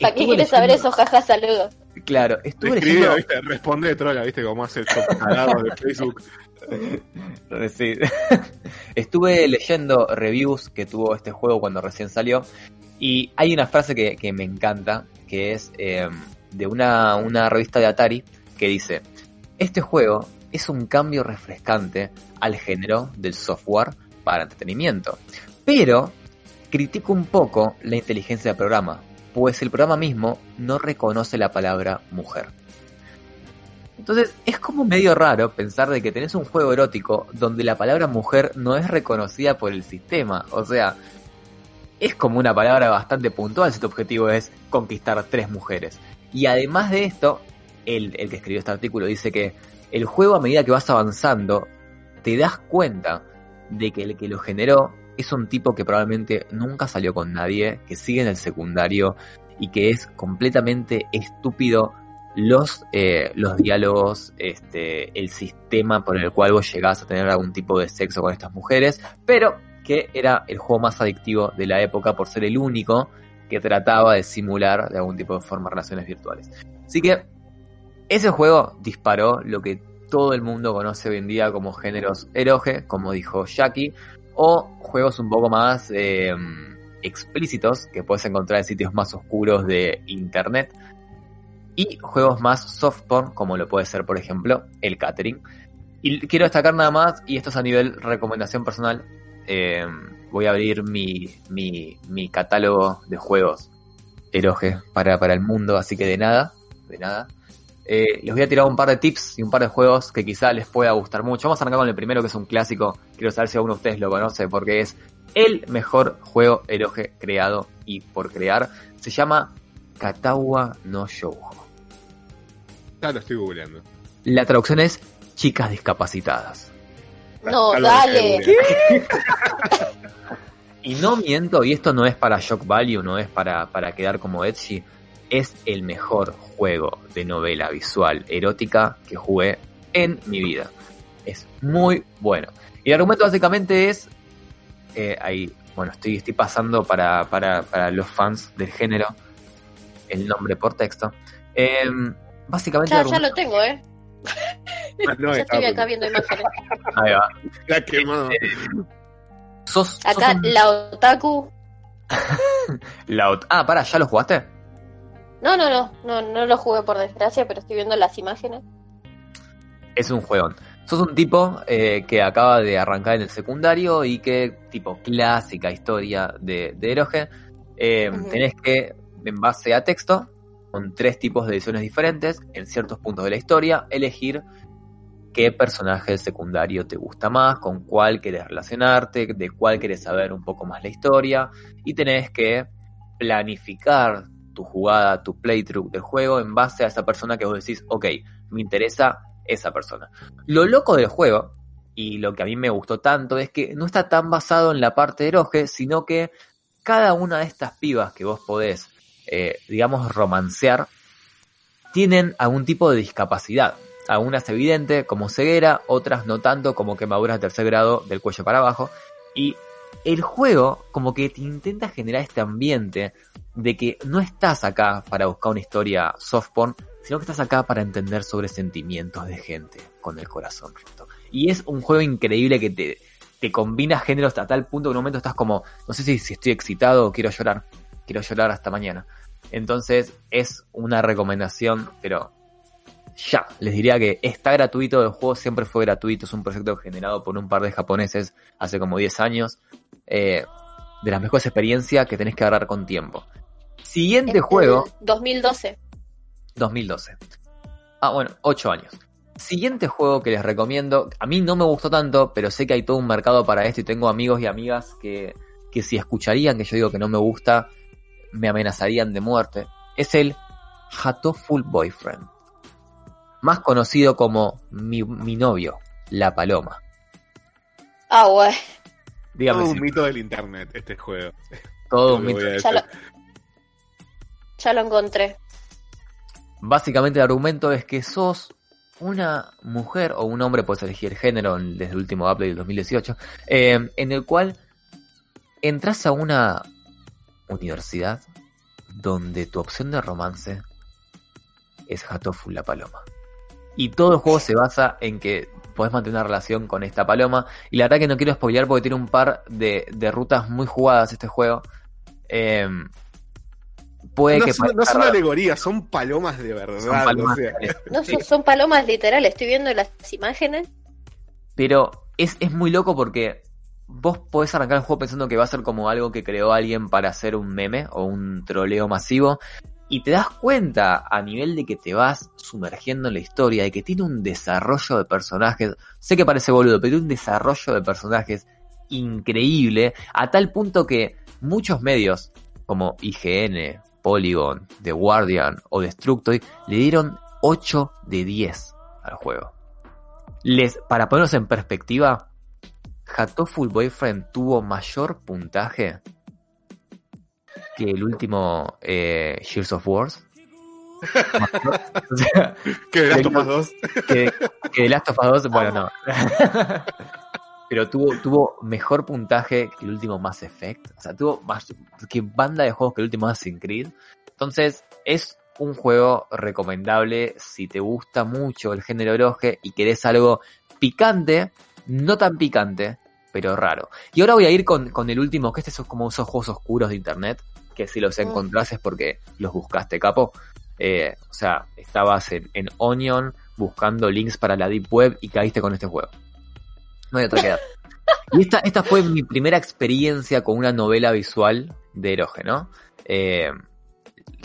Speaker 6: ¿Para qué quieres saber eso? Jaja, saludos.
Speaker 7: Claro, estuve
Speaker 5: Escribía,
Speaker 7: leyendo...
Speaker 5: ¿viste? Responde trola, ¿viste? Como hace el de Facebook. <laughs> <laughs>
Speaker 7: Estuve leyendo reviews que tuvo este juego cuando recién salió y hay una frase que, me encanta, que es eh, de una, una revista de Atari que dice, este juego es un cambio refrescante al género del software para entretenimiento, pero critico un poco la inteligencia del programa, pues el programa mismo no reconoce la palabra mujer. Entonces es como medio raro pensar de que tenés un juego erótico donde la palabra mujer no es reconocida por el sistema. O sea, es como una palabra bastante puntual si tu objetivo es conquistar tres mujeres. Y además de esto, el, el que escribió este artículo dice que el juego a medida que vas avanzando, te das cuenta de que el que lo generó es un tipo que probablemente nunca salió con nadie, que sigue en el secundario y que es completamente estúpido los, eh, los diálogos, este, el sistema por el cual vos llegás a tener algún tipo de sexo con estas mujeres, pero que era el juego más adictivo de la época por ser el único que trataba de simular de algún tipo de forma relaciones virtuales. Así que ese juego disparó lo que todo el mundo conoce hoy en día como géneros eroge, como dijo Jackie, o juegos un poco más eh, explícitos que puedes encontrar en sitios más oscuros de internet y juegos más soft porn como lo puede ser por ejemplo el catering y quiero destacar nada más y esto es a nivel recomendación personal eh, voy a abrir mi, mi, mi catálogo de juegos eroge para, para el mundo así que de nada de nada eh, les voy a tirar un par de tips y un par de juegos que quizá les pueda gustar mucho. Vamos a arrancar con el primero que es un clásico. Quiero saber si alguno de ustedes lo conoce porque es el mejor juego eroge creado y por crear. Se llama Katawa no Shoujo.
Speaker 5: Ya lo estoy googleando.
Speaker 7: La traducción es chicas discapacitadas.
Speaker 6: No, dale. <laughs>
Speaker 7: Y no miento, y esto no es para shock value, no es para, para quedar como Etsy, es el mejor juego de novela visual erótica que jugué en mi vida. Es muy bueno. Y el argumento básicamente es, eh, ahí, bueno, estoy, estoy pasando para, para, para los fans del género. el nombre por texto. Eh, básicamente...
Speaker 6: Ya, lo tengo, ¿eh.
Speaker 5: Ah, no, <laughs>
Speaker 6: ya estoy acá viendo imágenes.
Speaker 7: Ahí va.
Speaker 5: Ya quemado.
Speaker 7: Sos, sos
Speaker 6: Acá
Speaker 7: un-
Speaker 6: la otaku. <laughs>
Speaker 7: la ot- Ah, pará, ¿ya lo jugaste?
Speaker 6: No, no, no, no, no lo jugué por desgracia, pero estoy viendo las imágenes.
Speaker 7: Es un juegón. Sos un tipo eh, que acaba de arrancar en el secundario y que, tipo, clásica historia de, de Eroge, eh, tenés que, en base a texto, con tres tipos de ediciones diferentes, en ciertos puntos de la historia, elegir qué personaje secundario te gusta más, con cuál querés relacionarte, de cuál querés saber un poco más la historia, y tenés que planificar tu jugada, tu playthrough del juego en base a esa persona que vos decís, ok, me interesa esa persona. Lo loco del juego, y lo que a mí me gustó tanto, es que no está tan basado en la parte de eroge, sino que cada una de estas pibas que vos podés, eh, digamos, romancear, tienen algún tipo de discapacidad. Algunas evidente, como ceguera, otras no tanto, como quemaduras de tercer grado del cuello para abajo. Y el juego como que te intenta generar este ambiente de que no estás acá para buscar una historia soft porn, sino que estás acá para entender sobre sentimientos de gente con el corazón roto. Y es un juego increíble que te, te combina géneros a tal punto que en un momento estás como, no sé si, si estoy excitado o quiero llorar, quiero llorar hasta mañana. Entonces es una recomendación, pero ya, les diría que está gratuito, el juego siempre fue gratuito, es un proyecto generado por un par de japoneses hace como 10 años, eh, de las mejores experiencias que tenés que agarrar con tiempo. Siguiente
Speaker 6: Este,
Speaker 7: juego,
Speaker 6: 2012.
Speaker 7: 2012. Ah, bueno, 8 años. Siguiente juego que les recomiendo, a mí no me gustó tanto, pero sé que hay todo un mercado para esto y tengo amigos y amigas que, que si escucharían que yo digo que no me gusta, me amenazarían de muerte. Es el Hatoful Boyfriend. Más conocido como mi, mi novio, la paloma.
Speaker 6: Ah, güey.
Speaker 7: Dígame
Speaker 5: Todo
Speaker 7: si
Speaker 5: un mito del internet este juego.
Speaker 7: todo un mito.
Speaker 6: Ya lo, ya lo encontré.
Speaker 7: Básicamente el argumento es que sos una mujer o un hombre, puedes elegir género en- desde el último update del 2018, eh, en el cual entras a una universidad donde tu opción de romance es Hatofu la paloma. Y todo el juego se basa en que podés mantener una relación con esta paloma. Y la verdad que no quiero spoilear porque tiene un par de, de rutas muy jugadas este juego. Eh, puede
Speaker 5: No,
Speaker 7: que
Speaker 5: son, no son alegorías, son palomas de verdad.
Speaker 7: Son palomas
Speaker 5: o sea.
Speaker 6: No, son, son palomas literales. Estoy viendo las imágenes.
Speaker 7: Pero es, es muy loco porque vos podés arrancar el juego pensando que va a ser como algo que creó alguien para hacer un meme o un troleo masivo. Y te das cuenta a nivel de que te vas sumergiendo en la historia, de que tiene un desarrollo de personajes. Sé que parece boludo, pero tiene un desarrollo de personajes increíble. A tal punto que muchos medios, como IGN, Polygon, The Guardian o Destructoid, le dieron 8 de 10 al juego. Les, para ponernos en perspectiva, Hatoful Boyfriend tuvo mayor puntaje que el último eh, Gears of Wars. o <laughs> sea,
Speaker 5: Que de Last of Us 2. <laughs>
Speaker 7: que, que The Last of Us 2, bueno, no. <laughs> Pero tuvo, tuvo mejor puntaje que el último Mass Effect. O sea, tuvo más que banda de juegos que el último Assassin's Creed. Entonces, es un juego recomendable si te gusta mucho el género eroge y querés algo picante, no tan picante, pero raro. Y ahora voy a ir con, con el último, que este son como esos juegos oscuros de internet, que si los encontrás es porque los buscaste, capo. Eh, o sea, estabas en, en Onion buscando links para la Deep Web y caíste con este juego. No hay otra que dar. <laughs> Y esta, esta fue mi primera experiencia con una novela visual de eroge, ¿no? Eh,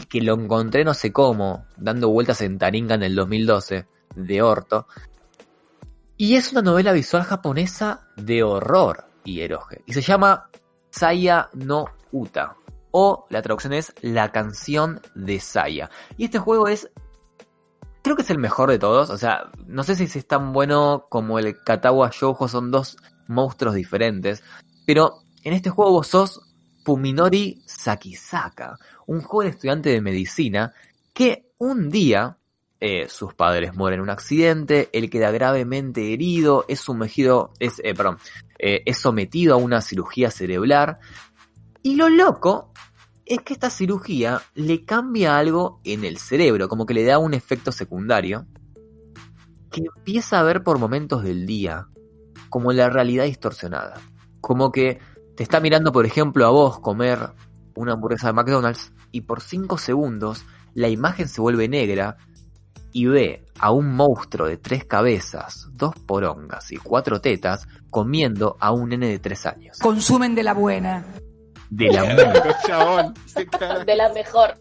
Speaker 7: que lo encontré no sé cómo, dando vueltas en Taringa en el 2012, de orto. Y es una novela visual japonesa de horror y eroge. Y se llama Saya no Uta. O la traducción es La canción de Saya. Y este juego es. Creo que es el mejor de todos. O sea, no sé si es tan bueno como el Katawa Shoujo. Son dos monstruos diferentes. Pero en este juego vos sos Fuminori Sakisaka. Un joven estudiante de medicina que un día eh, sus padres mueren en un accidente, él queda gravemente herido, es sumergido, es, eh, perdón, eh, es sometido a una cirugía cerebral. Y lo loco es que esta cirugía le cambia algo en el cerebro, como que le da un efecto secundario, que empieza a ver por momentos del día como la realidad distorsionada. Como que te está mirando, por ejemplo, a vos comer una hamburguesa de McDonald's y por 5 segundos la imagen se vuelve negra y ve a un monstruo de tres cabezas, dos porongas y cuatro tetas comiendo a un nene de tres años.
Speaker 12: Consumen de la buena.
Speaker 7: De la <laughs> buena.
Speaker 6: De la mejor.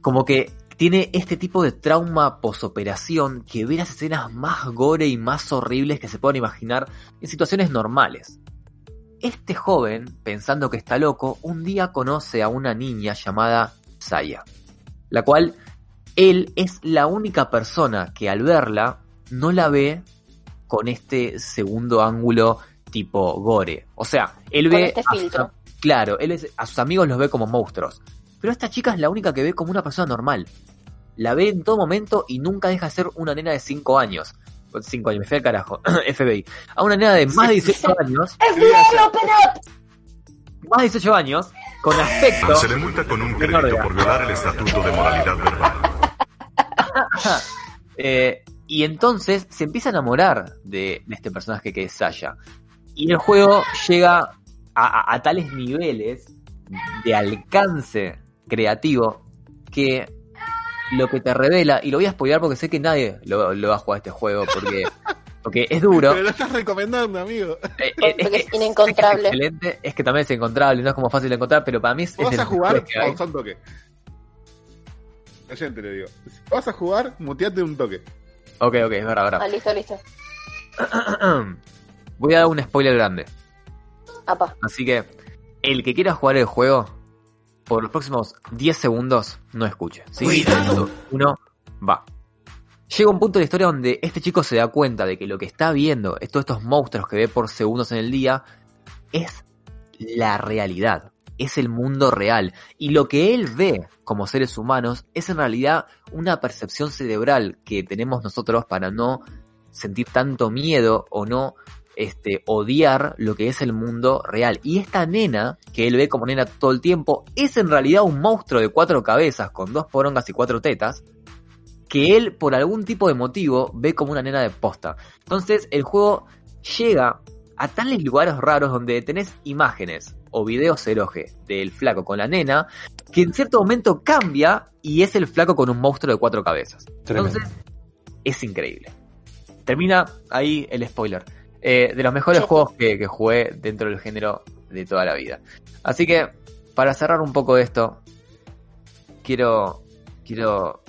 Speaker 7: Como que tiene este tipo de trauma posoperación que ve las escenas más gore y más horribles que se puedan imaginar en situaciones normales. Este joven, pensando que está loco, un día conoce a una niña llamada Saya, la cual él es la única persona que al verla no la ve con este segundo ángulo tipo gore. O sea, él
Speaker 6: Con
Speaker 7: ve
Speaker 6: este filtro.
Speaker 7: claro, él es- a sus amigos los ve como monstruos. Pero esta chica es la única que ve como una persona normal. La ve en todo momento y nunca deja de ser una nena de 5 años. 5 años, me fui al carajo. <coughs> FBI. A una nena de más de 18 años. Más de 18 años. Con aspecto.
Speaker 13: Se le multa con un crédito por violar el estatuto de moralidad verbal. <laughs>
Speaker 7: Eh, y entonces se empieza a enamorar de, de este personaje que es Saya. Y el juego llega a, a- a tales niveles de alcance creativo que lo que te revela, y lo voy a spoiler porque sé que nadie lo, lo va a jugar este juego porque, <laughs> porque es duro.
Speaker 5: Pero lo estás recomendando, amigo.
Speaker 7: Eh, eh, es,
Speaker 6: Porque es
Speaker 7: que-
Speaker 6: inencontrable.
Speaker 7: es excelente, es que también es encontrable, no es como fácil de encontrar, pero para mí es,
Speaker 5: Vas a jugar, pausa un toque. Oyente le digo. Si vas a jugar, muteate un toque.
Speaker 7: Ok, ok, es verdad, verdad.
Speaker 6: Ah, listo, listo. <clears throat>
Speaker 7: Voy a dar un spoiler grande.
Speaker 6: Apa.
Speaker 7: Así que el que quiera jugar el juego, por los próximos 10 segundos, no escuche. ¿sí? Uno, va. Llega un punto de la historia donde este chico se da cuenta de que lo que está viendo, es todos estos monstruos que ve por segundos en el día, es la realidad, es el mundo real. Y lo que él ve como seres humanos es en realidad una percepción cerebral que tenemos nosotros para no sentir tanto miedo o no este, odiar lo que es el mundo real. Y esta nena, que él ve como nena todo el tiempo, es en realidad un monstruo de cuatro cabezas con dos porongas y cuatro tetas, que él por algún tipo de motivo ve como una nena de posta. Entonces el juego llega a tales lugares raros donde tenés imágenes o videos eroge del flaco con la nena, que en cierto momento cambia y es el flaco con un monstruo de cuatro cabezas.
Speaker 5: Tremendo.
Speaker 7: Entonces, es increíble. Termina ahí el spoiler. Eh, de los mejores juegos que, que jugué dentro del género de toda la vida. Así que, para cerrar un poco esto, quiero, quiero,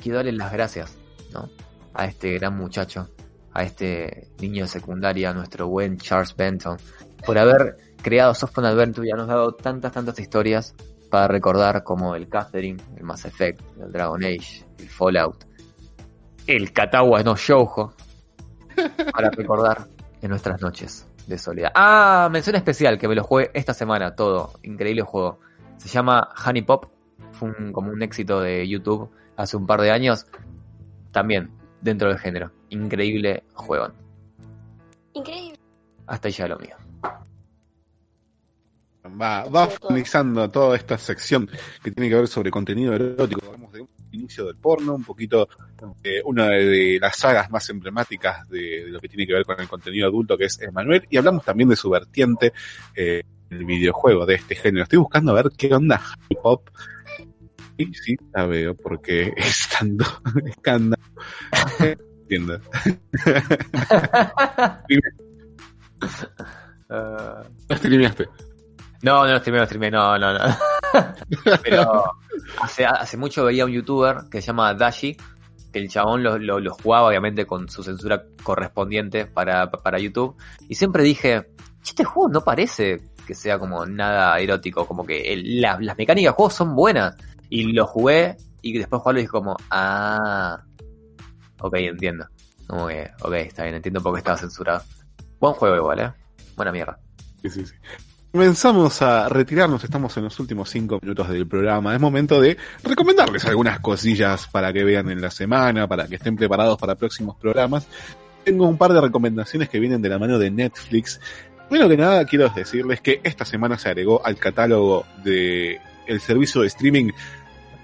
Speaker 7: quiero darle las gracias, ¿no? A este gran muchacho, a este niño de secundaria, a nuestro buen Charles Benton, por haber creado Softphone Adventure y habernos dado tantas, tantas historias para recordar como el Catherine, el Mass Effect, el Dragon Age, el Fallout, el Katawa no Shoujo, <laughs> para recordar en nuestras noches de soledad. Ah, mención especial que me lo jugué esta semana, todo. Increíble juego. Se llama Honey Pop. Fue un- como un éxito de YouTube hace un par de años. También dentro del género. Increíble juego.
Speaker 6: Increíble.
Speaker 7: Hasta ahí ya lo mío.
Speaker 5: Va, va finalizando toda esta sección que tiene que ver sobre contenido erótico. Hablamos de un inicio del porno, un poquito de una de las sagas más emblemáticas de, de lo que tiene que ver con el contenido adulto, que es Emanuel, y hablamos también de su vertiente, eh, el videojuego de este género. Estoy buscando a ver qué onda hip hop. Y sí, la veo, porque <laughs> es tanto escándalo. <laughs> Entiendo. <laughs>
Speaker 7: ¿Lo
Speaker 5: streameaste?
Speaker 7: No, no lo streamé, lo streamé, no, no, no. <laughs> Pero hace, hace mucho veía un youtuber que se llama Dashi, que el chabón lo, jugaba obviamente con su censura correspondiente para, para YouTube. Y siempre dije, "Che, este juego no parece que sea como nada erótico, como que el- la- las mecánicas del juego son buenas. Y lo jugué y después jugarlo y dije como, ah, ok, entiendo. Como que, ok, está bien, entiendo por qué estaba censurado. Buen juego igual, eh. Buena mierda.
Speaker 5: Sí, sí, sí. Comenzamos a retirarnos, estamos en los últimos cinco minutos del programa. Es momento de recomendarles algunas cosillas para que vean en la semana, para que estén preparados para próximos programas. Tengo un par de recomendaciones que vienen de la mano de Netflix. Primero que nada, quiero decirles que esta semana se agregó al catálogo de el servicio de streaming,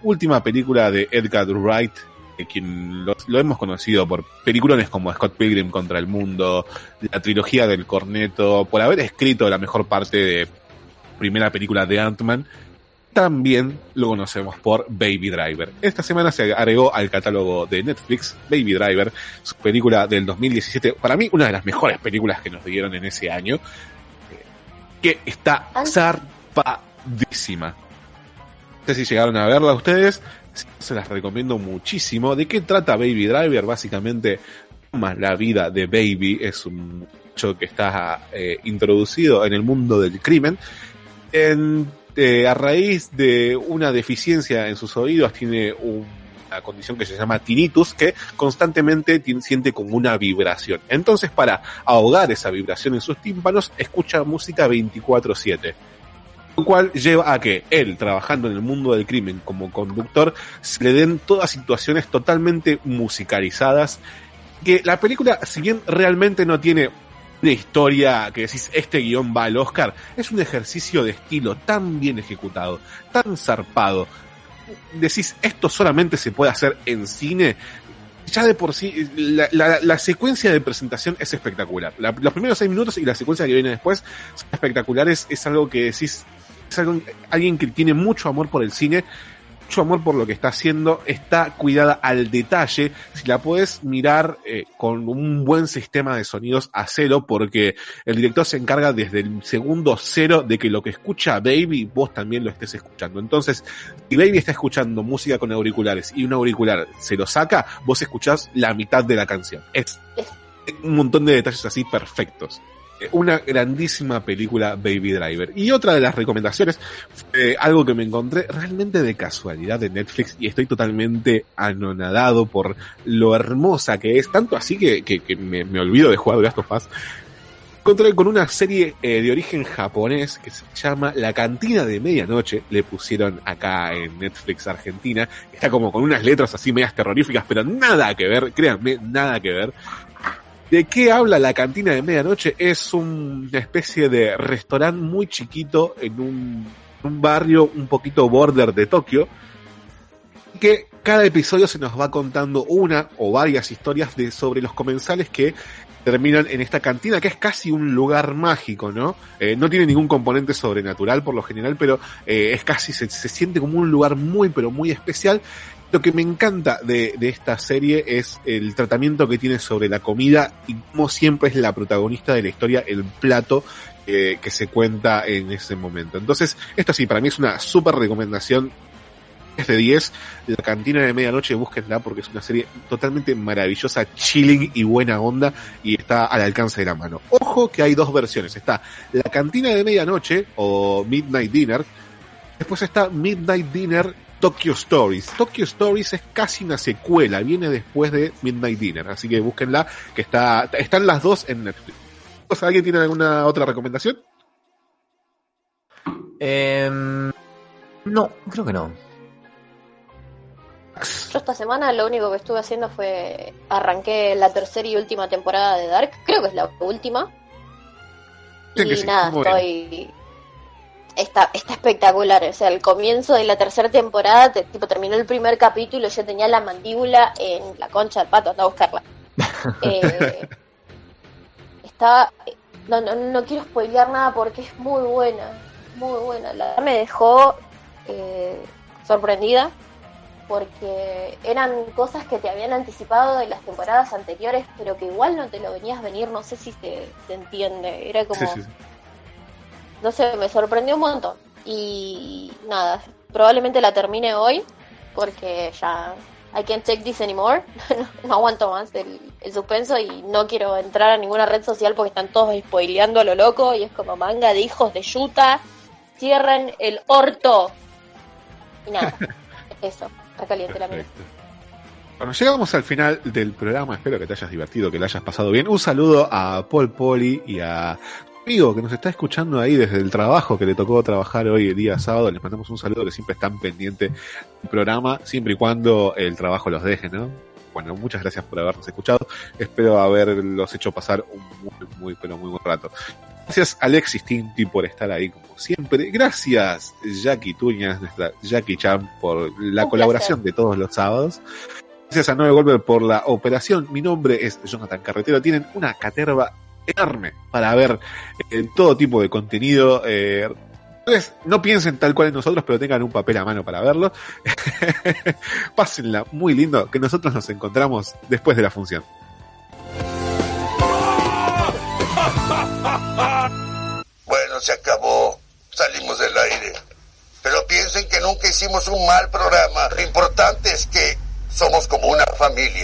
Speaker 5: última película de Edgar Wright, quien lo, lo hemos conocido por peliculones como Scott Pilgrim contra el mundo, la trilogía del corneto, por haber escrito la mejor parte de primera película de Ant-Man, también lo conocemos por Baby Driver. Esta semana se agregó al catálogo de Netflix Baby Driver, su película del 2017, para mí una de las mejores películas que nos dieron en ese año, eh, que está zarpadísima. No sé si llegaron a verla ustedes, se las recomiendo muchísimo. ¿De qué trata Baby Driver? Básicamente, más la vida de Baby, es un hecho que está eh, introducido en el mundo del crimen. En eh, a raíz de una deficiencia en sus oídos, tiene una condición que se llama tinnitus, que constantemente siente como una vibración. Entonces, para ahogar esa vibración en sus tímpanos, escucha música 24/7. Lo cual lleva a que él, trabajando en el mundo del crimen como conductor, se le den todas situaciones totalmente musicalizadas. Que la película, si bien realmente no tiene una historia que decís, este guion va al Oscar, es un ejercicio de estilo tan bien ejecutado, tan zarpado. Decís, esto solamente se puede hacer en cine. Ya de por sí, la, secuencia de presentación es espectacular. La, los primeros seis minutos y la secuencia que viene después son espectaculares. Es algo que decís, es alguien que tiene mucho amor por el cine mucho amor por lo que está haciendo, está cuidada al detalle. Si la puedes mirar eh, con un buen sistema de sonidos a cero, porque el director se encarga desde el segundo cero de que lo que escucha Baby, vos también lo estés escuchando. Entonces, si Baby está escuchando música con auriculares y un auricular se lo saca, vos escuchás la mitad de la canción. Es un montón de detalles así perfectos una grandísima película Baby Driver. Y otra de las recomendaciones fue algo que me encontré realmente de casualidad de Netflix y estoy totalmente anonadado por lo hermosa que es, tanto así que, que, me, olvido de jugar The Last of Us. Encontré con una serie eh, de origen japonés que se llama La Cantina de Medianoche, le pusieron acá en Netflix Argentina, está como con unas letras así medias terroríficas, pero nada que ver, créanme, nada que ver. ¿De qué habla la cantina de medianoche? Es un, una especie de restaurante muy chiquito en un, un barrio un poquito border de Tokio. Que cada episodio se nos va contando una o varias historias de, sobre los comensales que terminan en esta cantina, que es casi un lugar mágico, ¿no? Eh, no tiene ningún componente sobrenatural por lo general, pero eh, es casi, se, se, siente como un lugar muy, pero muy especial. Lo que me encanta de, esta serie es el tratamiento que tiene sobre la comida y como siempre es la protagonista de la historia, el plato eh, que se cuenta en ese momento. Entonces, esto sí, para mí es una súper recomendación es de 10. La cantina de medianoche, búsquenla porque es una serie totalmente maravillosa, chilling y buena onda y está al alcance de la mano. Ojo que hay dos versiones. Está la cantina de medianoche o Midnight Dinner. Después está Midnight Dinner Tokyo Stories. Tokyo Stories es casi una secuela, viene después de Midnight Dinner, así que búsquenla, que está, están las dos en Netflix. O sea, ¿Alguien tiene alguna otra recomendación?
Speaker 7: Eh, no, creo que no.
Speaker 6: Yo esta semana lo único que estuve haciendo fue arranqué la tercera y última temporada de Dark, creo que es la última.
Speaker 5: Sí,
Speaker 6: y
Speaker 5: sí,
Speaker 6: nada, estoy está, está espectacular, o sea, el comienzo de la tercera temporada, te- tipo terminó el primer capítulo, yo tenía la mandíbula en la concha del pato, anda a buscarla. <laughs> Eh, está no, no, no quiero spoilear nada porque es muy buena, muy buena. La verdad me dejó eh, sorprendida porque eran cosas que te habían anticipado de las temporadas anteriores, pero que igual no te lo venías venir, no sé si se, se entiende. Era como,
Speaker 5: Sí, sí, sí.
Speaker 6: No sé, me sorprendió un montón. Y nada, probablemente la termine hoy, porque ya I can't take this anymore. <laughs> no, no aguanto más el, el suspenso y no quiero entrar a ninguna red social porque están todos spoileando a lo loco y es como manga de hijos de yuta. Cierren el orto. Y nada, <laughs> eso, está caliente la mina.
Speaker 5: Bueno, llegamos al final del programa. Espero que te hayas divertido, que lo hayas pasado bien. Un saludo a Paul Poli y a amigo que nos está escuchando ahí desde el trabajo que le tocó trabajar hoy el día sábado. Les mandamos un saludo que siempre están pendientes del programa, siempre y cuando el trabajo los deje, ¿no? Bueno, muchas gracias por habernos escuchado. Espero haberlos hecho pasar un muy, muy, pero muy buen rato. Gracias Alexis Tinti por estar ahí como siempre. Gracias Jackie Tuñas, nuestra Jackie Chan, por la
Speaker 6: Un
Speaker 5: colaboración de todos los sábados. Gracias a Nueve Golpe por la operación. Mi nombre es Jonathan Carretero. Tienen una caterva enorme para ver eh, todo tipo de contenido. eh, entonces, no piensen tal cual en nosotros, pero tengan un papel a mano para verlo. <laughs> Pásenla muy lindo, que nosotros nos encontramos después de la función. <laughs>
Speaker 12: Bueno, se acabó. Salimos del aire. Pero piensen que nunca hicimos un mal programa. Lo importante es que somos como una familia.